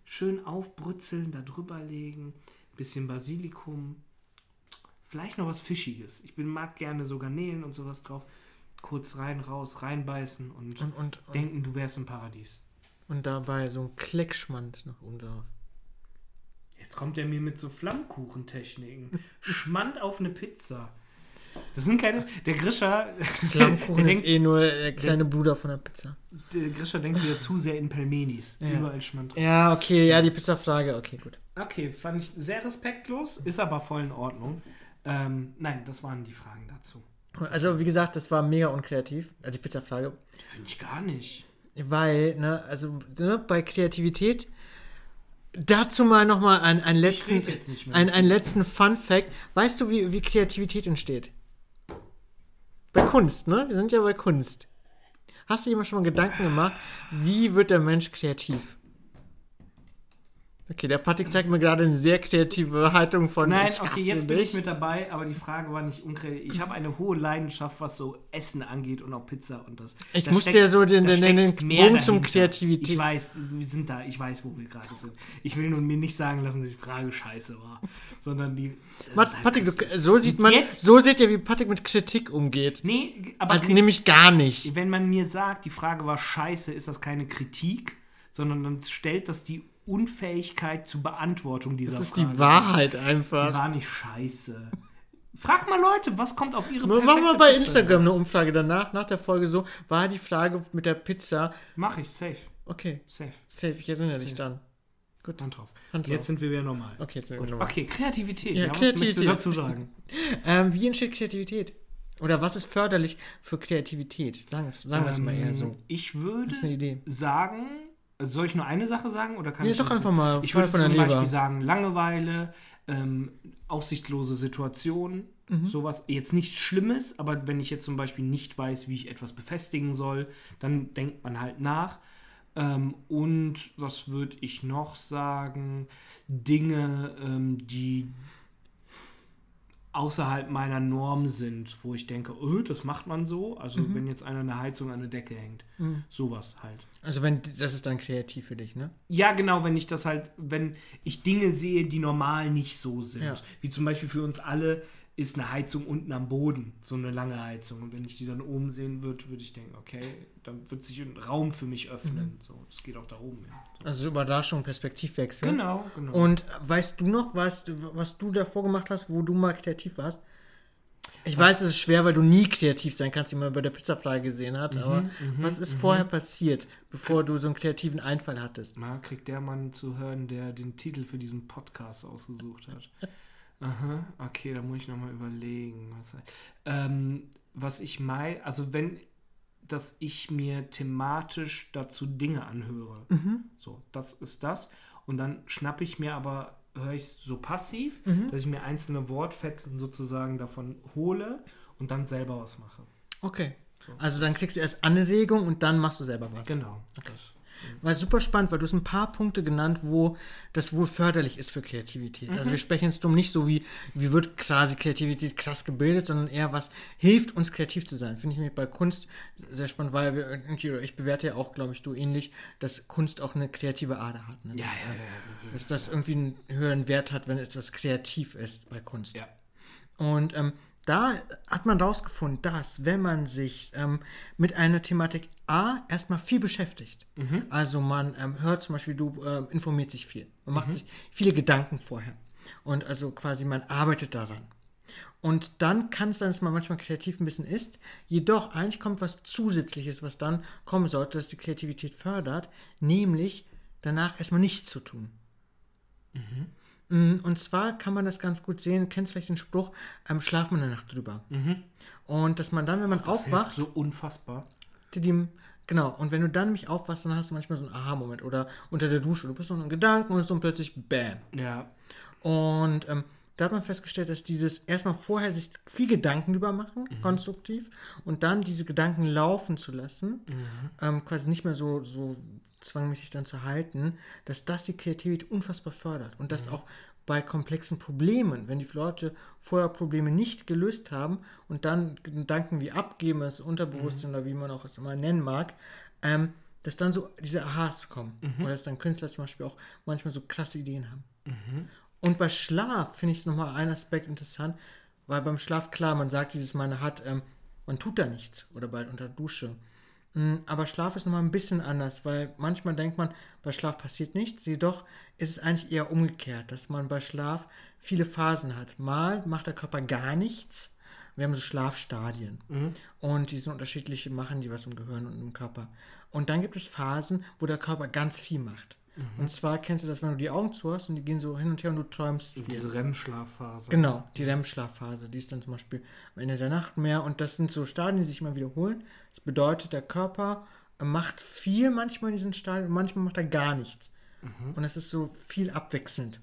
Speaker 2: Schön aufbrutzeln, da drüber legen, bisschen Basilikum, Vielleicht noch was Fischiges. Ich bin, mag gerne so Garnelen und sowas drauf. Kurz rein, raus, reinbeißen und,
Speaker 1: Und, und, und,
Speaker 2: denken, du wärst im Paradies.
Speaker 1: und dabei so ein Kleckschmand noch oben drauf.
Speaker 2: Jetzt kommt er mir mit so Flammkuchentechniken. Schmand auf eine Pizza. Das sind keine. Der Grischer.
Speaker 1: Flammkuchen
Speaker 2: der,
Speaker 1: ist
Speaker 2: denkt,
Speaker 1: eh nur der kleine Bruder von der Pizza.
Speaker 2: der Grischer denkt wieder zu sehr in Pelmenis.
Speaker 1: Ja.
Speaker 2: Überall Schmand drauf.
Speaker 1: Ja, okay, ja, die Pizzafrage, okay, gut.
Speaker 2: Okay, fand ich sehr respektlos, ist aber voll in Ordnung. Ähm, nein, das waren die Fragen dazu.
Speaker 1: Also, wie gesagt, das war mega unkreativ, also die Pizzafrage.
Speaker 2: Finde ich gar nicht.
Speaker 1: Weil, ne, also ne, bei Kreativität, dazu mal nochmal einen, einen letzten, einen, einen letzten Fun Fact. Weißt du, wie, wie Kreativität entsteht? Bei Kunst, ne? Wir sind ja bei Kunst. Hast du dir mal schon mal Gedanken gemacht, wie wird der Mensch kreativ? Okay, der Patrick zeigt mir gerade eine sehr kreative Haltung von
Speaker 2: Nein,
Speaker 1: ich
Speaker 2: okay, jetzt bin ich mit dabei, aber die Frage war nicht unkreativ. Ich habe eine hohe Leidenschaft, was so Essen angeht und auch Pizza und das.
Speaker 1: Ich
Speaker 2: Da
Speaker 1: musste ja so den- den- den
Speaker 2: mehr
Speaker 1: Bogen zum. Kreativität-
Speaker 2: Ich weiß, wir sind da, ich weiß, wo wir gerade sind. Ich will nun mir nicht sagen lassen, dass die Frage scheiße war, sondern die. ist halt
Speaker 1: Patrick,
Speaker 2: lustig.
Speaker 1: so sieht
Speaker 2: Und
Speaker 1: man,
Speaker 2: Jetzt,
Speaker 1: so seht ihr, wie Patrick mit Kritik umgeht.
Speaker 2: nee, aber
Speaker 1: Also nämlich gar nicht.
Speaker 2: wenn man mir sagt, die Frage war scheiße, ist das keine Kritik, sondern dann stellt das die Unfähigkeit zur Beantwortung dieser
Speaker 1: Das ist
Speaker 2: Frage.
Speaker 1: die Wahrheit
Speaker 2: Die
Speaker 1: einfach.
Speaker 2: war nicht scheiße. Frag mal Leute, was kommt auf ihre
Speaker 1: Mach mal bei
Speaker 2: Pizza?
Speaker 1: Instagram eine Umfrage danach, nach der Folge so, war die Frage mit der Pizza.
Speaker 2: Mach ich, safe,
Speaker 1: Okay,
Speaker 2: safe.
Speaker 1: safe, ich erinnere dich
Speaker 2: Safe.
Speaker 1: dann.
Speaker 2: Hand drauf.
Speaker 1: Hand drauf.
Speaker 2: Jetzt sind wir wieder normal.
Speaker 1: Okay, jetzt sind wir nochmal.
Speaker 2: Okay, Kreativität.
Speaker 1: Ja,
Speaker 2: Ja, was möchtest du
Speaker 1: Kreativität.
Speaker 2: dazu sagen?
Speaker 1: Ähm, wie entsteht Kreativität? Oder was ist förderlich für Kreativität? Sagen, wir- sagen wir es mal eher so.
Speaker 2: Ähm, Ich würde
Speaker 1: Das
Speaker 2: soll ich nur eine Sache sagen oder kann
Speaker 1: Nee,
Speaker 2: ich
Speaker 1: sag einfach mal,
Speaker 2: Ich würde zum
Speaker 1: Leber.
Speaker 2: Beispiel sagen Langeweile, ähm, aussichtslose Situationen,
Speaker 1: Mhm.
Speaker 2: sowas. Jetzt nichts Schlimmes, aber wenn ich jetzt zum Beispiel nicht weiß, wie ich etwas befestigen soll, dann denkt man halt nach. Ähm, und was würde ich noch sagen? Dinge, ähm, die außerhalb meiner Norm sind, wo ich denke, oh, das macht man so. Also
Speaker 1: Mhm.
Speaker 2: wenn jetzt einer eine Heizung an der Decke hängt. Sowas halt.
Speaker 1: Also wenn, das ist dann kreativ für dich, ne?
Speaker 2: Ja, genau, wenn ich das halt, wenn ich Dinge sehe, die normal nicht so sind.
Speaker 1: Ja.
Speaker 2: Wie zum Beispiel für uns alle ist eine Heizung unten am Boden, so eine lange Heizung. Und wenn ich die dann oben sehen würde, würde ich denken, okay, dann wird sich ein Raum für mich öffnen. So, das geht auch da oben hin. So.
Speaker 1: Also Überraschung, Perspektivwechsel.
Speaker 2: Genau, genau.
Speaker 1: Und weißt du noch, was, was du davor gemacht hast, wo du mal kreativ warst? Ich weiß, es ist schwer, weil du nie kreativ sein kannst, wie man bei der Pizzafrage gesehen hat,
Speaker 2: Mhm,
Speaker 1: aber was ist vorher passiert, bevor du so einen kreativen Einfall hattest?
Speaker 2: Na, kriegt der Mann zu hören, der den Titel für diesen Podcast ausgesucht hat. Aha, okay, da muss ich nochmal überlegen. Was, ähm, was ich meine, also wenn, dass ich mir thematisch dazu Dinge anhöre. So, das ist das. Und dann schnappe ich mir aber, höre ich so passiv, dass ich mir einzelne Wortfetzen sozusagen davon hole und dann selber was mache.
Speaker 1: Okay. Also dann kriegst du erst Anregung und dann machst du selber was.
Speaker 2: Genau. Das.
Speaker 1: War super spannend, weil du hast ein paar Punkte genannt, wo das wohl förderlich ist für Kreativität. Also wir sprechen jetzt drum nicht so wie, wie wird quasi Kreativität krass gebildet, sondern eher was hilft uns kreativ zu sein. Finde ich nämlich bei Kunst sehr spannend, weil wir irgendwie, oder ich bewerte ja auch, glaube ich, du ähnlich, dass Kunst auch eine kreative Ader hat. Ne?
Speaker 2: Ja,
Speaker 1: dass,
Speaker 2: ja, ja, ja,
Speaker 1: dass das irgendwie einen höheren Wert hat, wenn etwas kreativ ist bei Kunst.
Speaker 2: ja.
Speaker 1: Und ähm, da hat man rausgefunden, dass wenn man sich ähm, mit einer Thematik A erstmal viel beschäftigt, also man ähm, hört zum Beispiel, du ähm, informiert sich viel, man macht sich viele Gedanken vorher und also quasi man arbeitet daran. Und dann kann es sein, dass man manchmal kreativ ein bisschen ist. Jedoch eigentlich kommt was Zusätzliches, was dann kommen sollte, das die Kreativität fördert, nämlich danach erstmal nichts zu tun. Mm, Und zwar kann man das ganz gut sehen, du kennst vielleicht den Spruch, ähm, schlaf mal eine Nacht drüber. Und dass man dann, wenn man
Speaker 2: Mhm. Das
Speaker 1: aufwacht,
Speaker 2: so unfassbar.
Speaker 1: Didim. Genau, und wenn du dann nämlich aufwachst, dann hast du manchmal so einen Aha-Moment oder unter der Dusche, du bist noch in Gedanken und so und plötzlich BÄM.
Speaker 2: Ja.
Speaker 1: Und ähm, da hat man festgestellt, dass dieses erstmal vorher sich viel Gedanken drüber machen, konstruktiv, und dann diese Gedanken laufen zu lassen, ähm, quasi nicht mehr so, so zwangmäßig dann zu halten, dass das die Kreativität unfassbar fördert und dass auch bei komplexen Problemen, wenn die Leute vorher Probleme nicht gelöst haben und dann Gedanken wie abgeben, das Unterbewusstsein oder wie man auch es immer nennen mag, ähm, dass dann so diese Aha's kommen. Oder dass dann Künstler zum Beispiel auch manchmal so krasse Ideen haben. Und bei Schlaf finde ich es nochmal ein Aspekt interessant, weil beim Schlaf, klar, man sagt dieses, man hat, ähm, man tut da nichts oder bei unter Dusche. Mm, Aber Schlaf ist nochmal ein bisschen anders, weil manchmal denkt man, bei Schlaf passiert nichts, jedoch ist es eigentlich eher umgekehrt, dass man bei Schlaf viele Phasen hat. Mal macht der Körper gar nichts. Wir haben so Schlafstadien. Und die sind unterschiedlich, machen die was im Gehirn und im Körper. Und dann gibt es Phasen, wo der Körper ganz viel macht. Und zwar kennst du das, wenn du die Augen zu hast und die gehen so hin und her und du träumst viel.
Speaker 2: Diese REM-Schlafphase.
Speaker 1: Genau, die REM-Schlafphase, die ist dann zum Beispiel am Ende der Nacht mehr und das sind so Stadien, die sich immer wiederholen. Das bedeutet, der Körper macht viel manchmal in diesen Stadien und manchmal macht er gar nichts. Und es ist so viel abwechselnd.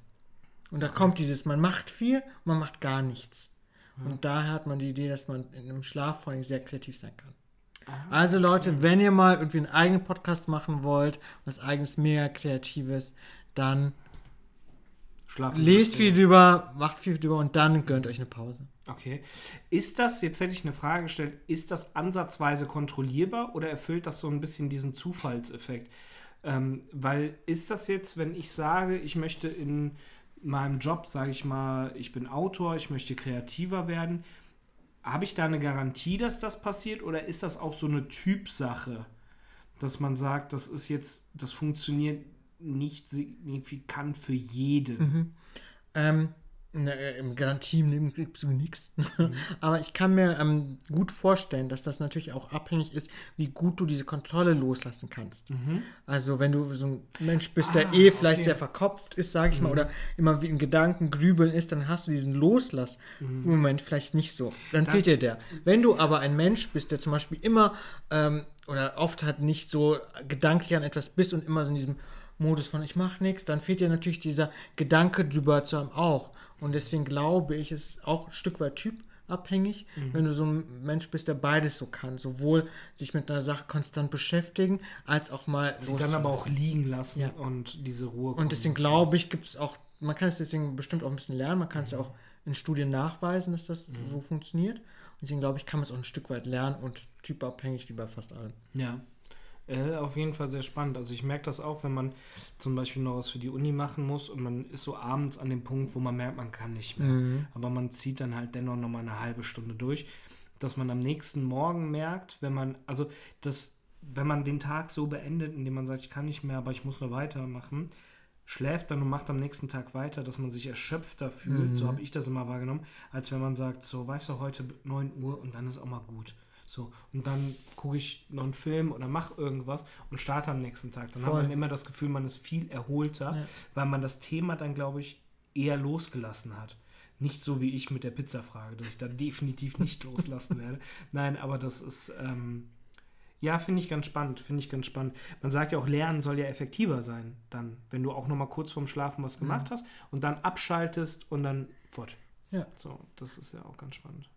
Speaker 1: Und da kommt dieses, man macht viel und man macht gar nichts. Und daher hat man die Idee, dass man in einem Schlaf vor allem sehr kreativ sein kann. Also Leute, wenn ihr mal irgendwie einen eigenen Podcast machen wollt, was eigenes mega kreatives, dann
Speaker 2: Schlafen.
Speaker 1: lest viel drüber, macht viel drüber und dann gönnt euch eine Pause.
Speaker 2: Okay. Ist das, jetzt hätte ich eine Frage gestellt, ist das ansatzweise kontrollierbar oder erfüllt das so ein bisschen diesen Zufallseffekt? Ähm, weil ist das jetzt, wenn ich sage, ich möchte in meinem Job, sage ich mal, ich bin Autor, ich möchte kreativer werden, habe ich da eine Garantie, dass das passiert oder ist das auch so eine Typsache, dass man sagt, das ist jetzt, das funktioniert nicht signifikant für jeden?
Speaker 1: Ähm, ne, äh, Im Garantienehmen kriegst du nichts. Aber ich kann mir ähm, gut vorstellen, dass das natürlich auch abhängig ist, wie gut du diese Kontrolle loslassen kannst. Also wenn du so ein Mensch bist, der
Speaker 2: Ah,
Speaker 1: eh vielleicht
Speaker 2: okay.
Speaker 1: sehr verkopft ist, sage ich mal, oder immer wie in Gedanken grübeln ist, dann hast du diesen Loslass im Moment vielleicht nicht so. Dann
Speaker 2: Das-
Speaker 1: fehlt dir der. Wenn du aber ein Mensch bist, der zum Beispiel immer ähm, oder oft halt nicht so gedanklich an etwas bist und immer so in diesem Modus von ich mache nichts, dann fehlt dir natürlich dieser Gedanke drüber zu haben auch. Und deswegen glaube ich, es ist auch ein Stück weit typabhängig, wenn du so ein Mensch bist, der beides so kann. Sowohl sich mit einer Sache konstant beschäftigen, als auch mal
Speaker 2: Sie dann aber auch liegen lassen
Speaker 1: Ja.
Speaker 2: und diese Ruhe.
Speaker 1: Und deswegen glaube ich, gibt es auch, man kann es deswegen bestimmt auch ein bisschen lernen, man kann es ja auch in Studien nachweisen, dass das so funktioniert. Und deswegen glaube ich, kann man es auch ein Stück weit lernen und typabhängig wie bei fast allem.
Speaker 2: Ja. Äh, auf jeden Fall sehr spannend. Also ich merke das auch, wenn man zum Beispiel noch was für die Uni machen muss und man ist so abends an dem Punkt, wo man merkt, man kann nicht mehr. Aber man zieht dann halt dennoch nochmal eine halbe Stunde durch, dass man am nächsten Morgen merkt, wenn man, also das, wenn man den Tag so beendet, indem man sagt, ich kann nicht mehr, aber ich muss nur weitermachen, schläft dann und macht am nächsten Tag weiter, dass man sich erschöpfter fühlt, so habe ich das immer wahrgenommen, als wenn man sagt, so, weißt du, heute 9 Uhr und dann ist auch mal gut. So, und dann gucke ich noch einen Film oder mache irgendwas und starte am nächsten Tag. Dann
Speaker 1: Voll.
Speaker 2: hat man immer das Gefühl, man ist viel erholter,
Speaker 1: Ja.
Speaker 2: weil man das Thema dann, glaube ich, eher losgelassen hat. Nicht so wie ich mit der Pizzafrage, dass ich da definitiv nicht loslassen werde. Nein, aber das ist, ähm, ja, finde ich ganz spannend, finde ich ganz spannend. Man sagt ja auch, Lernen soll ja effektiver sein, dann, wenn du auch nochmal kurz vorm Schlafen was gemacht hast und dann abschaltest und dann fort.
Speaker 1: Ja.
Speaker 2: So, das ist ja auch ganz spannend.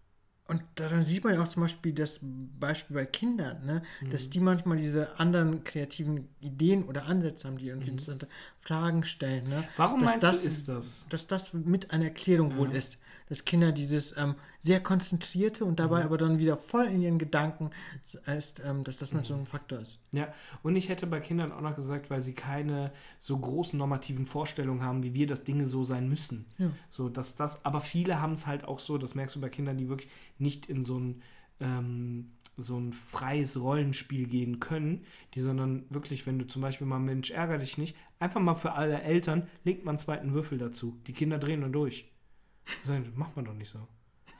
Speaker 1: Und daran sieht man ja auch zum Beispiel das Beispiel bei Kindern, ne? dass die manchmal diese anderen kreativen Ideen oder Ansätze haben, die irgendwie interessante Fragen stellen. Ne?
Speaker 2: Warum
Speaker 1: dass das,
Speaker 2: du, ist das?
Speaker 1: Dass das mit einer Erklärung wohl ist, dass Kinder dieses ähm, sehr konzentrierte und dabei aber dann wieder voll in ihren Gedanken ist, ähm, dass das mit so ein Faktor ist.
Speaker 2: Ja, und ich hätte bei Kindern auch noch gesagt, weil sie keine so großen normativen Vorstellungen haben, wie wir, dass Dinge so sein müssen.
Speaker 1: Ja.
Speaker 2: So, dass das, aber viele haben es halt auch so, das merkst du bei Kindern, die wirklich nicht in so ein, ähm, so ein freies Rollenspiel gehen können, die, sondern wirklich, wenn du zum Beispiel mal, Mensch, ärger dich nicht, einfach mal für alle Eltern, legt man einen zweiten Würfel dazu. Die Kinder drehen dann durch. Das macht man doch nicht so.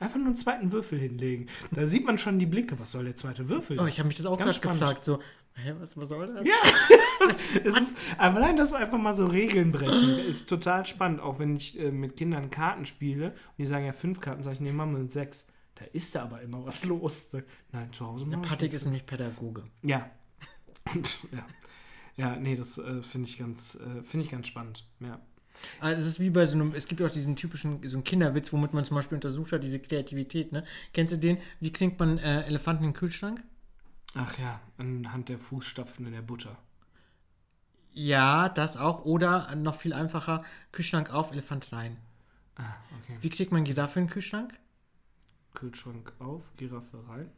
Speaker 2: Einfach nur einen zweiten Würfel hinlegen. Da sieht man schon die Blicke. Was soll der zweite Würfel?
Speaker 1: Oh, ich habe mich das auch
Speaker 2: Ganz
Speaker 1: gerade gefragt. So, hä, was, was soll das?
Speaker 2: Ja, es ist, aber nein, das ist einfach mal so Regeln brechen. Ist total spannend, auch wenn ich äh, mit Kindern Karten spiele und die sagen ja fünf Karten, sage ich, nee, machen wir mit sechs. Da ist da aber immer was los. Nein, zu Hause
Speaker 1: Der
Speaker 2: machen wir
Speaker 1: Patrick ist nämlich Pädagoge.
Speaker 2: Ja. Und, ja. Ja, nee, das äh, finde ich ganz, äh, finde ich ganz spannend. Ja.
Speaker 1: Also es ist wie bei so einem, es gibt auch diesen typischen, so einen Kinderwitz, womit man zum Beispiel untersucht hat, diese Kreativität, ne? Kennst du den? Wie klingt man äh, Elefanten in den Kühlschrank?
Speaker 2: Ach ja, anhand der Fußstapfen in der Butter.
Speaker 1: Ja, das auch. Oder noch viel einfacher, Kühlschrank auf, Elefant rein.
Speaker 2: Ah, okay.
Speaker 1: Wie kriegt man Giraffe in den Kühlschrank?
Speaker 2: Kühlschrank auf, Giraffe rein.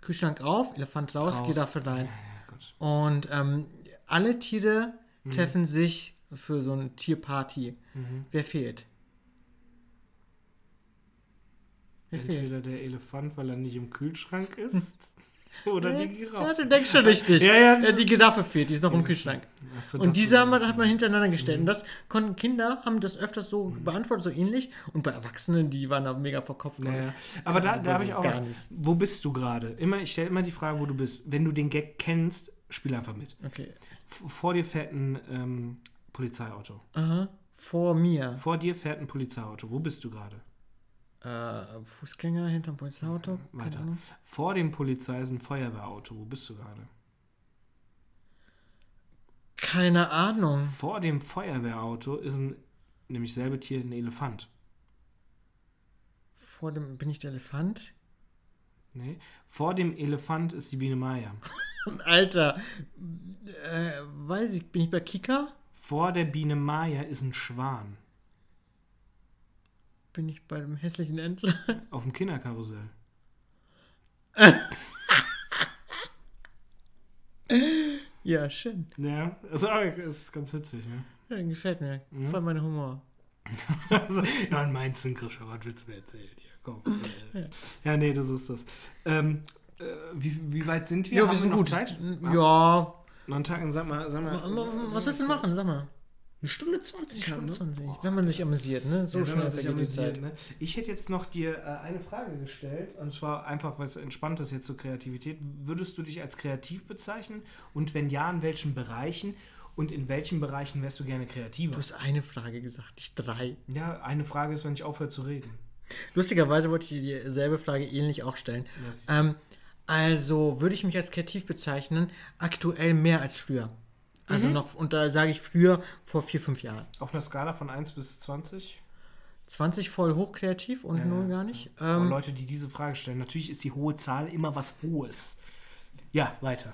Speaker 1: Kühlschrank auf, Elefant raus,
Speaker 2: Raus.
Speaker 1: Giraffe
Speaker 2: Ja,
Speaker 1: rein.
Speaker 2: ja, gut.
Speaker 1: Und ähm, alle Tiere
Speaker 2: Mhm.
Speaker 1: treffen sich für so eine Tierparty.
Speaker 2: Mhm.
Speaker 1: Wer fehlt? Wer fehlt?
Speaker 2: Entweder der Elefant, weil er nicht im Kühlschrank ist, oder die
Speaker 1: Ja,
Speaker 2: Giraffe.
Speaker 1: du denkst schon richtig.
Speaker 2: Ja, ja,
Speaker 1: Äh, die Giraffe fehlt, die ist noch im Kühlschrank.
Speaker 2: So,
Speaker 1: Und diese haben wir, hat man hintereinander gestellt.
Speaker 2: Mhm.
Speaker 1: Und das konnten Kinder, haben das öfters so beantwortet, so ähnlich. Und bei Erwachsenen, die waren da mega verkopft.
Speaker 2: Naja. Aber da,
Speaker 1: Also,
Speaker 2: da habe ich auch was. Wo bist du gerade? Immer, ich stelle immer die Frage, wo du bist. Wenn du den Gag kennst, spiel einfach mit.
Speaker 1: Okay.
Speaker 2: Vor dir fährt ein ähm, Polizeiauto.
Speaker 1: Aha. Vor mir.
Speaker 2: Vor dir fährt ein Polizeiauto. Wo bist du gerade?
Speaker 1: Äh, Fußgänger hinterm Polizeiauto.
Speaker 2: Weiter.
Speaker 1: Ahnung.
Speaker 2: Vor dem Polizei ist ein Feuerwehrauto. Wo bist du gerade?
Speaker 1: Keine Ahnung.
Speaker 2: Vor dem Feuerwehrauto ist ein, nämlich selbe Tier, ein Elefant.
Speaker 1: Vor dem, bin ich der Elefant?
Speaker 2: Nee. Vor dem Elefant ist die Biene Maya.
Speaker 1: Alter. Äh, weiß ich, bin ich bei Kika?
Speaker 2: Vor der Biene Maya ist ein Schwan.
Speaker 1: Bin ich bei dem hässlichen Entler?
Speaker 2: Auf dem Kinderkarussell.
Speaker 1: ja, schön.
Speaker 2: Ja, also, es ist ganz witzig, ne?
Speaker 1: Ja, gefällt mir.
Speaker 2: Mhm.
Speaker 1: Voll mein Humor.
Speaker 2: Also, ja, meinst du, Grisha, was willst du mir erzählen hier? Komm. Äh, ja, nee, das ist das. Ähm, äh, wie, wie weit sind wir?
Speaker 1: Ja,
Speaker 2: Haben
Speaker 1: wir sind
Speaker 2: noch
Speaker 1: gut.
Speaker 2: Zeit?
Speaker 1: Ja.
Speaker 2: Noch einen Tag, sag mal, sag mal.
Speaker 1: Was willst du machen? Sag mal.
Speaker 2: Eine Stunde 20
Speaker 1: Stunde
Speaker 2: haben wir?
Speaker 1: 20. Wenn man sich amüsiert, ne? So
Speaker 2: Ja,
Speaker 1: schnell vergeht die
Speaker 2: amüsiert,
Speaker 1: Zeit.
Speaker 2: ne? Ich hätte jetzt noch dir äh, eine Frage gestellt, und zwar einfach, weil es entspannt ist jetzt zur Kreativität. Würdest du dich als kreativ bezeichnen? Und wenn ja, in welchen Bereichen? Und in welchen Bereichen wärst du gerne kreativer?
Speaker 1: Du hast eine Frage gesagt, nicht drei.
Speaker 2: Ja, eine Frage ist, wenn ich aufhöre zu reden.
Speaker 1: Lustigerweise wollte ich dir dieselbe Frage ähnlich auch stellen.
Speaker 2: Ja.
Speaker 1: Ähm, also würde ich mich als kreativ bezeichnen, aktuell mehr als früher. Also
Speaker 2: Mhm.
Speaker 1: noch, und da sage ich früher, vor vier, fünf Jahren.
Speaker 2: Auf einer Skala von 1 bis 20?
Speaker 1: 20 voll hochkreativ und
Speaker 2: Ja,
Speaker 1: null gar nicht.
Speaker 2: Ja.
Speaker 1: Ähm,
Speaker 2: Leute, die diese Frage stellen, natürlich ist die hohe Zahl immer was Hohes. Ja, weiter.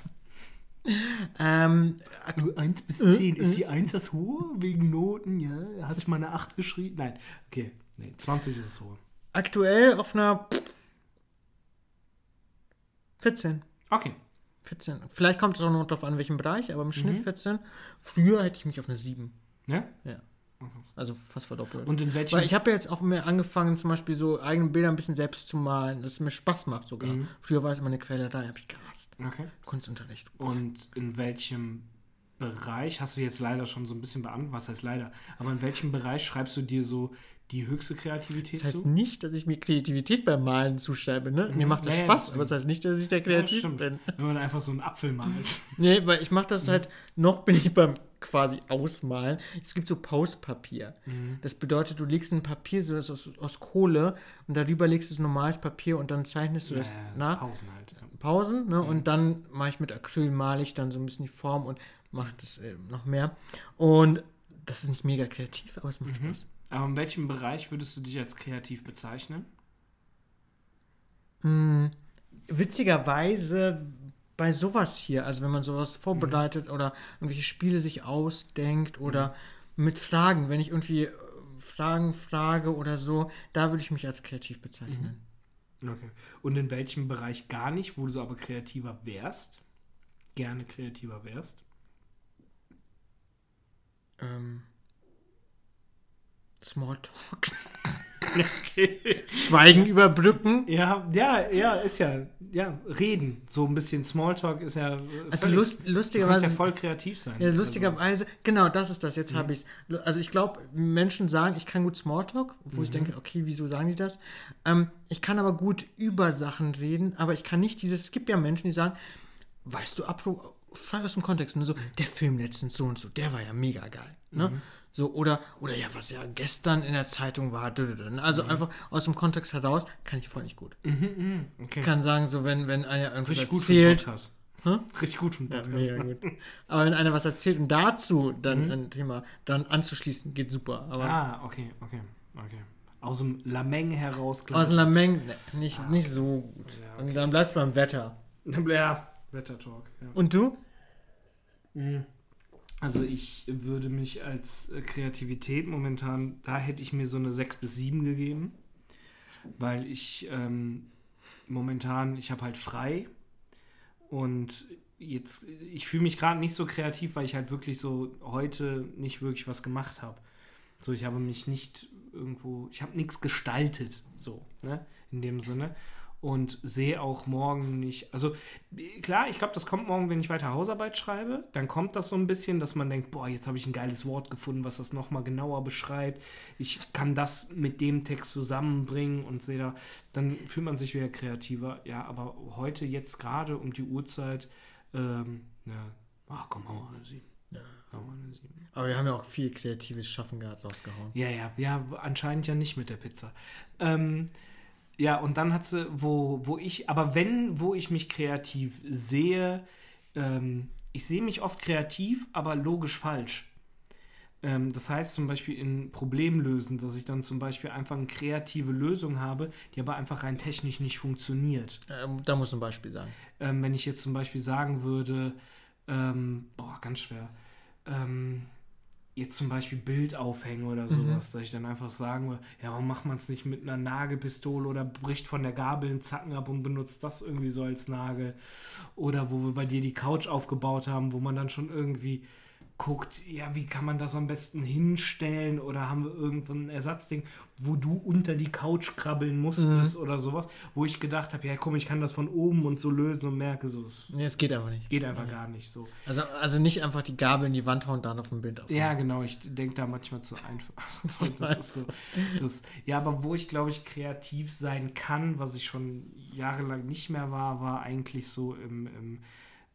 Speaker 1: ähm,
Speaker 2: 1 bis 10. Ist die 1 das hohe? Wegen Noten, ja. Hast du mal eine 8 geschrieben? Nein. Okay. Nee, 20 ist das hohe.
Speaker 1: aktuell auf einer 14.
Speaker 2: Okay.
Speaker 1: 14. Vielleicht kommt es auch noch drauf an, welchem Bereich, aber im Schnitt
Speaker 2: Mhm.
Speaker 1: 14. Früher hätte ich mich auf eine 7.
Speaker 2: Ja?
Speaker 1: Ja. Also fast verdoppelt.
Speaker 2: Und in welchem.
Speaker 1: Weil ich habe ja jetzt auch mehr angefangen, zum Beispiel so eigene Bilder ein bisschen selbst zu malen, dass es mir Spaß macht sogar.
Speaker 2: Mhm.
Speaker 1: Früher war es immer eine Quälerei, habe ich gehasst.
Speaker 2: okay.
Speaker 1: Kunstunterricht.
Speaker 2: Und in welchem Bereich, hast du jetzt leider schon so ein bisschen beantwortet, was heißt leider, aber in welchem Bereich schreibst du dir so die höchste Kreativität
Speaker 1: Das heißt
Speaker 2: zu?
Speaker 1: nicht, dass ich mir Kreativität beim Malen zuschreibe, ne? Mir
Speaker 2: Mhm.
Speaker 1: macht das
Speaker 2: Ja, ja,
Speaker 1: Spaß,
Speaker 2: das
Speaker 1: aber das heißt nicht, dass ich der
Speaker 2: Ja,
Speaker 1: kreativ
Speaker 2: stimmt.
Speaker 1: bin.
Speaker 2: Wenn man einfach so einen Apfel malt.
Speaker 1: Nee, weil ich mache das
Speaker 2: Mhm.
Speaker 1: halt, noch bin ich beim quasi Ausmalen. Es gibt so Postpapier.
Speaker 2: Mhm.
Speaker 1: Das bedeutet, du legst ein Papier so das aus, aus Kohle und darüber legst du so normales Papier und dann zeichnest du das
Speaker 2: Ja, ja,
Speaker 1: nach.
Speaker 2: Pausen halt. Ja.
Speaker 1: Pausen, ne?
Speaker 2: Mhm.
Speaker 1: Und dann mache ich mit Acryl, male ich dann so ein bisschen die Form und mache das äh, noch mehr. Und das ist nicht mega kreativ, aber es macht. Spaß.
Speaker 2: Aber in welchem Bereich würdest du dich als kreativ bezeichnen?
Speaker 1: Hm, witzigerweise bei sowas hier, also wenn man sowas vorbereitet oder irgendwelche Spiele sich ausdenkt oder mit Fragen, wenn ich irgendwie äh, Fragen frage oder so, da würde ich mich als kreativ bezeichnen.
Speaker 2: Okay. Und in welchem Bereich gar nicht, wo du aber kreativer wärst? Gerne kreativer wärst?
Speaker 1: Ähm, Smalltalk.
Speaker 2: okay.
Speaker 1: Schweigen überbrücken.
Speaker 2: Ja, ja, ja, ist ja, ja, reden. So ein bisschen Smalltalk ist ja.
Speaker 1: Also
Speaker 2: völlig-
Speaker 1: lust, lustigerweise.
Speaker 2: ja voll kreativ sein.
Speaker 1: Ja, lustigerweise, genau, das ist das. Jetzt
Speaker 2: Mhm.
Speaker 1: habe ich es. Also ich glaube, Menschen sagen, ich kann gut Smalltalk, wo
Speaker 2: Mhm.
Speaker 1: ich denke, okay, wieso sagen die das? Ähm, ich kann aber gut über Sachen reden, aber ich kann nicht dieses. Es gibt ja Menschen, die sagen, weißt du, apro frei aus dem Kontext, ne, so, der Film letztens so und so, der war ja mega geil. Ne?
Speaker 2: Mhm.
Speaker 1: So, oder, oder ja, was ja gestern in der Zeitung war. ne? Also
Speaker 2: Mhm.
Speaker 1: einfach aus dem Kontext heraus kann ich voll nicht gut.
Speaker 2: Okay.
Speaker 1: Ich kann sagen, so, wenn, wenn einer irgendwas
Speaker 2: Richtig gut
Speaker 1: erzählt.
Speaker 2: Podcast.
Speaker 1: Hä?
Speaker 2: Richtig gut
Speaker 1: Ja,
Speaker 2: Podcast.
Speaker 1: mega gut. Aber wenn einer was erzählt und dazu dann
Speaker 2: Mhm.
Speaker 1: ein Thema dann anzuschließen, geht super. Aber
Speaker 2: Ah, okay, okay, okay. Aus dem Lameng heraus. klar.
Speaker 1: aus einer Menge ne, nicht, nicht so gut.
Speaker 2: Ja, okay.
Speaker 1: Und dann bleibst du beim Wetter.
Speaker 2: Ja, Wettertalk. Ja.
Speaker 1: Und du?
Speaker 2: Also ich würde mich als äh, Kreativität momentan, da hätte ich mir so eine 6 bis 7 gegeben, weil ich ähm, momentan, ich habe halt frei und jetzt, ich fühle mich gerade nicht so kreativ, weil ich halt wirklich so heute nicht wirklich was gemacht habe. So, ich habe mich nicht irgendwo, ich habe nichts gestaltet, so, ne, in dem Sinne. Und sehe auch morgen nicht, also klar, ich glaube, das kommt morgen, wenn ich weiter Hausarbeit schreibe. Dann kommt das so ein bisschen, dass man denkt, boah, jetzt habe ich ein geiles Wort gefunden, was das nochmal genauer beschreibt. Ich kann das mit dem Text zusammenbringen und sehe da, dann fühlt man sich wieder kreativer. Ja, aber heute, jetzt gerade um die Uhrzeit, ähm, ja, ach komm, hau mal eine Sieben.
Speaker 1: Ja. Aber wir haben ja auch viel kreatives Schaffen gerade rausgehauen.
Speaker 2: Ja, ja, ja, anscheinend ja nicht mit der Pizza. Ähm, ja, und dann hat sie, wo, wo ich, aber wenn, wo ich mich kreativ sehe, ähm, ich sehe mich oft kreativ, aber logisch falsch. Ähm, das heißt zum Beispiel in Problemlösen, dass ich dann zum Beispiel einfach eine kreative Lösung habe, die aber einfach rein technisch nicht funktioniert.
Speaker 1: Ähm, da muss ein Beispiel sagen.
Speaker 2: Ähm, wenn ich jetzt zum Beispiel sagen würde, ähm, boah, ganz schwer, ähm, jetzt zum Beispiel Bild aufhängen oder sowas, dass ich dann einfach sagen würde, ja, warum macht man es nicht mit einer Nagelpistole oder bricht von der Gabel einen Zacken ab und benutzt das irgendwie so als Nagel. Oder wo wir bei dir die Couch aufgebaut haben, wo man dann schon irgendwie guckt, ja, wie kann man das am besten hinstellen oder haben wir irgendwann ein Ersatzding, wo du unter die Couch krabbeln musstest oder sowas, wo ich gedacht habe, ja komm, ich kann das von oben und so lösen und merke so, es
Speaker 1: Nee, es geht einfach nicht.
Speaker 2: geht einfach gar nicht so.
Speaker 1: Also, also nicht einfach die Gabel in die Wand hauen und dann auf dem Bild auf.
Speaker 2: Ja, genau, ich denke da manchmal zu einfach. das ist so, das, ja, aber wo ich, glaube ich, kreativ sein kann, was ich schon jahrelang nicht mehr war, war eigentlich so im, im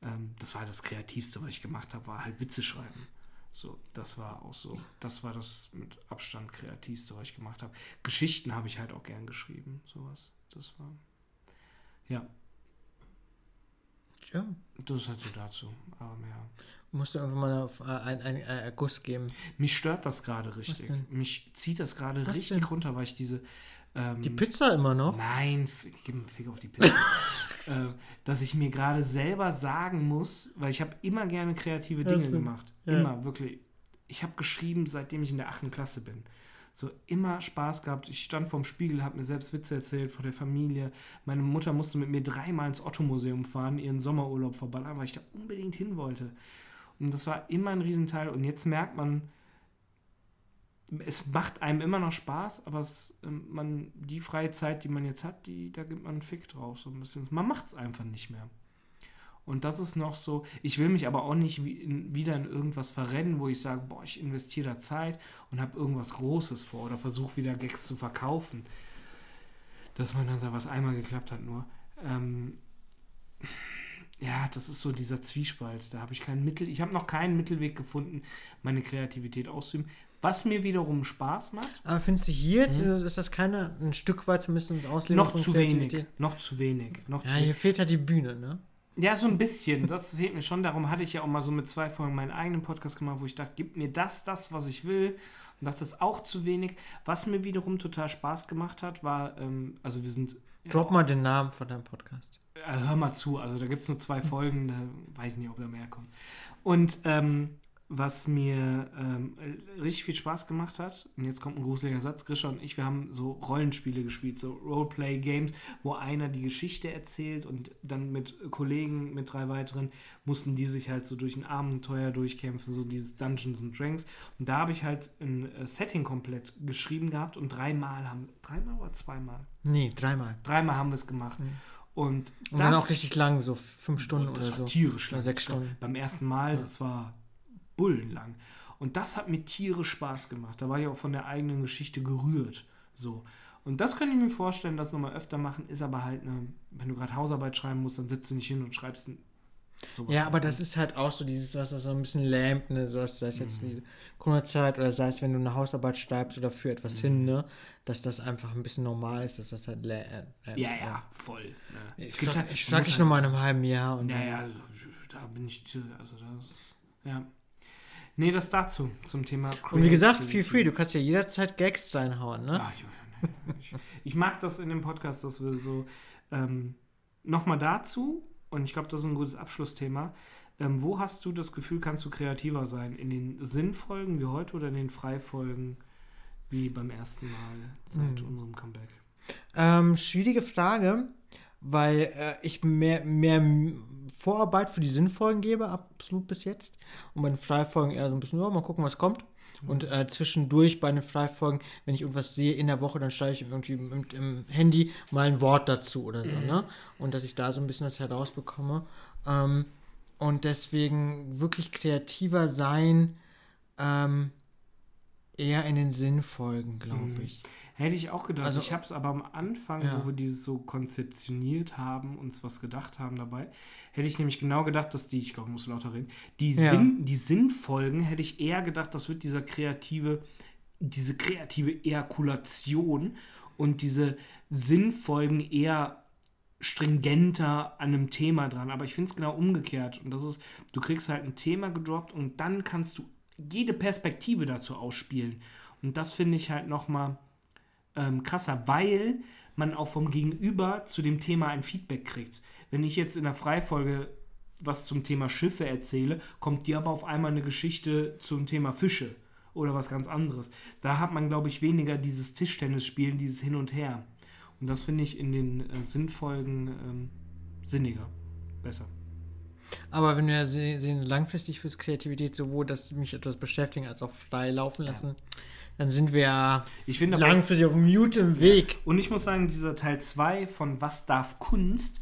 Speaker 2: ähm, das war das Kreativste, was ich gemacht habe, war halt Witze schreiben. So, das war auch so, das war das mit Abstand Kreativste, was ich gemacht habe. Geschichten habe ich halt auch gern geschrieben, sowas. Das war, ja,
Speaker 1: Ja.
Speaker 2: das ist halt so dazu. Aber ja.
Speaker 1: Musst du irgendwann mal auf, äh, einen ein, äh, Guss geben.
Speaker 2: Mich stört das gerade richtig. Mich zieht das gerade richtig
Speaker 1: denn?
Speaker 2: runter, weil ich diese. Ähm,
Speaker 1: Die Pizza immer noch?
Speaker 2: Nein, gib einen Fick auf die Pizza. äh, dass ich mir gerade selber sagen muss, weil ich habe immer gerne kreative Dinge
Speaker 1: Ach so.
Speaker 2: gemacht.
Speaker 1: Ja.
Speaker 2: Immer, wirklich. Ich habe geschrieben, seitdem ich in der achten Klasse bin. So immer Spaß gehabt. Ich stand vorm Spiegel, habe mir selbst Witze erzählt vor der Familie. Meine Mutter musste mit mir dreimal ins Otto-Museum fahren, ihren Sommerurlaub verballern, weil ich da unbedingt hin wollte. Und das war immer ein Riesenteil. Und jetzt merkt man, es macht einem immer noch Spaß, aber es, ähm, man, die freie Zeit, die man jetzt hat, die, da gibt man einen Fick drauf. So ein bisschen. Man macht es einfach nicht mehr. Und das ist noch so, ich will mich aber auch nicht wie in, wieder in irgendwas verrennen, wo ich sage, boah, ich investiere da Zeit und habe irgendwas Großes vor oder versuche wieder Gags zu verkaufen. Dass man dann sagt, was einmal geklappt hat nur. Ähm, ja, das ist so dieser Zwiespalt. Da habe ich kein Mittel, ich habe noch keinen Mittelweg gefunden, meine Kreativität auszuüben. Was mir wiederum Spaß macht,
Speaker 1: Aber findest du hier jetzt, ist das keine, ein Stück weit zumindest ins Ausleben
Speaker 2: Mhm. noch zu wenig. Noch zu wenig. Noch
Speaker 1: Ja,
Speaker 2: zu
Speaker 1: hier fehlt halt die Bühne, ne?
Speaker 2: Ja, so ein bisschen. Das fehlt mir schon. Darum hatte ich ja auch mal so mit zwei Folgen meinen eigenen Podcast gemacht, wo ich dachte, gib mir das, das, was ich will. Und dachte, das ist auch zu wenig. Was mir wiederum total Spaß gemacht hat, war, ähm, also wir sind.
Speaker 1: Drop mal den Namen von deinem Podcast.
Speaker 2: Äh, hör mal zu, also da gibt es nur zwei Folgen, da weiß ich nicht, ob da mehr kommt. Und ähm, was mir ähm, richtig viel Spaß gemacht hat, und jetzt kommt ein gruseliger Satz, Grisha und ich, wir haben so Rollenspiele gespielt, so Roleplay-Games, wo einer die Geschichte erzählt und dann mit Kollegen, mit drei weiteren, mussten die sich halt so durch ein Abenteuer durchkämpfen, so dieses Dungeons and Dragons. Und da habe ich halt ein äh, Setting komplett geschrieben gehabt und dreimal haben, dreimal oder zweimal?
Speaker 1: Nee, dreimal.
Speaker 2: Dreimal haben wir es gemacht.
Speaker 1: Mhm.
Speaker 2: Und,
Speaker 1: Und dann auch richtig lang, so fünf Stunden
Speaker 2: das
Speaker 1: oder
Speaker 2: war
Speaker 1: so.
Speaker 2: tierisch lang.
Speaker 1: Oder sechs Stunden.
Speaker 2: Beim ersten Mal, das war bullenlang. Und das hat mir tierisch Spaß gemacht. Da war ich auch von der eigenen Geschichte gerührt. So. Und das könnte ich mir vorstellen, das nochmal öfter machen, ist aber halt eine, wenn du gerade Hausarbeit schreiben musst, dann sitzt du nicht hin und schreibst sowas.
Speaker 1: Ja, aber das ist halt auch so dieses, was das so ein bisschen lähmt, ne? So, sei es jetzt diese Corona-Zeit oder sei es, wenn du eine Hausarbeit schreibst oder für etwas hin, ne? Dass das einfach ein bisschen normal ist, dass das halt lä- äh,
Speaker 2: Ja, ja, voll. Ne.
Speaker 1: Ich
Speaker 2: halt- muss
Speaker 1: dich
Speaker 2: halt-
Speaker 1: nochmal in einem halben Jahr und
Speaker 2: Ja, ja, also, da bin ich, also das, ja. Nee, das dazu, zum Thema
Speaker 1: Und wie gesagt,
Speaker 2: Creativity.
Speaker 1: feel free, du kannst ja jederzeit Gags reinhauen, ne?
Speaker 2: Ah, ich, ich, ich mag das in dem Podcast, dass wir so ähm, nochmal dazu, und ich glaube, das ist ein gutes Abschlussthema. Ähm, wo hast du das Gefühl, kannst du kreativer sein? In den Sinnfolgen wie heute oder in den Freifolgen wie beim ersten Mal seit
Speaker 1: Hm.
Speaker 2: unserem Comeback?
Speaker 1: Ähm, schwierige Frage, weil äh, ich mehr, mehr Vorarbeit für die Sinnfolgen gebe, absolut bis jetzt. Und bei den Freifolgen eher so ein bisschen, ja, mal gucken, was kommt. Und äh, zwischendurch bei den Freifolgen, wenn ich irgendwas sehe in der Woche, dann schreibe ich irgendwie mit im Handy mal ein Wort dazu oder so, ne? Und dass ich da so ein bisschen was herausbekomme. Ähm, und deswegen wirklich kreativer sein, ähm, eher in den Sinnfolgen, glaube
Speaker 2: Mhm.
Speaker 1: ich.
Speaker 2: Hätte ich auch gedacht.
Speaker 1: Also-
Speaker 2: ich habe es aber am Anfang,
Speaker 1: Ja.
Speaker 2: wo wir dieses so konzeptioniert haben, uns was gedacht haben dabei, hätte ich nämlich genau gedacht, dass die, ich glaube, ich muss lauter reden, die,
Speaker 1: Ja.
Speaker 2: Sinn, die Sinnfolgen hätte ich eher gedacht, das wird dieser kreative, diese kreative Ejakulation und diese Sinnfolgen eher stringenter an einem Thema dran. Aber ich finde es genau umgekehrt. Und das ist, du kriegst halt ein Thema gedroppt und dann kannst du jede Perspektive dazu ausspielen. Und das finde ich halt nochmal ähm, krasser, weil man auch vom Gegenüber zu dem Thema ein Feedback kriegt. Wenn ich jetzt in der Freifolge was zum Thema Schiffe erzähle, kommt dir aber auf einmal eine Geschichte zum Thema Fische oder was ganz anderes. Da hat man, glaube ich, weniger dieses Tischtennisspielen, dieses Hin und Her. Und das finde ich in den äh, Sinnfolgen ähm, sinniger, besser.
Speaker 1: Aber wenn wir se- sehen, langfristig fürs Kreativität sowohl, dass mich etwas beschäftigen, als auch frei laufen lassen, dann sind wir ja
Speaker 2: Ich finde
Speaker 1: langfristig auf einem guten Weg.
Speaker 2: Und ich muss sagen, dieser Teil 2 von Was darf Kunst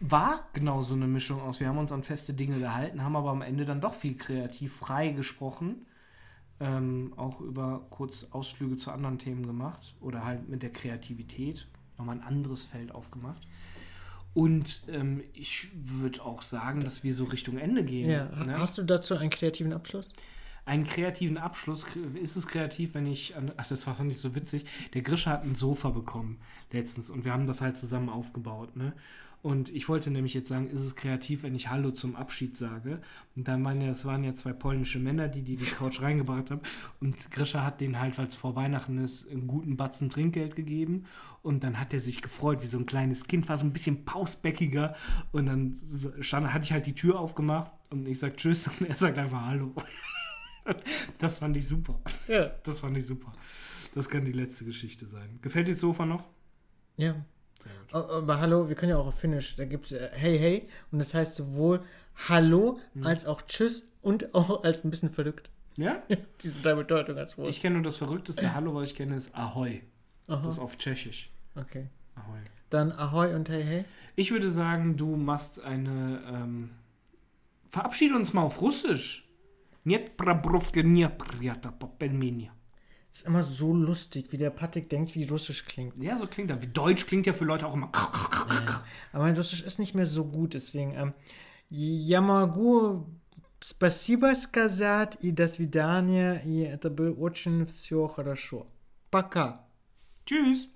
Speaker 2: war genau so eine Mischung aus. Wir haben uns an feste Dinge gehalten, haben aber am Ende dann doch viel kreativ frei gesprochen. Ähm, auch über kurz Ausflüge zu anderen Themen gemacht oder halt mit der Kreativität nochmal ein anderes Feld aufgemacht. Und ähm, ich würde auch sagen, dass wir so Richtung Ende gehen.
Speaker 1: Ja.
Speaker 2: ne?
Speaker 1: Hast du dazu einen kreativen Abschluss?
Speaker 2: einen kreativen Abschluss. Ist es kreativ, wenn ich. Ach, das war fand ich so witzig. Der Grisha hat ein Sofa bekommen letztens und wir haben das halt zusammen aufgebaut. Ne? Und ich wollte nämlich jetzt sagen, ist es kreativ, wenn ich Hallo zum Abschied sage? Und dann waren ja, das waren ja zwei polnische Männer, die die, die Couch reingebracht haben. Und Grisha hat denen halt, weil es vor Weihnachten ist, einen guten Batzen Trinkgeld gegeben. Und dann hat er sich gefreut, wie so ein kleines Kind, war so ein bisschen pausbäckiger. Und dann stand, hatte ich halt die Tür aufgemacht und ich sag Tschüss und er sagt einfach Hallo. Das fand ich super.
Speaker 1: Ja.
Speaker 2: Das fand ich super. Das kann die letzte Geschichte sein. Gefällt dir das Sofa noch?
Speaker 1: Ja. Aber hallo, wir können ja auch auf Finnisch, da gibt es äh, Hey Hey und das heißt sowohl Hallo
Speaker 2: Hm.
Speaker 1: als auch Tschüss und auch als ein bisschen verrückt.
Speaker 2: Ja?
Speaker 1: Diese drei Bedeutungen als Wort.
Speaker 2: Ich kenne nur das verrückteste Hallo, was ich kenne, ist Ahoi.
Speaker 1: Aha.
Speaker 2: Das ist auf Tschechisch.
Speaker 1: Okay.
Speaker 2: Ahoi.
Speaker 1: Dann Ahoi und Hey Hey.
Speaker 2: Ich würde sagen, du machst eine. Ähm, verabschiede uns mal auf Russisch. Niet prabrovke, niet priata popelmenia
Speaker 1: Ist immer so lustig, wie der Patrick denkt, wie Russisch klingt.
Speaker 2: Ja, so klingt das. Wie Deutsch klingt ja für Leute auch immer.
Speaker 1: Aber mein Russisch ist nicht mehr so gut, deswegen. Ähm, я могу спасибо сказать и до свидания, и это было очень все хорошо. Пока.
Speaker 2: Tschüss.